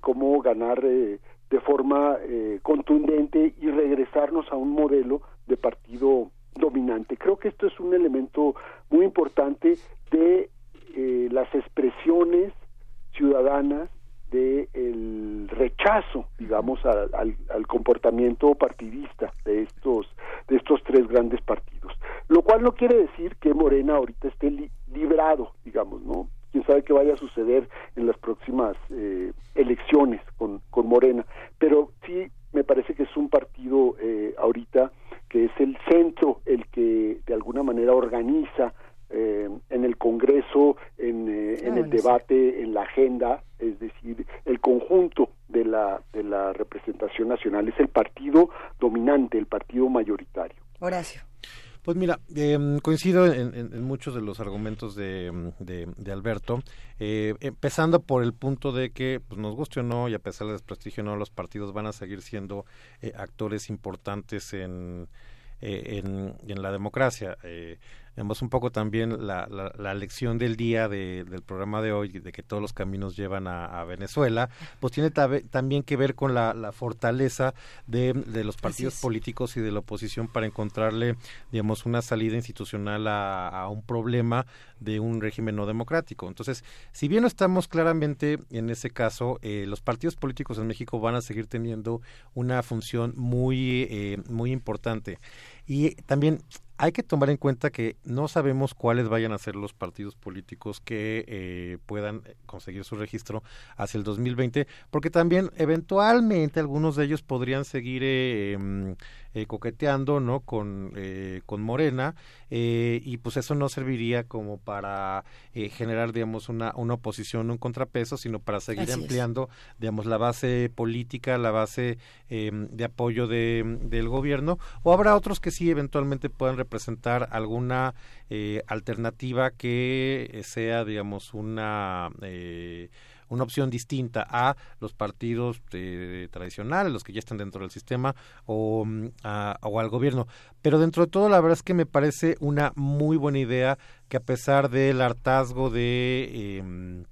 como ganar de forma contundente y regresarnos a un modelo de partido dominante. Creo que esto es un elemento muy importante de eh, las expresiones ciudadanas de el rechazo, digamos, al, comportamiento partidista de estos de estos tres grandes partidos. Lo cual no quiere decir que Morena ahorita esté librado, digamos, ¿no? Quién sabe qué vaya a suceder en las próximas eh, elecciones con, con Morena, pero sí me parece que es un partido eh, ahorita que es el centro el que de alguna manera organiza eh, en el Congreso, en, eh, en el debate, en la agenda, es decir, el conjunto de la, de la representación nacional, es el partido dominante, el partido mayoritario. Horacio. Pues mira, eh, coincido en, muchos de los argumentos de, de, de Alberto, eh, empezando por el punto de que, pues nos guste o no, y a pesar del desprestigio no, los partidos van a seguir siendo eh, actores importantes en, eh, en, en, la democracia. Vemos un poco también la, la, la lección del día de, del programa de hoy, de que todos los caminos llevan a, a Venezuela, pues tiene también que ver con la, la fortaleza de, de, los partidos políticos y de la oposición para encontrarle, digamos, una salida institucional a, a, un problema de un régimen no democrático. Entonces, si bien no estamos claramente en ese caso, eh, los partidos políticos en México van a seguir teniendo una función muy, eh, muy importante. Y también hay que tomar en cuenta que no sabemos cuáles vayan a ser los partidos políticos que eh, puedan conseguir su registro hacia el 2020, porque también eventualmente algunos de ellos podrían seguir eh, eh, coqueteando no con eh, con Morena eh, y pues eso no serviría como para eh, generar digamos una una oposición un contrapeso sino para seguir Así ampliando es. digamos la base política la base eh, de apoyo de, del gobierno o habrá otros que sí eventualmente puedan representar alguna eh, alternativa que sea digamos una eh, una opción distinta a los partidos eh, tradicionales, los que ya están dentro del sistema, o, a, o, al gobierno. Pero dentro de todo, la verdad es que me parece una muy buena idea que a pesar del hartazgo de... Eh,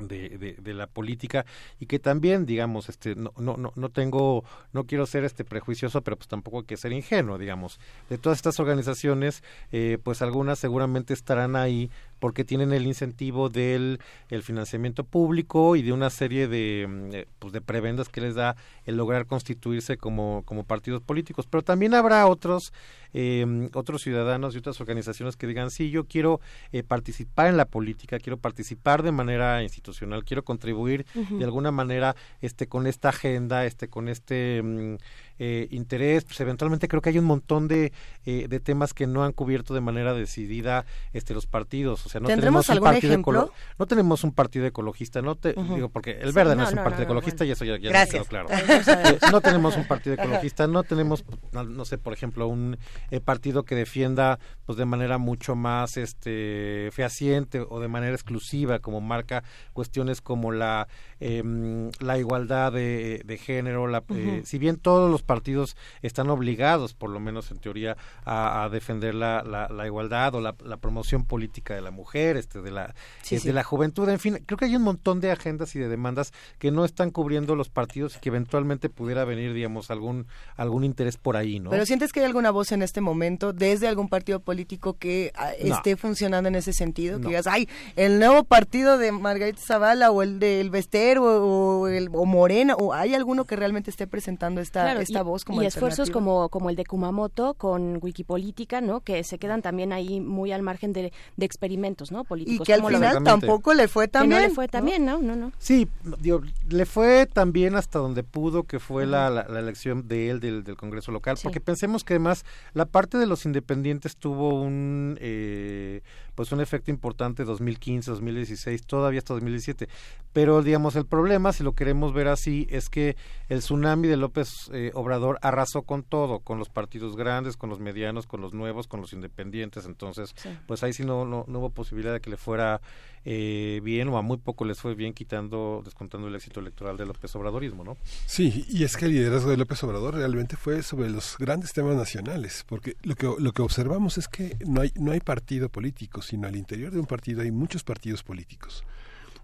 de, de, de, la política y que también digamos este no, no no no tengo no quiero ser este prejuicioso pero pues tampoco hay que ser ingenuo digamos de todas estas organizaciones eh, pues algunas seguramente estarán ahí porque tienen el incentivo del el financiamiento público y de una serie de pues de prebendas que les da el lograr constituirse como como partidos políticos pero también habrá otros eh, otros ciudadanos y otras organizaciones que digan sí yo quiero eh, participar en la política quiero participar de manera institucional quiero contribuir uh -huh. de alguna manera este con esta agenda este con este eh, interés, pues eventualmente creo que hay un montón de, eh, de temas que no han cubierto de manera decidida este los partidos, o sea, no tenemos un partido ejemplo? no tenemos un partido ecologista, no te uh -huh. digo porque el verde no, no, es un no, partido ecologista y eso ya, ya quedó claro. eh, no tenemos un partido ecologista, no tenemos no, sé, por ejemplo, un eh, partido que defienda pues de manera mucho más este fehaciente o de manera exclusiva como marca cuestiones como la em, la igualdad de, de género, la, uh -huh. si bien todos los partidos están obligados, por lo menos en teoría, a, a defender la, la, la, igualdad o la, la, promoción política de la mujer, este, de la, sí, eh, sí. de la juventud, en fin, creo que hay un montón de agendas y de demandas que no están cubriendo los partidos y que eventualmente pudiera venir, digamos, algún, algún interés por ahí, ¿no? Pero sientes que hay alguna voz en este momento desde algún partido político que uh, esté funcionando en ese sentido, no. que digas, ay, el nuevo partido de Margarita Zavala o el del Vester o, o, el, o Morena, o hay alguno que realmente esté presentando esta, claro, esta esa voz como y esfuerzos como como el de Kumamoto con Wikipolítica, ¿no? Que se quedan también ahí muy al margen de, de experimentos, ¿no? y Políticos. que al ¿Cómo lo final tampoco le fue tan Que no le fue tan bien, ¿no? No, no. Sí, digo, le fue también hasta donde pudo, que fue la, la, la elección de él del, del Congreso local, porque pensemos que además la parte de los independientes tuvo un eh, pues un efecto importante 2015, 2016, todavía hasta 2017, pero digamos el problema, si lo queremos ver así, es que el tsunami de López eh, Obrador arrasó con todo, con los partidos grandes, con los medianos, con los nuevos, con los independientes, entonces Sí. pues ahí sí no, no, no hubo posibilidad de que le fuera eh, bien o a muy poco les fue bien quitando, descontando el éxito electoral de López Obradorismo, ¿no? Sí, y es que el liderazgo de López Obrador realmente fue sobre los grandes temas nacionales, porque lo que, lo que observamos es que no hay, no hay partido político, sino al interior de un partido hay muchos partidos políticos.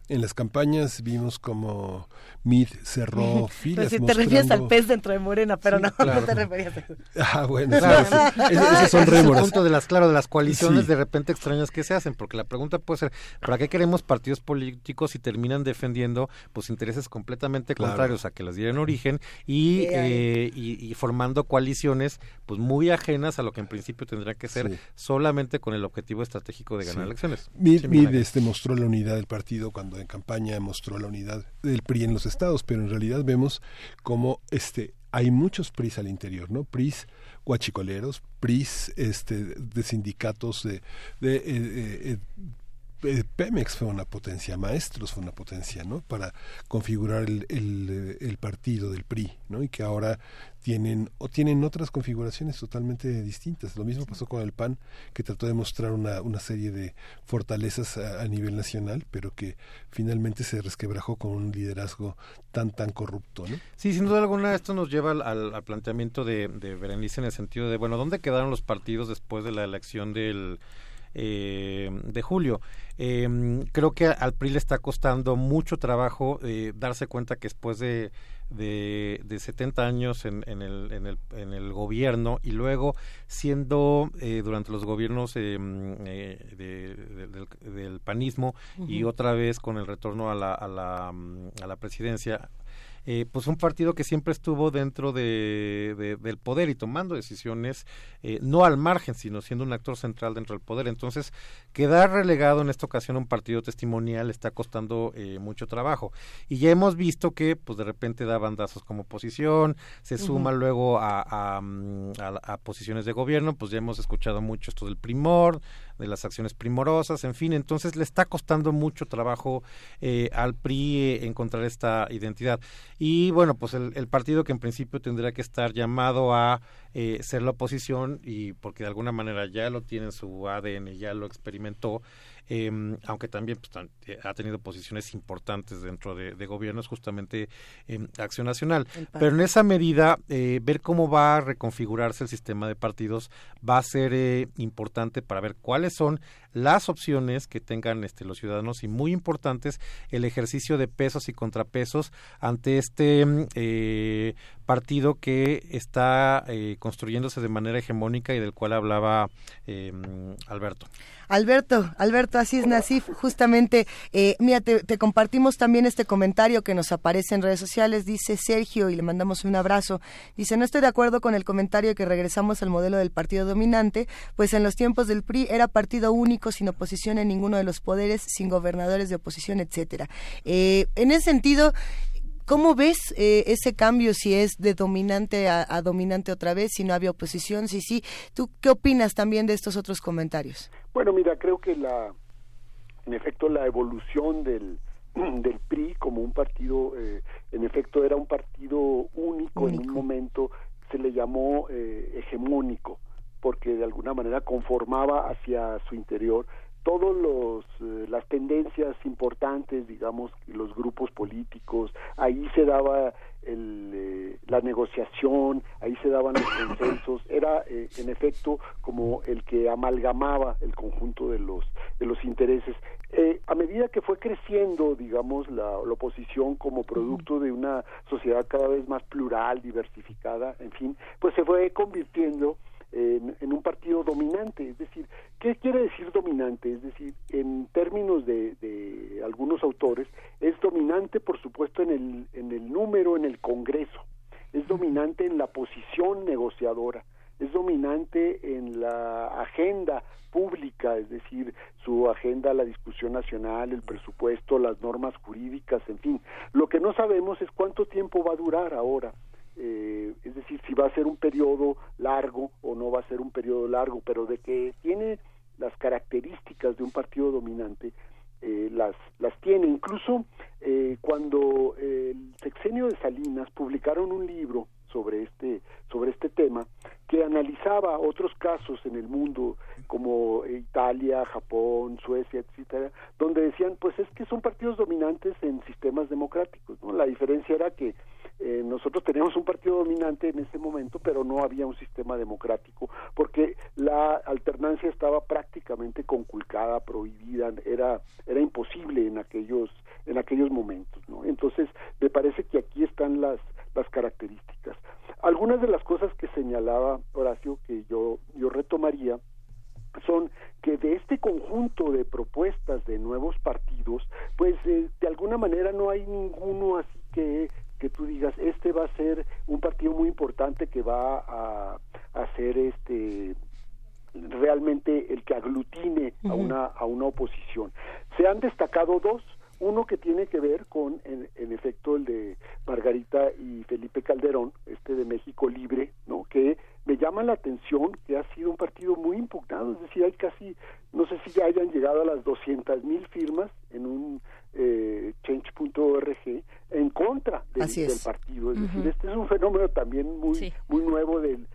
En las campañas vimos como Mid cerró filas. Pues si te refieres al pez dentro de Morena, pero no, claro. no te referías a eso. Ah, bueno, Claro, claro, sí. sí. Ese- esos son Ese es el rémoras. punto de las, claro, de las coaliciones Sí. de repente extrañas que se hacen, porque la pregunta puede ser, ¿para qué queremos partidos políticos si terminan defendiendo pues intereses completamente Claro. contrarios a que les dieran origen y, eh, y, y formando coaliciones pues muy ajenas a lo que en principio tendría que ser Sí. solamente con el objetivo estratégico de ganar Sí. elecciones? Mid, Sí, Mid, este, mostró la unidad del partido en campaña mostró la unidad del PRI en los estados, pero en realidad vemos como este hay muchos PRIs al interior, ¿no? PRIs guachicoleros, PRIs este, de sindicatos de, de, eh, eh, eh, Pemex fue una potencia, Maestros fue una potencia, ¿no? Para configurar el, el, el partido del PRI, ¿no? Y que ahora tienen o tienen otras configuraciones totalmente distintas. Lo mismo pasó con el PAN, que trató de mostrar una, una serie de fortalezas a, a nivel nacional, pero que finalmente se resquebrajó con un liderazgo tan tan corrupto, ¿no? Sí, sin duda alguna esto nos lleva al, al- al planteamiento de, de Berenice en el sentido de, bueno, ¿dónde quedaron los partidos después de la elección del eh, de julio? Eh, creo que al PRI le está costando mucho trabajo eh, darse cuenta que después de, de, de 70 años en, en, el, en, el, en el gobierno y luego siendo eh, durante los gobiernos eh, mm, eh, de- de- del, del panismo y otra vez con el retorno a la, a la, mm, a la presidencia, eh, pues un partido que siempre estuvo dentro de, de- del poder y tomando decisiones eh, no al margen, sino siendo un actor central dentro del poder. Entonces, quedar relegado en esta ocasión a un partido testimonial está costando eh, mucho trabajo. Y ya hemos visto que, pues de repente da bandazos como oposición, se suma luego a, a, mm, a- a posiciones de gobierno, pues ya hemos escuchado mucho esto del primor, de las acciones primorosas, en fin, entonces le está costando mucho trabajo eh, al PRI eh, encontrar esta identidad. Y bueno, pues el, partido que en principio tendría que estar llamado a eh, ser la oposición y porque de alguna manera ya lo tiene en su ADN, ya lo experimentó, eh, aunque también pues, eh, ha tenido posiciones importantes dentro de, de gobiernos, justamente eh, Acción Nacional. Pero en esa medida, eh, ver cómo va a reconfigurarse el sistema de partidos va a ser eh, importante para ver cuáles son las opciones que tengan este, los ciudadanos y muy importantes el ejercicio de pesos y contrapesos ante este mm, eh, partido que está eh, construyéndose de manera hegemónica y del cual hablaba eh, mm, Alberto. Alberto, Alberto Asís Nasif, justamente, eh, mira, te, te compartimos también este comentario que nos aparece en redes sociales, dice Sergio, y le mandamos un abrazo, dice, no estoy de acuerdo con el comentario que regresamos al modelo del partido dominante, pues en los tiempos del PRI era partido único, sin oposición en ninguno de los poderes, sin gobernadores de oposición, etcétera. Eh, en ese sentido, ¿Cómo ves eh, ese cambio si es de dominante a, a dominante otra vez, si no había oposición, si sí? ¿Tú qué opinas también de estos otros comentarios? Bueno, mira, creo que la, en efecto, la evolución del, del PRI como un partido, eh, en efecto, era un partido único, en un momento se le llamó eh, hegemónico, porque de alguna manera conformaba hacia su interior todos los eh, las tendencias importantes digamos los grupos políticos. Ahí se daba el, eh, la negociación ahí se daban los consensos. Era eh, en efecto como el que amalgamaba el conjunto de los de los intereses. Eh, a medida que fue creciendo digamos la, la oposición como producto de una sociedad cada vez más plural diversificada en fin pues se fue convirtiendo en, un partido dominante. Es decir, ¿qué quiere decir dominante? Es decir, en términos de, de algunos autores, es dominante, por supuesto, en el, en el número, en el Congreso. Es dominante en la negociadora, es dominante en la agenda pública, es decir, su agenda, la discusión nacional, el presupuesto, las normas jurídicas, en fin. Lo que no sabemos es cuánto tiempo va a durar ahora. Eh, es decir, si va a ser un periodo largo o no va a ser un periodo largo, pero de que tiene las características de un partido dominante, eh, las, las tiene. Incluso eh, cuando el sexenio de Salinas publicaron un libro sobre este sobre este tema que analizaba otros casos en el mundo como Italia, Japón, Suecia, etcétera, donde decían pues es que son partidos dominantes en sistemas democráticos, ¿no? La diferencia era que eh, nosotros teníamos un partido dominante en ese momento, pero no había un sistema democrático, porque la alternancia estaba prácticamente conculcada, prohibida, era era imposible en aquellos en aquellos momentos, ¿no? Entonces, me parece que aquí están las las características. Algunas de las cosas que señalaba Horacio que yo yo retomaría son que de este conjunto de propuestas de nuevos partidos, pues eh, de alguna manera no hay ninguno así que que tú digas este va a ser un partido muy importante que va a, a ser este realmente el que aglutine a una a una oposición. Se han destacado dos, uno que tiene que ver con en, en, efecto el de Margarita y Felipe Calderón, este de México Libre, ¿no? Que me llama la atención que ha sido un partido muy impugnado, es decir, hay casi no sé si ya hayan llegado a las 200 mil firmas en un eh, change.org en contra del, del partido, es decir, este es un fenómeno también muy sí. muy nuevo del de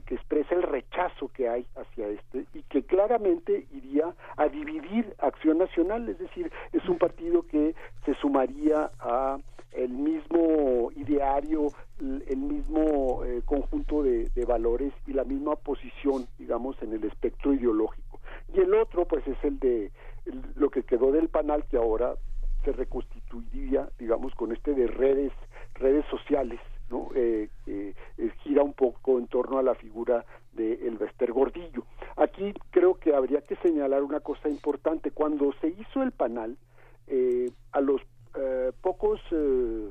que expresa el rechazo que hay hacia este y que claramente iría a dividir Acción Nacional, es decir, es un partido que se sumaría a el mismo ideario, el mismo eh, conjunto de, de, valores y la misma posición, digamos, en el espectro ideológico. Y el otro, pues, es el de lo que quedó del panal que ahora se reconstituiría, digamos, con este de redes, redes sociales, ¿no? Eh, eh, gira un poco en torno a la figura de Elvester Gordillo. Aquí creo que habría que señalar una cosa importante. Cuando se hizo el panal, eh, a los eh, pocos eh,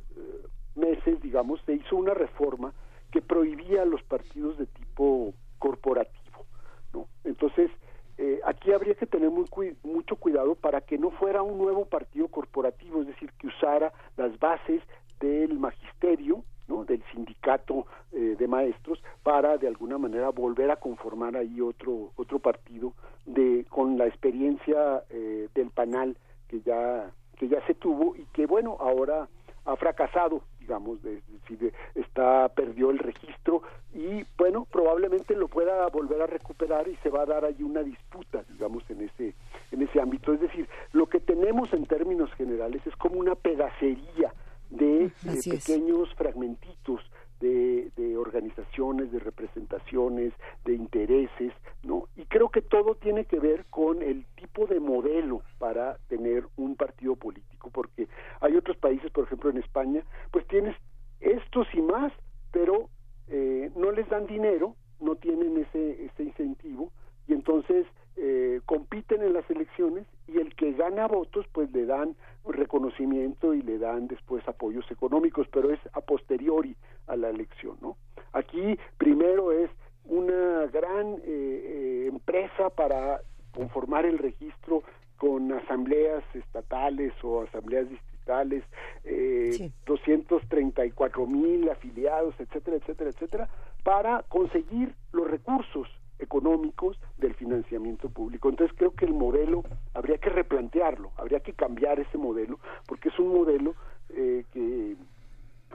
meses, digamos, se hizo una reforma que prohibía los partidos de tipo corporativo. ¿no? Entonces, eh, aquí habría que tener mucho cuidado para que no fuera un nuevo partido corporativo, es decir, que usara las bases del magisterio, ¿no? del sindicato eh, de maestros para de alguna manera volver a conformar ahí otro otro partido de con la experiencia eh, del panal que ya que ya se tuvo y que bueno ahora ha fracasado digamos de, decir está perdió el registro y bueno probablemente lo pueda volver a recuperar y se va a dar ahí una disputa digamos en ese en ese ámbito es decir lo que tenemos en términos generales es como una pedacería de, de pequeños fragmentitos de, de, organizaciones, de representaciones, de intereses, ¿no? Y creo que todo tiene que ver con el tipo de modelo para tener un partido político, porque hay otros países, por ejemplo en España, pues tienes estos y más, pero eh, no les dan dinero, no tienen ese, ese incentivo, y entonces eh, compiten en las elecciones y el que gana votos pues le dan reconocimiento y le dan después apoyos económicos, pero es a posteriori a la elección, ¿no? Aquí primero es una gran eh, eh, empresa para conformar el registro con asambleas estatales o asambleas distritales, eh, sí. 234 mil afiliados, etcétera, etcétera, etcétera, para conseguir los recursos económicos del financiamiento público. Entonces creo que el modelo habría que replantearlo, habría que cambiar ese modelo, porque es un modelo eh, que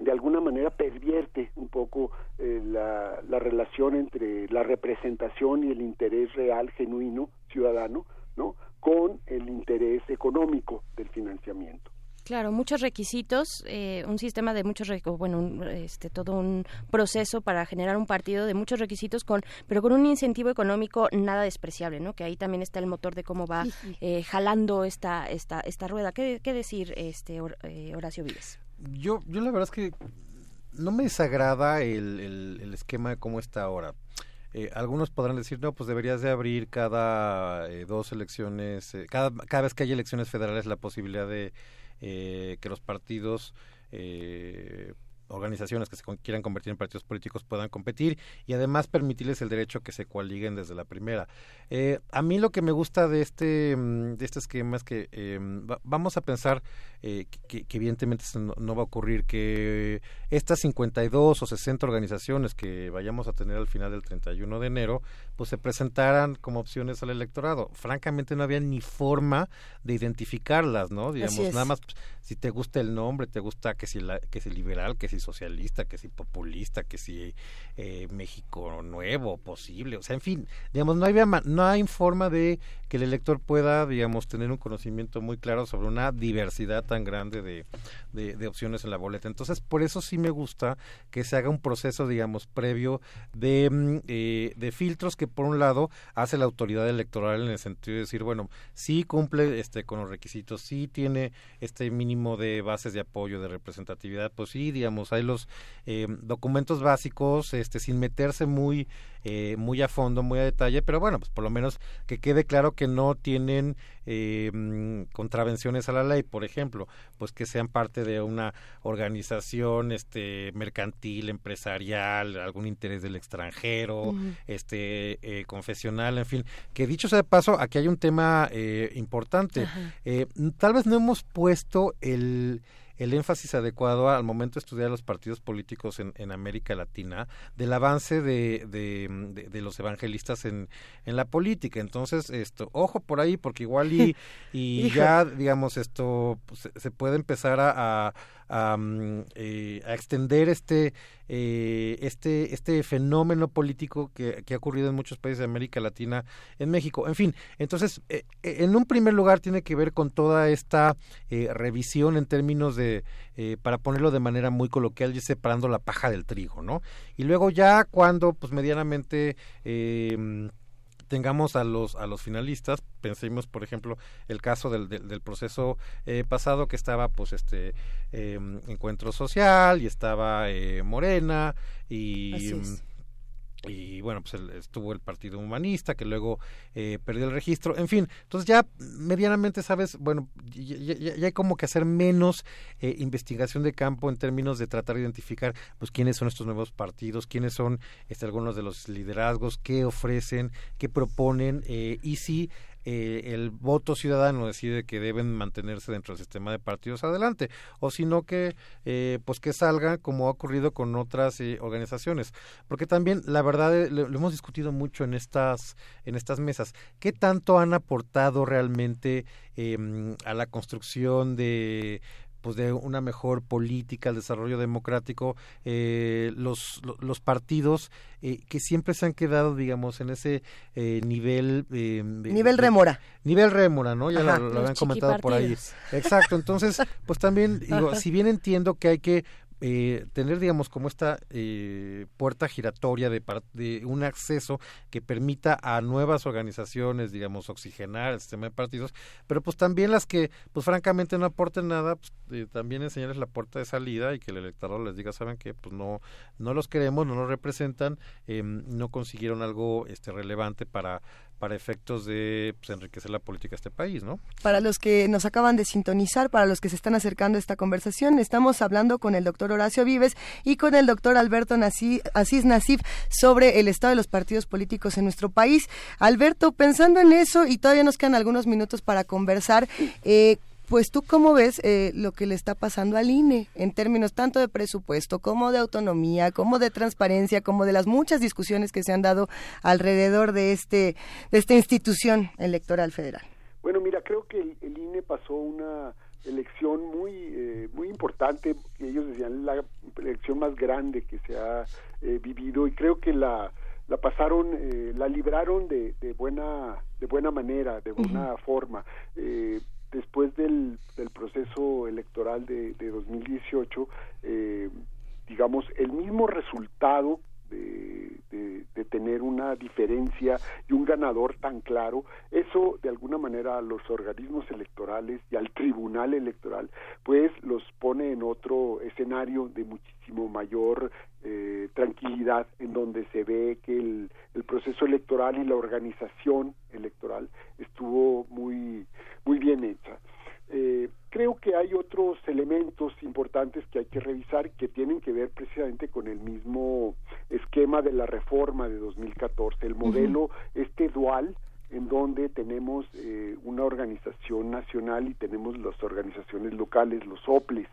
de alguna manera pervierte un poco eh, la, la relación entre la representación y el interés real, genuino, ciudadano, ¿no? con el interés económico del financiamiento. Claro, muchos requisitos, eh, un sistema de muchos, bueno, un, este, todo un proceso para generar un partido de muchos requisitos, con, pero con un incentivo económico nada despreciable, ¿no? Que ahí también está el motor de cómo va eh, jalando esta, esta, esta rueda. ¿Qué, qué decir, este, Horacio Vives? Yo, yo la verdad es que no me desagrada el, el, el esquema de cómo está ahora. Eh, algunos podrán decir, no, pues deberías de abrir cada eh, dos elecciones, eh, cada, cada vez que hay elecciones federales la posibilidad de eh, que los partidos organizaciones que se quieran convertir en partidos políticos puedan competir y además permitirles el derecho que se coaliguen desde la primera. Eh, a mí lo que me gusta de este, mm, de este esquema es que eh, vamos a pensar eh, que, evidentemente no, va a ocurrir, que estas 52 o 60 organizaciones que vayamos a tener al final del 31 de enero, pues se presentaran como opciones al electorado. Francamente no había ni forma de identificarlas, ¿no? Digamos, nada más pues, si te gusta el nombre, te gusta que si, la, que si liberal, que si socialista, que si populista, que si eh, México nuevo, posible, o sea, en fin, digamos, no había no hay forma de que el elector pueda, digamos, tener un conocimiento muy claro sobre una diversidad tan grande de, de, opciones en la boleta. Entonces, por eso sí me gusta que se haga un proceso, digamos, previo de, mm, eh, de filtros que, por un lado, hace la autoridad electoral en el sentido de decir, bueno, sí cumple este con los requisitos, sí tiene este mínimo de bases de apoyo, de representatividad, pues sí, digamos, hay los eh, documentos básicos, este, sin meterse muy, eh, muy a fondo, muy a detalle, pero bueno, pues por lo menos que quede claro que no tienen eh, mm, contravenciones a la ley, por ejemplo, pues que sean parte de una organización este mercantil, empresarial, algún interés del extranjero, este eh, confesional, en fin, que dicho sea de paso, aquí hay un tema eh, importante. Eh, tal vez no hemos puesto el el énfasis adecuado al momento de estudiar los partidos políticos en, en América Latina, del avance de, de, los evangelistas en, en, la política. Entonces, esto, ojo por ahí, porque igual y, y ya, digamos, esto pues, se, puede empezar a Mm, eh, a, extender este, eh, este, este fenómeno político que, ha ocurrido en muchos países de América Latina, en México. En fin, entonces, eh, en un primer lugar tiene que ver con toda esta revisión en términos de, para ponerlo de manera muy coloquial, y separando la paja del trigo, ¿no? Y luego ya cuando, pues medianamente tengamos a los a los finalistas pensemos por ejemplo el caso del, del, proceso eh, pasado que estaba pues este em, encuentro social y estaba eh, Morena y y bueno, pues estuvo el Partido Humanista que luego eh, perdió el registro, en fin, entonces ya medianamente sabes, bueno, ya, hay como que hacer menos eh, investigación de campo en términos de tratar de identificar pues quiénes son estos nuevos partidos, quiénes son este, algunos de los liderazgos, qué ofrecen, qué proponen eh, y si eh, el voto ciudadano decide que deben mantenerse dentro del sistema de partidos adelante o sino que eh, pues que salga como ha ocurrido con otras eh, organizaciones. Porque también la verdad lo, hemos discutido mucho en estas en estas mesas. Qué tanto han aportado realmente em, a la construcción de pues de una mejor política, el desarrollo democrático, eh, los, los partidos eh, que siempre se han quedado, digamos, en ese eh, nivel... nivel rémora. Nivel rémora, ¿no? Ya lo, lo habían comentado por ahí. Exacto, entonces, pues también, digo, si bien entiendo que hay que eh, tener, digamos, como esta eh, puerta giratoria de, de, un acceso que permita a nuevas organizaciones, digamos, oxigenar el sistema de partidos, pero pues también las que, pues francamente no aporten nada, pues, eh, también enseñarles la puerta de salida y que el electorado les diga, saben que pues no, no los queremos, no nos representan, em, no consiguieron algo este relevante para para efectos de pues, enriquecer la política de este país, ¿no? Para los que nos acaban de sintonizar, para los que se están acercando a esta conversación, estamos hablando con el doctor Horacio Vives y con el doctor Alberto Asís Nasif sobre el estado de los partidos políticos en nuestro país. Alberto, pensando en eso, y todavía nos quedan algunos minutos para conversar, eh, pues tú cómo ves eh, lo que le está pasando al INE en términos tanto de presupuesto como de autonomía, como de transparencia, como de las muchas discusiones que se han dado alrededor de este de esta institución electoral federal. Bueno, mira, creo que el, INE pasó una elección muy eh, muy importante, ellos decían la elección más grande que se ha eh, vivido y creo que la la pasaron, la libraron de, de buena de buena manera, de buena forma. Eh, después del, del proceso electoral de, de 2018, eh, digamos, el mismo resultado de, de, tener una diferencia y un ganador tan claro, eso de alguna manera a los organismos electorales y al tribunal electoral, pues los pone en otro escenario de muchísimo mayor eh, tranquilidad, en donde se ve que el, el proceso electoral y la organización electoral estuvo muy, muy bien hecha. Eh, creo que hay otros elementos importantes que hay que revisar que tienen que ver precisamente con el mismo esquema de la reforma de 2014, el modelo este dual en donde tenemos eh, una organización nacional y tenemos las organizaciones locales, los OPLES.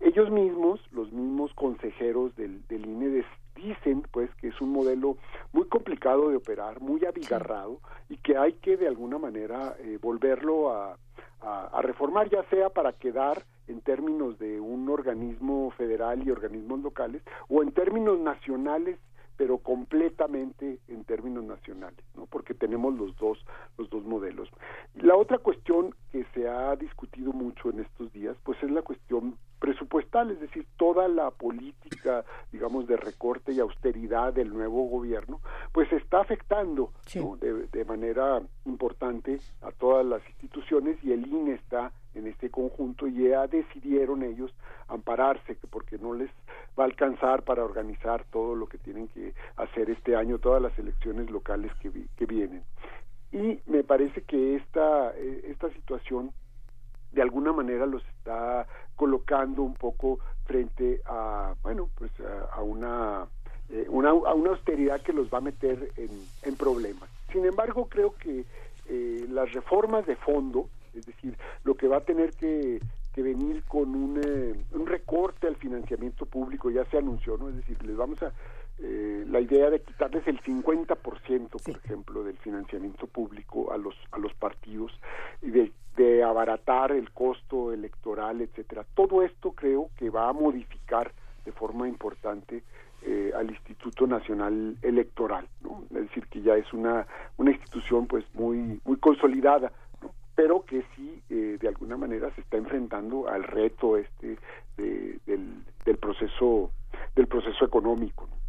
Ellos mismos, los mismos consejeros del, del INE, dicen pues que es un modelo muy complicado de operar, muy abigarrado y que hay que de alguna manera eh, volverlo a, a, reformar, ya sea para quedar en términos de un organismo federal y organismos locales o en términos nacionales pero completamente en términos nacionales, ¿no? Porque tenemos los dos los dos modelos. La otra cuestión que se ha discutido mucho en estos días, pues es la cuestión presupuestal, es decir, toda la política, digamos, de recorte y austeridad del nuevo gobierno, pues está afectando de, de, manera importante a todas las instituciones y el INE está en este conjunto y ya decidieron ellos ampararse porque no les va a alcanzar para organizar todo lo que tienen que hacer este año, todas las elecciones locales que, que vienen. Y me parece que esta, eh, esta situación de alguna manera los está colocando un poco frente a bueno pues a, una, eh, una a una austeridad que los va a meter en, en problemas sin embargo creo que eh, las reformas de fondo es decir lo que va a tener que, que venir con un, eh, un recorte al financiamiento público ya se anunció no es decir les vamos a eh, la idea de quitarles el 50%, por ejemplo, del financiamiento público a los a los partidos y de, de abaratar el costo electoral, etcétera. Todo esto creo que va a modificar de forma importante eh, al Instituto Nacional Electoral, ¿no? Es decir, que ya es una una institución pues muy muy consolidada, pero que sí eh, de alguna manera se está enfrentando al reto este de, del, del proceso del proceso económico. ¿no?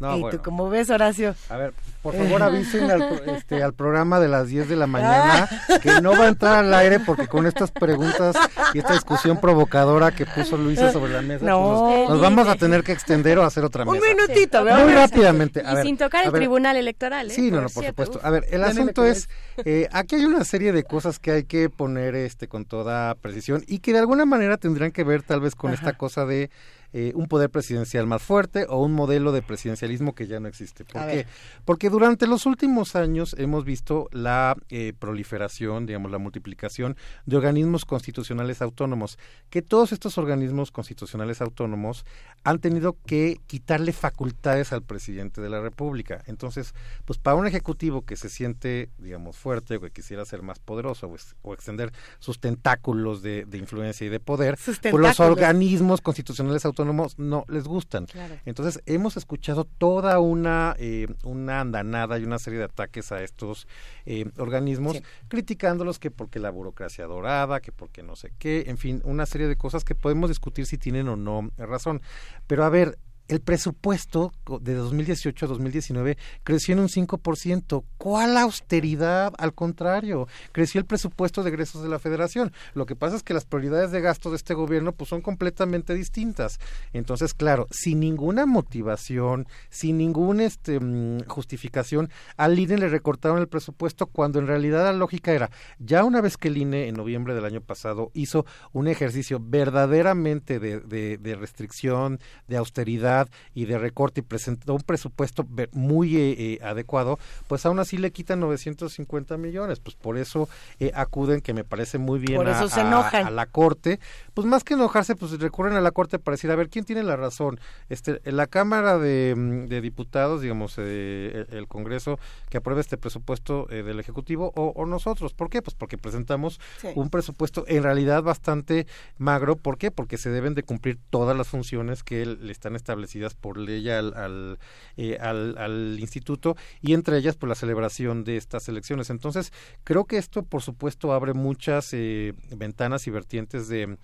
¿Y tú cómo ves, Horacio? A ver, por favor avisen al, este, al programa de las 10 de la mañana que no va a entrar al aire porque con estas preguntas y esta discusión provocadora que puso Luisa sobre la mesa, pues nos, vamos a tener que extender o hacer otra mesa. Un minutito, Muy rápidamente. y sin tocar el tribunal electoral, ¿eh? Sí, no, no, por supuesto. A ver, el asunto es, eh, aquí hay una serie de cosas que hay que poner este con toda precisión y que de alguna manera tendrían que ver tal vez con esta cosa de eh, un poder presidencial más fuerte o un modelo de presidencialismo que ya no existe. ¿Por qué? Porque durante los últimos años hemos visto la eh, proliferación, digamos, la multiplicación de organismos constitucionales autónomos, que todos estos organismos constitucionales autónomos han tenido que quitarle facultades al presidente de la República. Entonces, pues para un ejecutivo que se siente, digamos, fuerte o que quisiera ser más poderoso o, extender sus tentáculos de, influencia y de poder, pues los organismos constitucionales autónomos no les gustan. Entonces hemos escuchado toda una, eh, una andanada y una serie de ataques a estos eh, organismos, criticándolos que porque la burocracia dorada, que porque no sé qué, en fin, una serie de cosas que podemos discutir si tienen o no razón. Pero a ver, el presupuesto de 2018 a 2019 creció en un 5%. ¿Cuál austeridad? Al contrario, creció el presupuesto de egresos de la federación. Lo que pasa es que las prioridades de gasto de este gobierno pues son completamente distintas. Entonces, claro, sin ninguna motivación, sin ninguna este, mm, justificación, al INE le recortaron el presupuesto cuando en realidad la lógica era, ya una vez que el INE en noviembre del año pasado hizo un ejercicio verdaderamente de, de restricción, de austeridad, y de recorte y presentó un presupuesto muy eh, eh, adecuado, pues aún así le quitan 950 millones. Pues por eso eh, acuden, que me parece muy bien, a, la Corte. Pues más que enojarse, pues recurren a la Corte para decir, a ver, ¿quién tiene la razón? Este, la Cámara de, mm, Diputados, digamos, el, Congreso, que apruebe este presupuesto del Ejecutivo, o, nosotros. ¿Por qué? Pues porque presentamos un presupuesto en realidad bastante magro. ¿Por qué? Porque se deben de cumplir todas las funciones que le están estableciendo por ley eh, al, al, instituto y entre ellas por pues, la celebración de estas elecciones. Entonces, creo que esto, por supuesto, abre muchas eh, ventanas y vertientes de,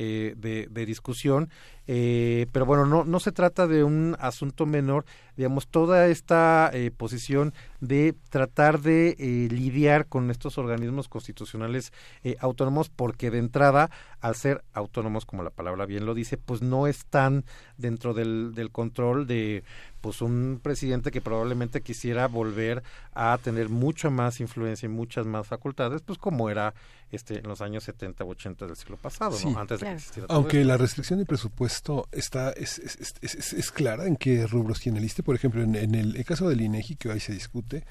eh, de, discusión, pero bueno, no, no se trata de un asunto menor, digamos, toda esta posición de tratar de lidiar con estos organismos constitucionales autónomos, porque de entrada, al ser autónomos, como la palabra bien lo dice, pues no están dentro del del, control de, pues un presidente que probablemente quisiera volver a tener mucha más influencia y muchas más facultades, pues como era este en los años 70 u 80 del siglo pasado, Sí. ¿no? antes de que existiera todo Aunque esto. la restricción de presupuesto está es, es, es- es- es clara en qué rubros tiene el ISSSTE. Por ejemplo, en, en el, el caso del INEGI, que hoy se discute,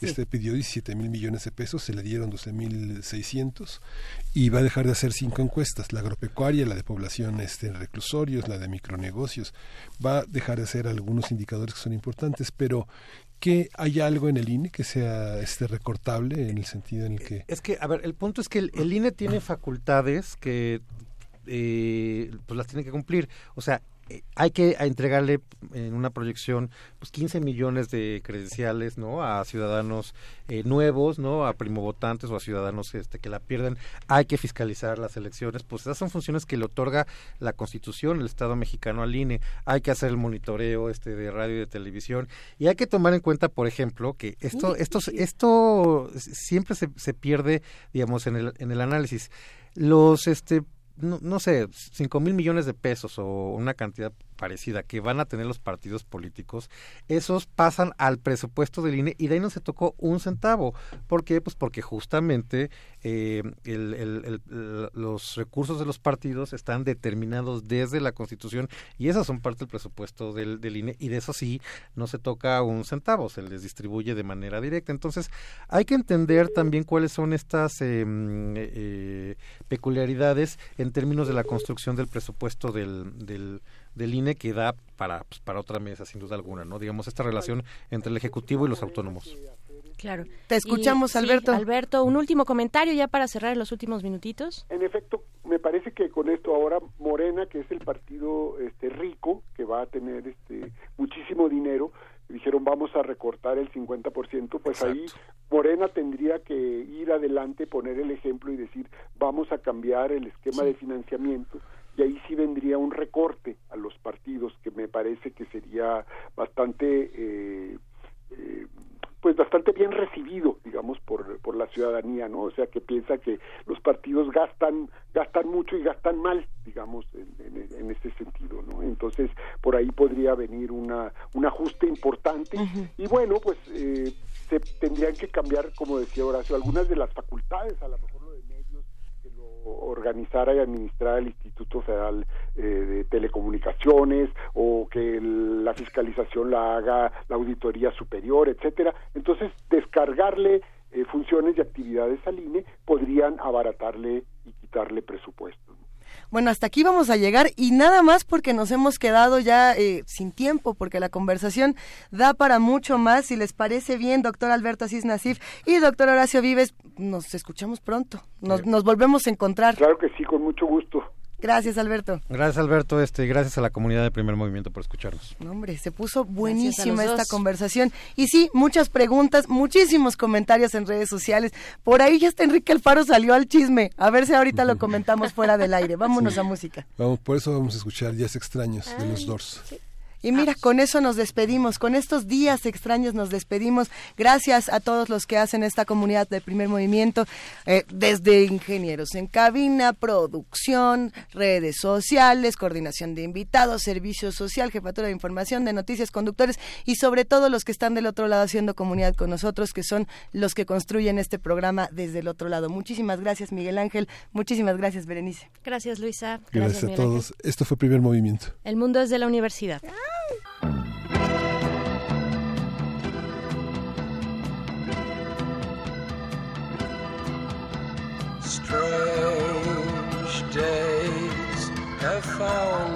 este pidió 17 mil millones de pesos, se le dieron 12 mil 600 y va a dejar de hacer cinco encuestas, la agropecuaria, la de población este, en reclusorios, la de micronegocios. Va a dejar de hacer algunos indicadores que son importantes, pero que hay algo en el INE que sea este recortable en el sentido en el que Es que, a ver, el punto es que el, el INE tiene facultades que eh, pues las tiene que cumplir. O sea, hay que entregarle en una proyección pues 15 millones de credenciales no a ciudadanos eh, nuevos no a primovotantes o a ciudadanos este que la pierden. Hay que fiscalizar las elecciones. Pues esas son funciones que le otorga la constitución el estado mexicano al INE hay que hacer el monitoreo este de radio y de televisión. Y hay que tomar en cuenta por ejemplo que esto esto esto siempre se, se pierde digamos en el en el análisis. Los este no, no sé, cinco mil millones de pesos o una cantidad parecida que van a tener los partidos políticos, esos pasan al presupuesto del INE y de ahí no se tocó un centavo. ¿Por qué? Pues porque justamente eh, los recursos de los partidos están determinados desde la Constitución y esas son parte del presupuesto del, del INE y de eso sí no se toca un centavo, se les distribuye de manera directa. Entonces hay que entender también cuáles son estas eh, mm, eh, peculiaridades en términos de la construcción del presupuesto del, del, del INE que da para, pues, para otra mesa, sin duda alguna, ¿no? Digamos, esta relación entre el Ejecutivo y los autónomos. Claro. Te escuchamos, Y, sí, Alberto. Alberto, un último comentario ya para cerrar en los últimos minutitos. En efecto, me parece que con esto ahora Morena, que es el partido este rico, que va a tener este muchísimo dinero, dijeron vamos a recortar el 50%, pues ahí Morena tendría que ir adelante, poner el ejemplo y decir vamos a cambiar el esquema de financiamiento y ahí sí vendría un recorte a los partidos que me parece que sería bastante eh, eh, pues bastante bien recibido digamos por, por la ciudadanía no o sea que piensa que los partidos gastan gastan mucho y gastan mal digamos en, en, en ese sentido no entonces por ahí podría venir una un ajuste importante. Y bueno pues eh, se tendrían que cambiar como decía Horacio algunas de las facultades a lo mejor lo de medios que lo organizara y administrara el Instituto Federal eh, de Telecomunicaciones o que la fiscalización la haga la Auditoría Superior, etcétera. Entonces, descargarle eh, funciones y actividades al INE podrían abaratarle y quitarle presupuesto. Bueno, hasta aquí vamos a llegar y nada más porque nos hemos quedado ya eh, sin tiempo, porque la conversación da para mucho más. Si les parece bien, doctor Alberto Asís Nasif y doctor Horacio Vives, nos escuchamos pronto. Nos, nos volvemos a encontrar. Claro que sí, con mucho gusto. Gracias, Alberto. Gracias, Alberto, este, y gracias a la comunidad de Primer Movimiento por escucharnos. No, hombre, se puso buenísima esta dos. conversación. Y sí, muchas preguntas, muchísimos comentarios en redes sociales. Por ahí ya está Enrique Alfaro salió al chisme. A ver si ahorita lo comentamos fuera del aire. Vámonos a música. Vamos, por eso vamos a escuchar Días Extraños de los Doors. Y mira, con eso nos despedimos, con estos días extraños nos despedimos. Gracias a todos los que hacen esta comunidad de primer movimiento, eh, desde ingenieros en cabina, producción, redes sociales, coordinación de invitados, servicio social, jefatura de información, de noticias, conductores y sobre todo los que están del otro lado haciendo comunidad con nosotros, que son los que construyen este programa desde el otro lado. Muchísimas gracias, Miguel Ángel. Muchísimas gracias, Berenice. Gracias, Luisa. Gracias, a Ángel. todos. Esto fue Primer Movimiento. El mundo es de la universidad. Strange days have found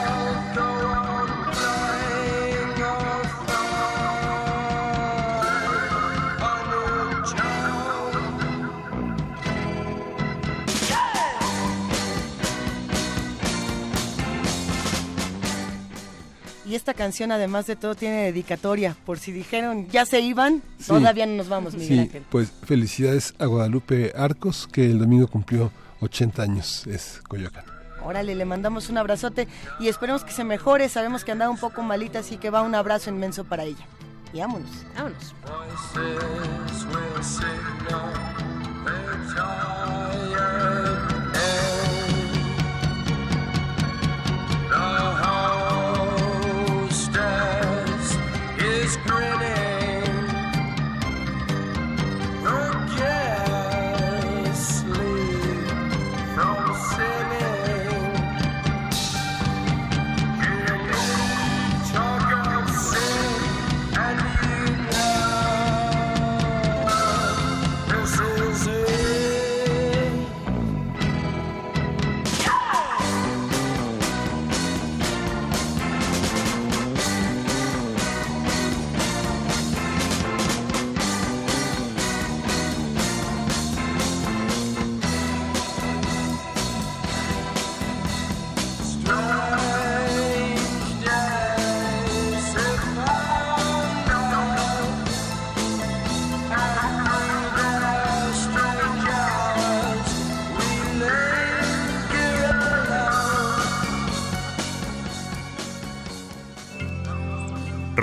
Y esta canción, además de todo, tiene dedicatoria. Por si dijeron ya se iban, todavía no nos vamos, Miguel Sí, Ángel. pues felicidades a Guadalupe Arcos, que el domingo cumplió 80 años, es Coyoacán. Órale, le mandamos un abrazote y esperemos que se mejore. Sabemos que andaba un poco malita, así que va un abrazo inmenso para ella. Y vámonos. Vámonos. Grinning.